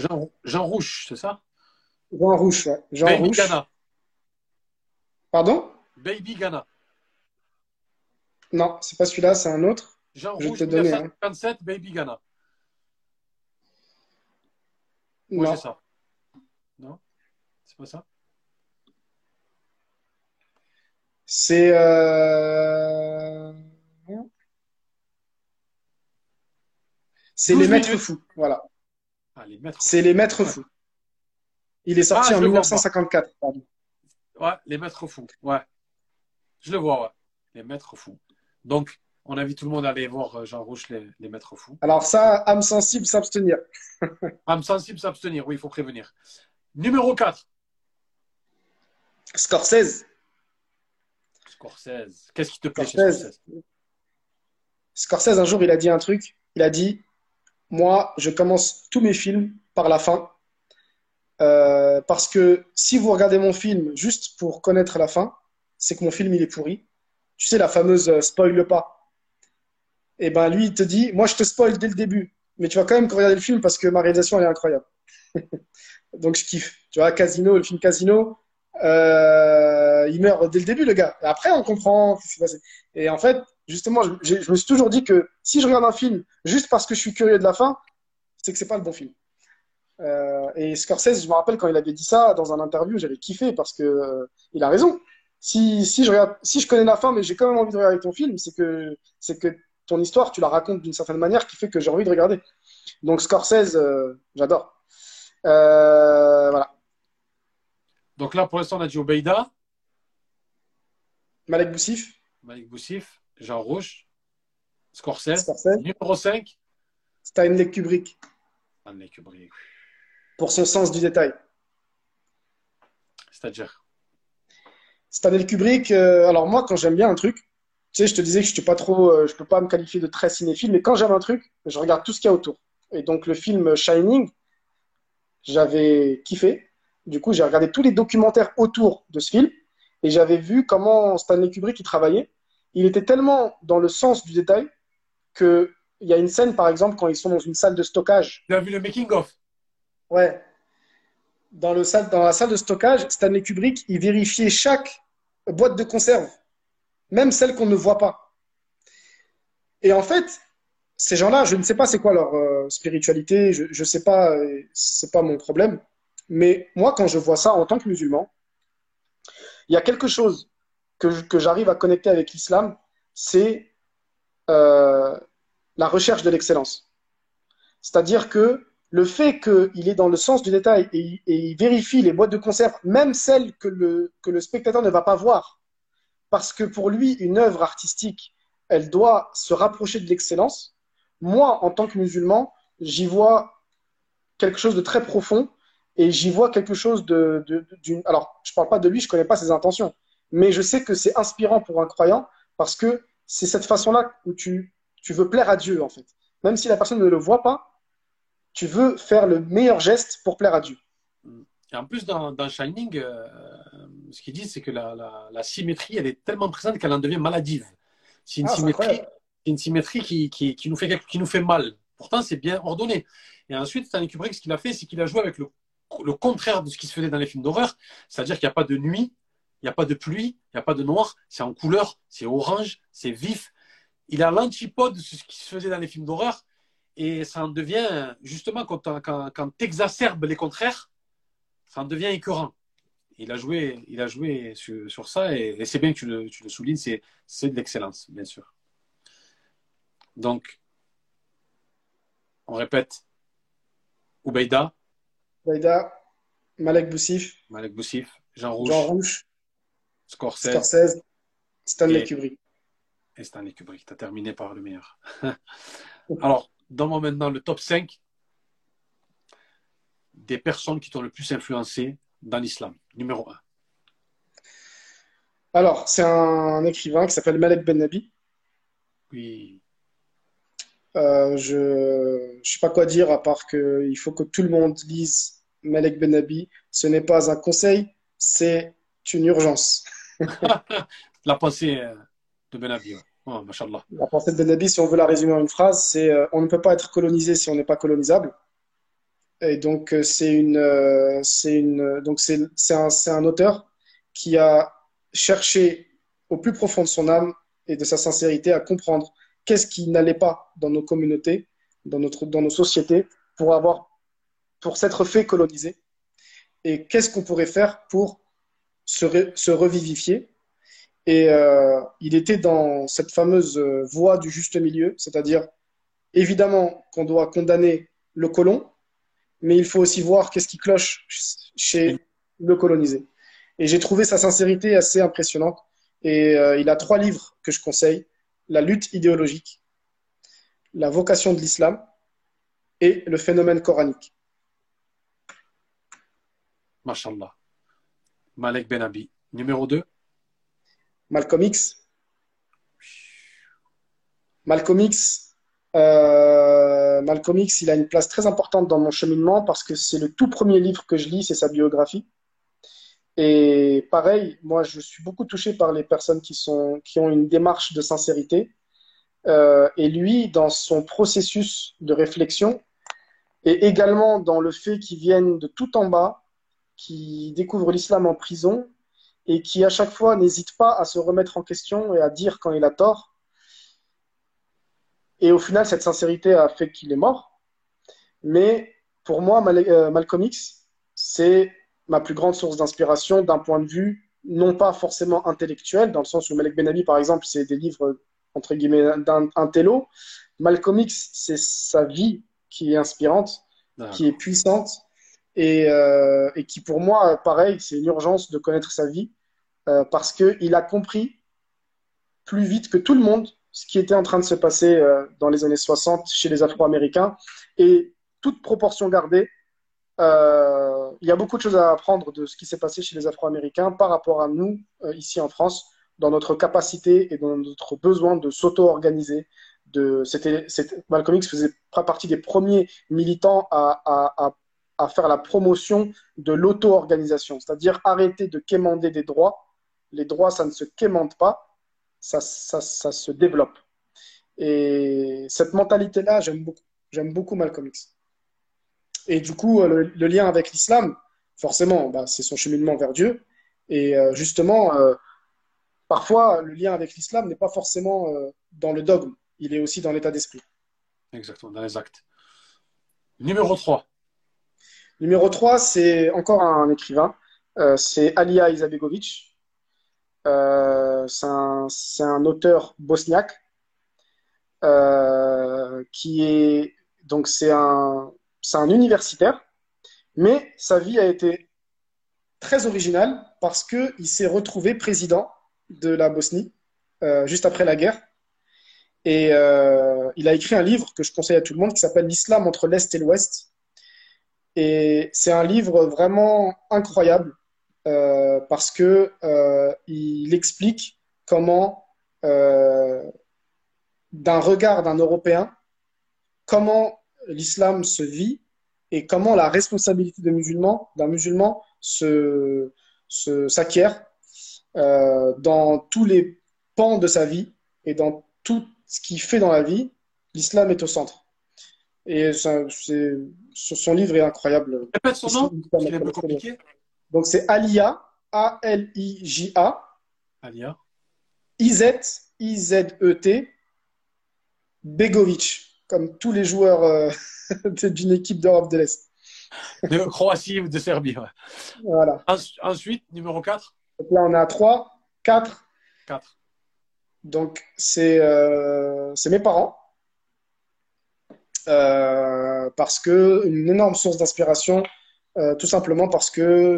Jean, Jean Rouge, c'est ça? Jean Rouge, ouais. Jean Baby Rouge. Ghana. Pardon? Baby Ghana. Non, c'est pas celui-là, c'est un autre. Jean Je Rouge, te donner, hein. 1957, Baby Ghana. Non. j'ai ça. Non? C'est pas ça? C'est euh... c'est 12 les maîtres minutes. fous. Voilà. Ah, les maîtres. C'est les maîtres fous. Il est sorti Ah, je en le vois, 1954. pardon. Ouais, les maîtres fous. Ouais. Je le vois, ouais. Les maîtres fous. Donc, on invite tout le monde à aller voir euh, Jean Rouge, les, les maîtres fous. Alors ça, âme sensible, s'abstenir. Âme sensible, s'abstenir. Oui, il faut prévenir. Numéro 4. Scorsese. Scorsese. Qu'est-ce qui te plaît chez. Scorsese? Scorsese, un jour, il a dit un truc. Il a dit, moi, je commence tous mes films par la fin. Euh, parce que si vous regardez mon film juste pour connaître la fin, c'est que mon film, il est pourri. Tu sais, la fameuse euh, spoil pas. Et ben lui, il te dit, moi, je te spoil dès le début. Mais tu vas quand même regarder le film parce que ma réalisation, elle est incroyable. Donc, je kiffe. Tu vois, Casino, le film Casino, euh, il meurt dès le début, le gars. Après, on comprend ce qui s'est passé. Et en fait, justement, je, me suis toujours dit que si je regarde un film juste parce que je suis curieux de la fin, c'est que c'est pas le bon film. Euh, et Scorsese, je me rappelle quand il avait dit ça dans un interview, j'avais kiffé parce que euh, il a raison. Si, si, je regarde, si je connais la fin, mais j'ai quand même envie de regarder ton film, c'est que, c'est que ton histoire, tu la racontes d'une certaine manière qui fait que j'ai envie de regarder. Donc Scorsese, j'adore. Voilà. Donc là, pour l'instant, on a dit Obeida, Malek Boussif, Malik Boussif, Jean Rouge, Scorsese. Scorsese, Numéro 5, Stanley Kubrick, Stanley Kubrick. pour son sens du détail. C'est-à-dire? Stanley Kubrick, euh, alors moi, quand j'aime bien un truc, tu sais, je te disais que je suis pas trop, euh, je peux pas me qualifier de très cinéphile, mais quand j'aime un truc, je regarde tout ce qu'il y a autour. Et donc le film Shining, j'avais kiffé. Du coup, j'ai regardé tous les documentaires autour de ce film et j'avais vu comment Stanley Kubrick il travaillait. Il était tellement dans le sens du détail que il y a une scène, par exemple, quand ils sont dans une salle de stockage. Tu as vu le making-of Ouais. Dans, le salle, dans la salle de stockage, Stanley Kubrick, il vérifiait chaque boîte de conserve, même celle qu'on ne voit pas. Et en fait, ces gens-là, je ne sais pas c'est quoi leur euh, spiritualité, je ne sais pas, euh, c'est pas mon problème. Mais moi, quand je vois ça en tant que musulman, il y a quelque chose que, j'arrive à connecter avec l'islam, c'est euh, la recherche de l'excellence. C'est-à-dire que le fait qu'il est dans le sens du détail et, il vérifie les boîtes de conserve, même celles que le, que le spectateur ne va pas voir, parce que pour lui, une œuvre artistique, elle doit se rapprocher de l'excellence. Moi, en tant que musulman, j'y vois quelque chose de très profond et j'y vois quelque chose de, d'une. Alors, je ne parle pas de lui, je ne connais pas ses intentions, mais je sais que c'est inspirant pour un croyant parce que c'est cette façon-là où tu, tu veux plaire à Dieu, en fait. Même si la personne ne le voit pas, tu veux faire le meilleur geste pour plaire à Dieu. Et en plus, dans, dans Shining, euh, ce qu'ils disent, c'est que la, la, symétrie, elle est tellement présente qu'elle en devient maladive. C'est une, ah, une symétrie qui, qui, qui, nous fait, qui nous fait mal. Pourtant, c'est bien ordonné. Et ensuite, Stanley Kubrick, ce qu'il a fait, c'est qu'il a joué avec le, le, contraire de ce qui se faisait dans les films d'horreur. C'est-à-dire qu'il n'y a pas de nuit, il n'y a pas de pluie, il n'y a pas de noir. C'est en couleur, c'est orange, c'est vif. Il a l'antipode de ce qui se faisait dans les films d'horreur. Et ça en devient, justement, quand, tu exacerbes les contraires, ça en devient écœurant. Il a joué, il a joué sur, ça et, c'est bien que tu le, soulignes, c'est de l'excellence, bien sûr. Donc, on répète, Oubaïda. Malek Boussif. Malek Boussif, Jean Rouge. Jean Rouge. Scorsese. Scorsese. Stanley Kubrick. Et Stanley Kubrick, tu as terminé par le meilleur. Alors, donne-moi maintenant le top 5 des personnes qui t'ont le plus influencé dans l'islam. Numéro 1. Alors, c'est un écrivain qui s'appelle Malek Ben Nabi. Oui. Euh, je ne sais pas quoi dire à part qu'il faut que tout le monde lise Malek Ben Nabi. Ce n'est pas un conseil, c'est une urgence. La pensée euh, de Ben. Oh, la pensée de Ben Nabi, si on veut la résumer en une phrase, c'est euh, on ne peut pas être colonisé si on n'est pas colonisable. Et donc c'est une, c'est une, donc c'est, c'est un, c'est un auteur qui a cherché au plus profond de son âme et de sa sincérité à comprendre qu'est-ce qui n'allait pas dans nos communautés, dans, notre, dans nos sociétés, pour, avoir, pour s'être fait coloniser Et qu'est-ce qu'on pourrait faire pour se, revivifier? Et euh, il était dans cette fameuse voie du juste milieu, c'est-à-dire évidemment qu'on doit condamner le colon, mais il faut aussi voir qu'est-ce qui cloche chez le colonisé. Et j'ai trouvé sa sincérité assez impressionnante. Et euh, il a trois livres que je conseille la lutte idéologique, la vocation de l'islam et le phénomène coranique. Mashallah. Malek Benabi. Numéro 2 Malcolm X. Malcolm X, euh, Malcolm X, il a une place très importante dans mon cheminement parce que c'est le tout premier livre que je lis, c'est sa biographie. Et pareil, moi, je suis beaucoup touché par les personnes qui, sont, qui ont une démarche de sincérité. Euh, et lui, dans son processus de réflexion, et également dans le fait qu'il vienne de tout en bas, qui découvre l'islam en prison, et qui à chaque fois n'hésite pas à se remettre en question et à dire quand il a tort. Et au final, cette sincérité a fait qu'il est mort. Mais pour moi, euh, Malcolm X, c'est ma plus grande source d'inspiration d'un point de vue non pas forcément intellectuel, dans le sens où Malek Benabi, par exemple, c'est des livres entre guillemets d'un télo. Malcolm X, c'est sa vie qui est inspirante, qui est puissante et, euh, et, qui pour moi, pareil, c'est une urgence de connaître sa vie euh, parce qu'il a compris plus vite que tout le monde ce qui était en train de se passer euh, dans les années 60 chez les Afro-Américains et toute proportion gardée, euh, il y a beaucoup de choses à apprendre de ce qui s'est passé chez les Afro-Américains par rapport à nous, ici en France, dans notre capacité et dans notre besoin de s'auto-organiser. Malcolm X faisait partie des premiers militants à, faire la promotion de l'auto-organisation, c'est-à-dire arrêter de quémander des droits. Les droits, ça ne se quémande pas, ça, ça, ça se développe. Et cette mentalité-là, j'aime beaucoup. J'aime beaucoup Malcolm X. Et du coup, le, lien avec l'islam, forcément, bah, c'est son cheminement vers Dieu. Et euh, justement, euh, parfois, le lien avec l'islam n'est pas forcément euh, dans le dogme, il est aussi dans l'état d'esprit. Exactement, dans les actes. Numéro 3. Numéro 3, c'est encore un écrivain, c'est Alia Izabegovic. c'est un, auteur bosniaque qui est donc c'est un un universitaire, mais sa vie a été très originale parce qu'il s'est retrouvé président de la Bosnie euh, juste après la guerre. Et euh, il a écrit un livre que je conseille à tout le monde qui s'appelle L'islam entre l'Est et l'Ouest. Et c'est un livre vraiment incroyable euh, parce que il explique comment, d'un regard d'un Européen, comment l'islam se vit et comment la responsabilité d'un musulman, d'un musulman se, s'acquiert euh, dans tous les pans de sa vie et dans tout ce qu'il fait dans la vie. L'islam est au centre. Et c'est, son livre est incroyable. Répète son nom, c'est un peu compliqué. Donc c'est Alia, A-L-I-J-A. Alia. I-Z, I-Z-E-T, Begovic comme tous les joueurs euh, d'une équipe d'Europe de l'Est. De Croatie ou de Serbie. Voilà. Ensuite, numéro 4. Donc là, on a 3, 4. 4. Donc, c'est euh, mes parents. Euh, parce que une énorme source d'inspiration, euh, tout simplement parce que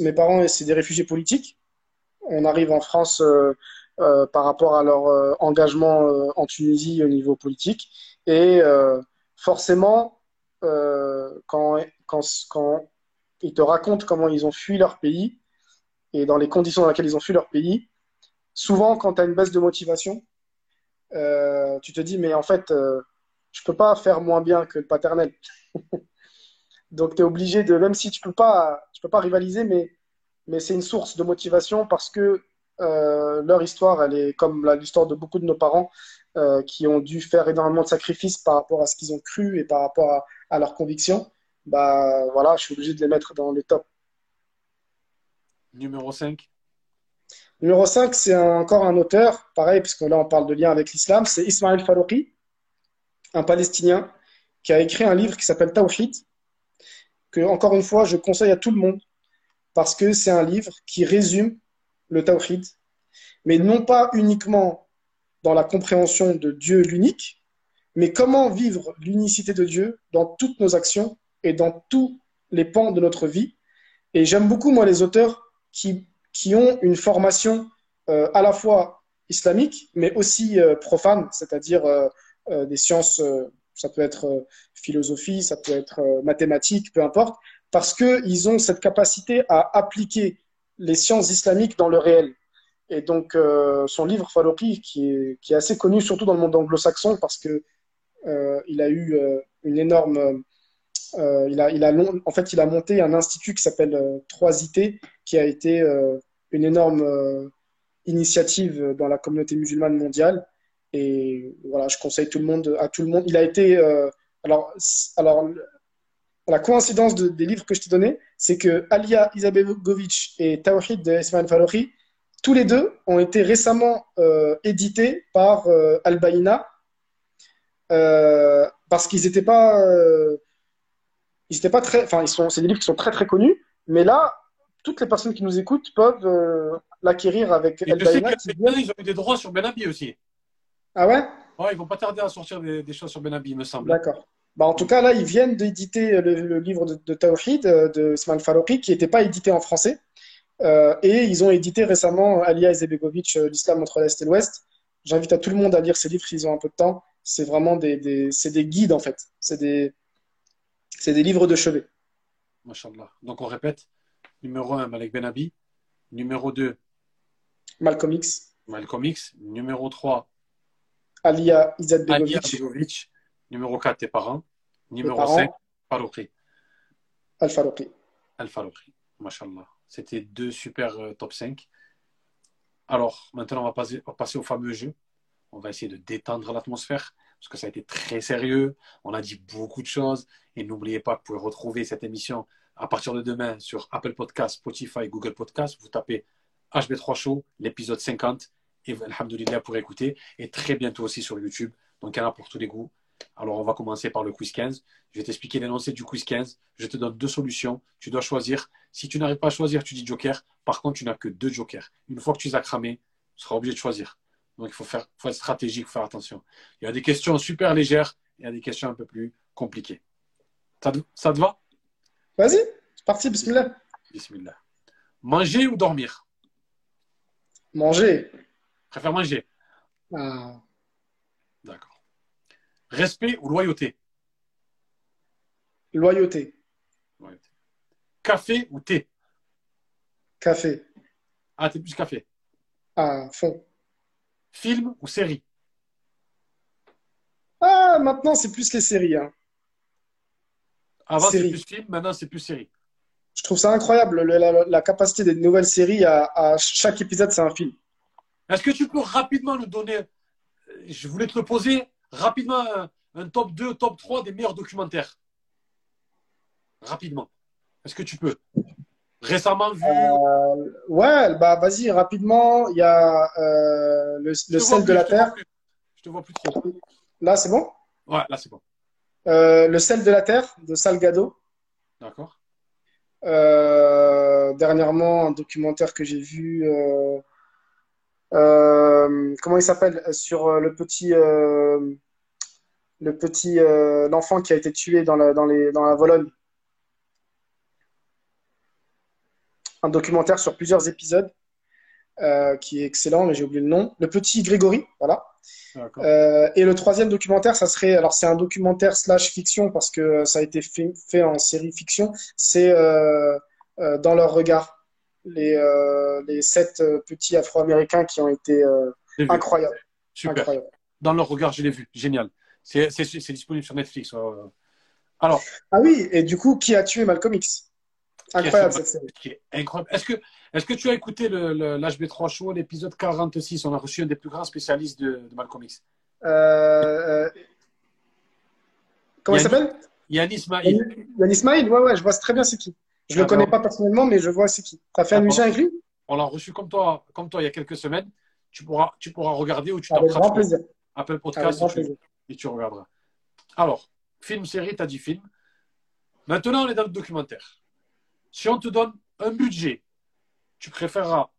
mes parents, c'est des réfugiés politiques. On arrive en France euh, par rapport à leur engagement en Tunisie au niveau politique. Et forcément, quand, quand, quand ils te racontent comment ils ont fui leur pays et dans les conditions dans lesquelles ils ont fui leur pays, souvent quand tu as une baisse de motivation, tu te dis mais en fait je peux pas faire moins bien que le paternel. Donc tu es obligé de même si tu peux pas tu peux pas rivaliser mais mais c'est une source de motivation parce que euh, leur histoire, elle est comme l'histoire de beaucoup de nos parents euh, qui ont dû faire énormément de sacrifices par rapport à ce qu'ils ont cru et par rapport à, leurs convictions. Bah voilà, je suis obligé de les mettre dans le top. Numéro 5 Numéro 5, c'est encore un auteur, pareil, puisque là on parle de lien avec l'islam, c'est Ismail Farouqi, un Palestinien, qui a écrit un livre qui s'appelle Tawhid, que encore une fois je conseille à tout le monde, parce que c'est un livre qui résume le tawhid, mais non pas uniquement dans la compréhension de Dieu l'unique, mais comment vivre l'unicité de Dieu dans toutes nos actions et dans tous les pans de notre vie. Et j'aime beaucoup, moi, les auteurs qui, qui ont une formation euh, à la fois islamique, mais aussi euh, profane, c'est-à-dire euh, des sciences, ça peut être philosophie, ça peut être mathématiques, peu importe, parce qu'ils ont cette capacité à appliquer les sciences islamiques dans le réel. Et donc, euh, son livre Falouqi, qui est, assez connu surtout dans le monde anglo-saxon parce que euh, il a eu euh, une énorme. il a, il a en fait, il a monté un institut qui s'appelle 3IT, qui a été une énorme initiative dans la communauté musulmane mondiale. Et voilà, je conseille tout le monde, à tout le monde. Il a été. alors, alors, la coïncidence des livres que je t'ai donnés, c'est que Alia Izabegovic et Tawhid de Ismail Farouhi, tous les deux ont été récemment euh, édités par euh, Al-Baïna euh, parce qu'ils n'étaient pas, ils étaient pas très, enfin, c'est des livres qui sont très très connus, mais là, toutes les personnes qui nous écoutent peuvent l'acquérir avec Al-Baïna. Ils ont eu des droits sur Benabi aussi. Ah ouais? Ouais, ils vont pas tarder à sortir des, des choses sur Benabi, me semble. D'accord. Bah, en tout cas, là, ils viennent d'éditer le, livre de, de Tawhid euh, de Ismail Farouqi, qui n'était pas édité en français. Euh, et ils ont édité récemment Alia Izebegovic, euh, L'islam entre l'Est et l'Ouest. J'invite à tout le monde à lire ces livres s'ils ont un peu de temps. C'est vraiment des, des, des guides, en fait. C'est des, des livres de chevet. Machallah. Donc, on répète. Numéro 1, Malek Benabi. Numéro 2, Malcolm X. Malcolm X. Numéro 3, Alia Izetbegovic. Numéro 4, tes parents. Numéro 5, Farouqi. Al-Farouqi. Al-Farouqi. Mashallah. C'était deux super euh, top 5. Alors, maintenant, on va passer, passer au fameux jeu. On va essayer de détendre l'atmosphère parce que ça a été très sérieux. On a dit beaucoup de choses. Et n'oubliez pas que vous pouvez retrouver cette émission à partir de demain sur Apple Podcast, Spotify, Google Podcast. Vous tapez HB3 Show, l'épisode 50, et Alhamdulillah pour écouter. Et très bientôt aussi sur YouTube. Donc, il y en a pour tous les goûts. Alors, on va commencer par le quiz 15. Je vais t'expliquer l'énoncé du quiz 15. Je te donne deux solutions. Tu dois choisir. Si tu n'arrives pas à choisir, tu dis joker. Par contre, tu n'as que deux jokers. Une fois que tu les as cramés, tu seras obligé de choisir. Donc, il faut, faire, faut être stratégique, faut faire attention. Il y a des questions super légères et il y a des questions un peu plus compliquées. Ça, te- ça te va? Vas-y, c'est parti, bismillah. Bismillah. Manger ou dormir? Manger. Préfère manger. Ah, D'accord. Respect ou loyauté? Loyauté. Loyauté. Café ou thé? Café. Ah, t'es plus café. À fond. Film ou série? Ah, maintenant, c'est plus les séries. hein. Avant, c'est plus film, maintenant, c'est plus série. Je trouve ça incroyable, le- la, la capacité des nouvelles séries à, à chaque épisode, c'est un film. Est-ce que tu peux rapidement nous donner, je voulais te le poser, rapidement un, un top 2, top 3 des meilleurs documentaires? Rapidement. Est-ce que tu peux? Récemment vu, Euh, ouais, bah vas-y, rapidement. Il y a euh, le, sel de plus, la je terre. Je te vois plus trop. Là, c'est bon? Ouais, là, c'est bon. Euh, le sel de la terre de Salgado. D'accord. Euh, dernièrement, un documentaire que j'ai vu. Euh, euh, comment il s'appelle? Sur euh, le petit, euh, le petit, euh, l'enfant qui a été tué dans la, dans les, dans la Vologne. Un documentaire sur plusieurs épisodes euh, qui est excellent, mais j'ai oublié le nom. Le petit Grégory, voilà. Euh, et le troisième documentaire, ça serait, alors c'est un documentaire slash fiction parce que ça a été fait, fait en série fiction, c'est euh, euh, Dans leur regard, les, euh, les sept euh, petits Afro-Américains qui ont été euh, incroyables. Super. Dans leur regard, je l'ai vu. Génial. C'est disponible sur Netflix. ouais. Alors, Ah oui, et du coup, qui a tué Malcolm X? Incroyable cette série. est incroyable. Est-ce que, est-ce que tu as écouté le, le- l'HB3 Show, l'épisode 46 On a reçu un des plus grands spécialistes de, de Malcolm X. Euh, comment il s'appelle? Yann Ismail. Yann Ismail? Ouais, ouais, je vois très bien c'est qui. Je le Ah, connais pas personnellement, mais je vois c'est qui. T'as fait Ah, une bon. émission avec lui? On l'a reçu comme toi, comme toi il y a quelques semaines. Tu pourras, tu pourras regarder ou tu taperas grand plaisir. Apple Podcast grand et tu, plaisir. et tu regarderas. Alors, film, série, tu as dit film. Maintenant, on est dans le documentaire. Si on te donne un budget, tu préféreras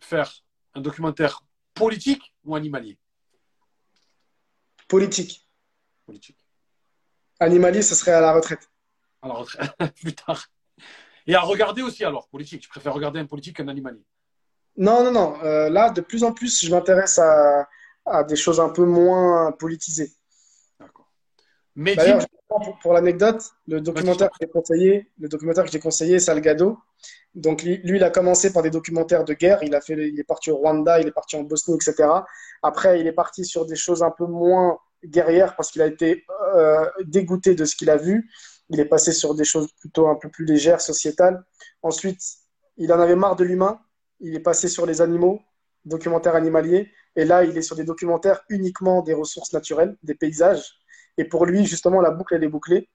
faire un documentaire politique ou animalier? Politique. Politique. Animalier, ce serait à la retraite. À la retraite, plus tard. Et à regarder aussi alors, politique. Je préfère regarder un politique qu'un animalier. Non, non, non. Euh, là, de plus en plus, je m'intéresse à, à des choses un peu moins politisées. D'accord. Je- pour, pour l'anecdote, le documentaire que j'ai conseillé, le documentaire que j'ai conseillé, Salgado. Donc lui, lui, il a commencé par des documentaires de guerre. Il a fait, il est parti au Rwanda, il est parti en Bosnie, etc. Après, il est parti sur des choses un peu moins guerrières parce qu'il a été euh, dégoûté de ce qu'il a vu. Il est passé sur des choses plutôt un peu plus légères, sociétales. Ensuite, il en avait marre de l'humain. Il est passé sur les animaux, documentaires animaliers. Et là, il est sur des documentaires uniquement des ressources naturelles, des paysages. Et pour lui, justement, la boucle, elle est bouclée.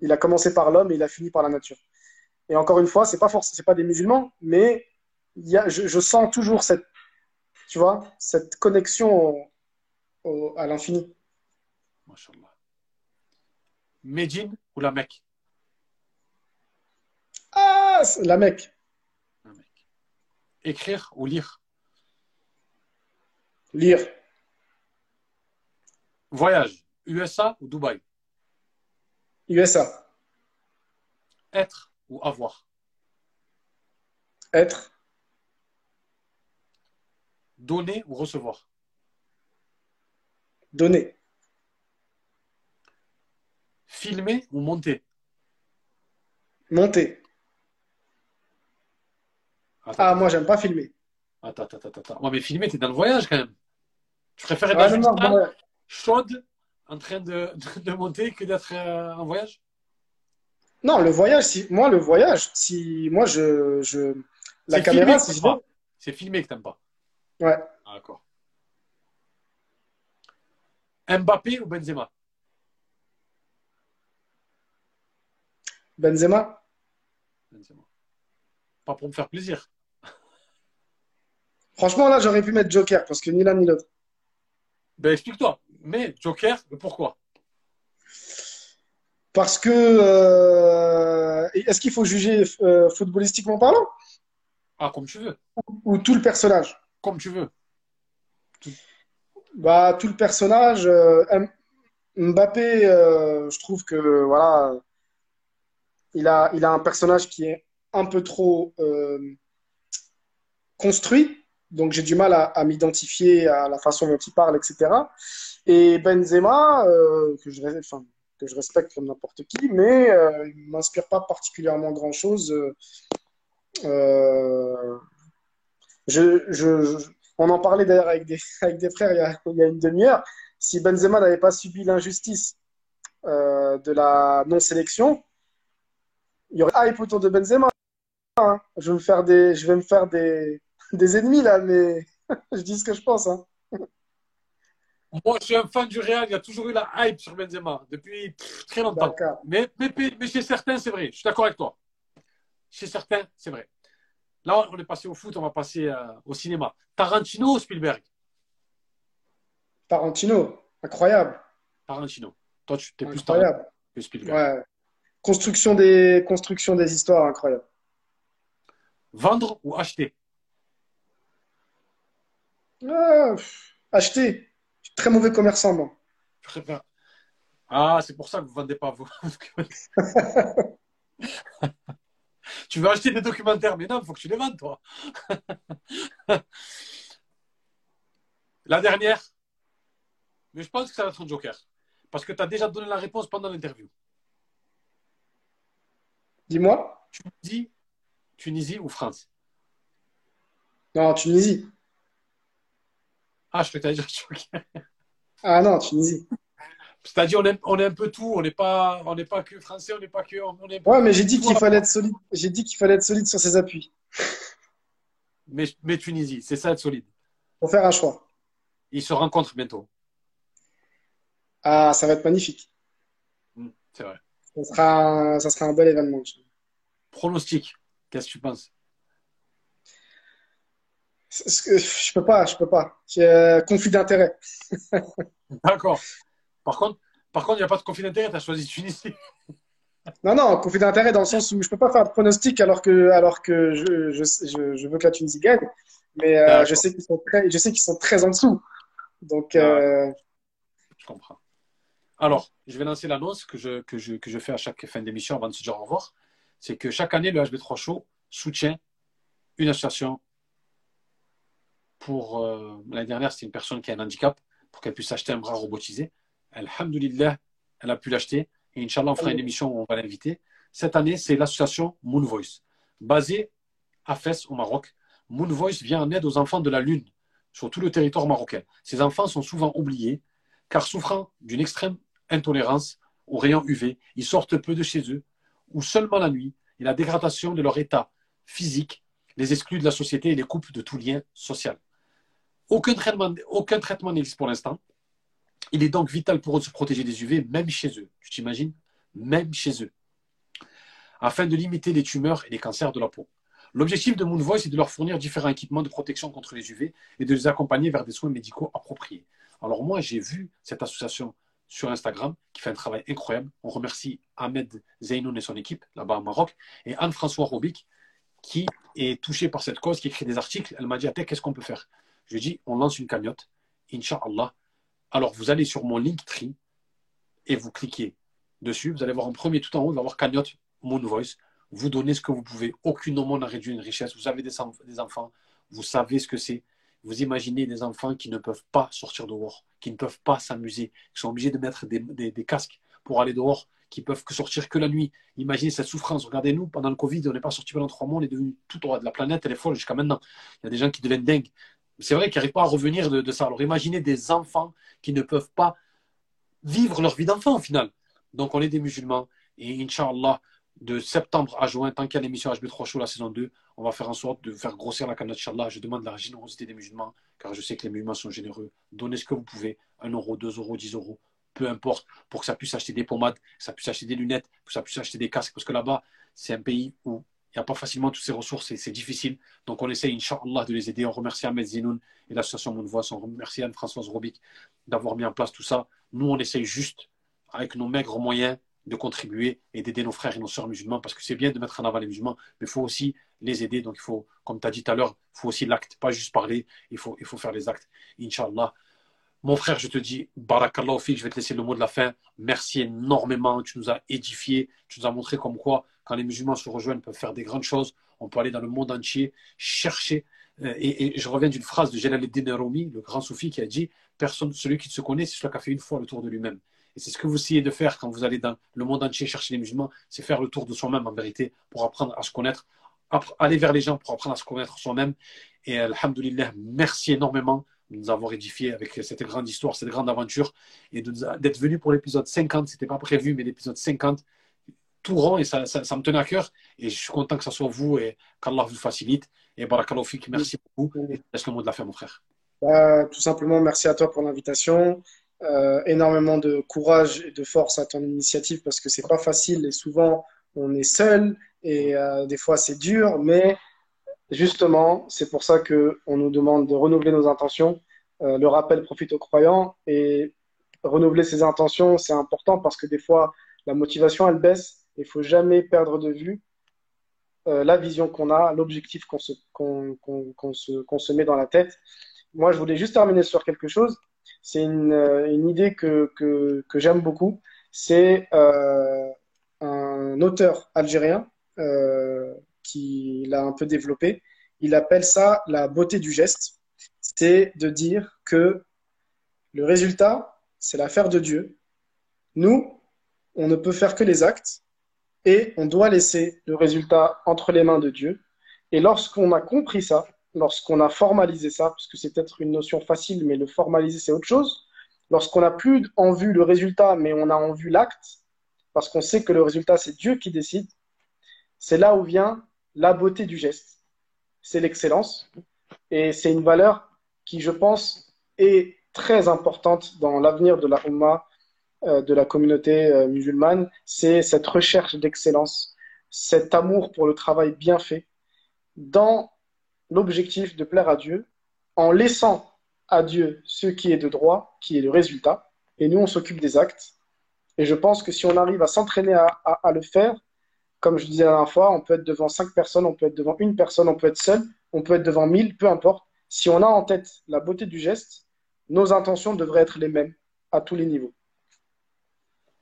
Il a commencé par l'homme et il a fini par la nature. Et encore une fois, c'est pas forcément, c'est pas des musulmans, mais y a, je, sens toujours cette, tu vois, cette connexion à l'infini. Médine ou la Mecque? Ah, la Mecque. La Mecque. Écrire ou lire? Lire. Voyage, USA ou Dubaï? USA. Être ou avoir? Être. Donner ou recevoir? Donner. Filmer ou monter Monter. Attends, Ah, moi, j'aime pas filmer. attends, attends, attends, attends. Ouais, mais filmer, t'es dans le voyage quand même. Tu préfères être Ah, dans non, chaude en train de, de, de monter que d'être euh, en voyage? Non, le voyage, si, moi, le voyage, si, moi, je, je, la caméra, si je. C'est filmé que t'aimes pas. Ouais. Ah, D'accord. Mbappé ou Benzema? Benzema. Benzema. Pas pour me faire plaisir. Franchement, là, j'aurais pu mettre Joker parce que ni l'un ni l'autre. Ben explique-toi. Mais Joker, pourquoi? Parce que, euh, est-ce qu'il faut juger euh, footballistiquement parlant? Ah, comme tu veux. ou tout le personnage? Comme tu veux. Bah, tout le personnage, euh, Mbappé, je trouve que voilà, il a, il a un personnage qui est un peu trop euh, construit. Donc j'ai du mal à, m'identifier à la façon dont il parle, etc. Et Benzema, euh, que, je, respecte comme n'importe qui, mais euh, il ne m'inspire pas particulièrement grand-chose. Je, je, on en parlait d'ailleurs avec des, avec des frères il y a, une demi-heure. Si Benzema n'avait pas subi l'injustice de la non-sélection, il y aurait hype autour de Benzema. Hein. Je vais me faire des, je vais me faire des, des ennemis là, mais je dis ce que je pense. Hein. Moi, je suis un fan du Real. Il y a toujours eu la hype sur Benzema depuis très longtemps. Mais, mais, mais, chez certains, c'est vrai. Je suis d'accord avec toi. Chez certains, c'est vrai. Là, on est passé au foot, on va passer euh, au cinéma. Tarantino ou Spielberg? Tarantino, incroyable. Tarantino. Toi, tu es plus incroyable. que Spielberg. Ouais. Construction des, construction des histoires, incroyable. Vendre ou acheter? Ah, Acheter. Très mauvais commerçant, moi. Ah, c'est pour ça que vous ne vendez pas vous. tu veux acheter des documentaires, mais non, il faut que tu les vendes, toi. La dernière, mais je pense que ça va être un joker. Parce que tu as déjà donné la réponse pendant l'interview. Dis-moi. Tunisie, Tunisie ou France? Non, Tunisie. Ah, je dire joker. Ah non, Tunisie. C'est-à-dire, on est, on est un peu tout. On n'est pas, on n'est pas que français, on n'est pas que. On ouais, mais j'ai dit qu'il fallait être solide. J'ai dit qu'il fallait être solide sur ses appuis. Mais, mais Tunisie, c'est ça être solide. Pour faire un choix. Ils se rencontrent bientôt. Ah, ça va être magnifique. Hmm, c'est vrai. Ça sera, un, ça sera un bel événement. Pronostic. Qu'est-ce que tu penses? Je peux pas, je peux pas. J'ai conflit d'intérêt. D'accord. Par contre, par contre, il n'y a pas de conflit d'intérêt, tu as choisi Tunisie. Non, non, conflit d'intérêt dans le sens où je ne peux pas faire de pronostic alors que, alors que je, je, je veux que la Tunisie gagne. Mais euh, je sais qu'ils sont très, je sais qu'ils sont très en dessous. Donc, euh... je comprends. Alors, je vais lancer l'annonce que je, que, je, que je fais à chaque fin d'émission avant de se dire au revoir. C'est que chaque année, le HB3 Show soutient une association pour. Euh, L'année dernière, c'était une personne qui a un handicap pour qu'elle puisse acheter un bras robotisé. Alhamdulillah, elle a pu l'acheter. Et Inch'Allah, on fera une émission où on va l'inviter. Cette année, c'est l'association Moon Voice. Basée à Fès, au Maroc, Moon Voice vient en aide aux enfants de la Lune sur tout le territoire marocain. Ces enfants sont souvent oubliés car souffrant d'une extrême intolérance aux rayons UV, ils sortent peu de chez eux ou seulement la nuit et la dégradation de leur état physique les exclut de la société et les coupe de tout lien social. Aucun traitement, n'existe pour l'instant. Il est donc vital pour eux de se protéger des UV, même chez eux. Tu t'imagines? Même chez eux. Afin de limiter les tumeurs et les cancers de la peau. L'objectif de Moon Voice est de leur fournir différents équipements de protection contre les UV et de les accompagner vers des soins médicaux appropriés. Alors moi, j'ai vu cette association sur Instagram qui fait un travail incroyable. On remercie Ahmed Zeynoun et son équipe là-bas au Maroc et Anne-François Robic qui est touchée par cette cause, qui écrit des articles. Elle m'a dit, qu'est-ce qu'on peut faire? Je lui ai dit, on lance une cagnotte. Inch'Allah, alors, vous allez sur mon Linktree et vous cliquez dessus. Vous allez voir en premier tout en haut, vous allez voir cagnotte Moon Voice. Vous donnez ce que vous pouvez. Aucune aumône n'a réduit une richesse. Vous avez des, enfants, vous savez ce que c'est. Vous imaginez des enfants qui ne peuvent pas sortir dehors, qui ne peuvent pas s'amuser, qui sont obligés de mettre des, casques pour aller dehors, qui peuvent sortir que la nuit. Imaginez cette souffrance. Regardez-nous, pendant le Covid, on n'est pas sorti pendant trois mois, on est devenu tout droit de la planète, elle est folle jusqu'à maintenant. Il y a des gens qui deviennent dingues c'est vrai qu'ils n'arrivent pas à revenir de, ça. Alors imaginez des enfants qui ne peuvent pas vivre leur vie d'enfant au final. Donc on est des musulmans et Inch'Allah, de septembre à juin, tant qu'il y a l'émission HB3 Show, la saison 2, on va faire en sorte de faire grossir la canne Inch'Allah. Je demande la générosité des musulmans, car je sais que les musulmans sont généreux. Donnez ce que vous pouvez, 1 euro, 2 euros, 10 euros, peu importe, pour que ça puisse acheter des pommades, que ça puisse acheter des lunettes, que ça puisse acheter des casques, parce que là-bas, c'est un pays où il n'y a pas facilement toutes ces ressources et c'est difficile. Donc on essaie, Inch'Allah, de les aider. On remercie Ahmed Zinoun et l'association Mon Voix. On remercie Anne-Françoise Robic d'avoir mis en place tout ça. Nous, on essaye juste, avec nos maigres moyens, de contribuer et d'aider nos frères et nos sœurs musulmans parce que c'est bien de mettre en avant les musulmans, mais il faut aussi les aider. Donc il faut, comme tu as dit tout à l'heure, il faut aussi l'acte, pas juste parler, il faut, il faut faire les actes. Inch'Allah. Mon frère, je te dis, Barakallah je vais te laisser le mot de la fin. Merci énormément. Tu nous as édifié. Tu nous as montré comme quoi, quand les musulmans se rejoignent, peuvent faire des grandes choses. On peut aller dans le monde entier, chercher. Euh, et, je reviens d'une phrase de Jalaluddin Rumi, le grand soufi, qui a dit Personne, celui qui se connaît, c'est celui qui a fait une fois le tour de lui-même. Et c'est ce que vous essayez de faire quand vous allez dans le monde entier chercher les musulmans, c'est faire le tour de soi-même en vérité pour apprendre à se connaître, aller vers les gens pour apprendre à se connaître soi-même. Et Alhamdulillah, merci énormément de nous avoir édifié avec cette grande histoire, cette grande aventure, et d'être venu pour l'épisode 50. C'était pas prévu, mais l'épisode 50, tout rond, et ça, me tenait à cœur. Et je suis content que ce soit vous et qu'Allah vous facilite. Et Barakallahu merci beaucoup. Et laisse le mot de la fin, mon frère. Bah, tout simplement, merci à toi pour l'invitation. Euh, énormément de courage et de force à ton initiative parce que c'est pas facile et souvent on est seul et euh, des fois c'est dur, mais Justement, c'est pour ça qu'on nous demande de renouveler nos intentions. Euh, le rappel profite aux croyants et renouveler ses intentions, c'est important parce que des fois, la motivation, elle baisse. Il faut jamais perdre de vue la vision qu'on a, l'objectif qu'on se, se, met dans la tête. Moi, je voulais juste terminer sur quelque chose. C'est une, euh, idée que, que, j'aime beaucoup. C'est un auteur algérien qu'il a un peu développé. Il appelle ça la beauté du geste. C'est de dire que le résultat, c'est l'affaire de Dieu. Nous, on ne peut faire que les actes et on doit laisser le résultat entre les mains de Dieu. Et lorsqu'on a compris ça, lorsqu'on a formalisé ça, parce que c'est peut-être une notion facile, mais le formaliser, c'est autre chose. Lorsqu'on n'a plus en vue le résultat, mais on a en vue l'acte, parce qu'on sait que le résultat, c'est Dieu qui décide, c'est là où vient la beauté du geste. C'est l'excellence. Et c'est une valeur qui, je pense, est très importante dans l'avenir de la Ummah, euh, de la communauté euh, musulmane. C'est cette recherche d'excellence, cet amour pour le travail bien fait, dans l'objectif de plaire à Dieu, en laissant à Dieu ce qui est de droit, qui est le résultat. Et nous, on s'occupe des actes. Et je pense que si on arrive à s'entraîner à le faire, comme je disais la dernière fois, on peut être devant cinq personnes, on peut être devant une personne, on peut être seul, on peut être devant mille, peu importe. Si on a en tête la beauté du geste, nos intentions devraient être les mêmes à tous les niveaux.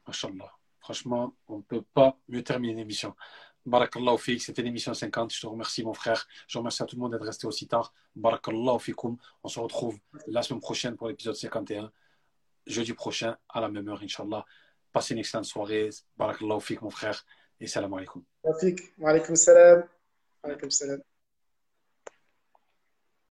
Masha'Allah. Franchement, on ne peut pas mieux terminer l'émission. Barakallahu fik, c'était l'émission 50. Je te remercie, mon frère. Je remercie à tout le monde d'être resté aussi tard. Barakallahu fikum. On se retrouve la semaine prochaine pour l'épisode 51. Jeudi prochain, à la même heure, Inch'Allah. Passez une excellente soirée. Barakallahu fik, mon frère. et salam alaikum. Wa alaikum salam. Alaikum.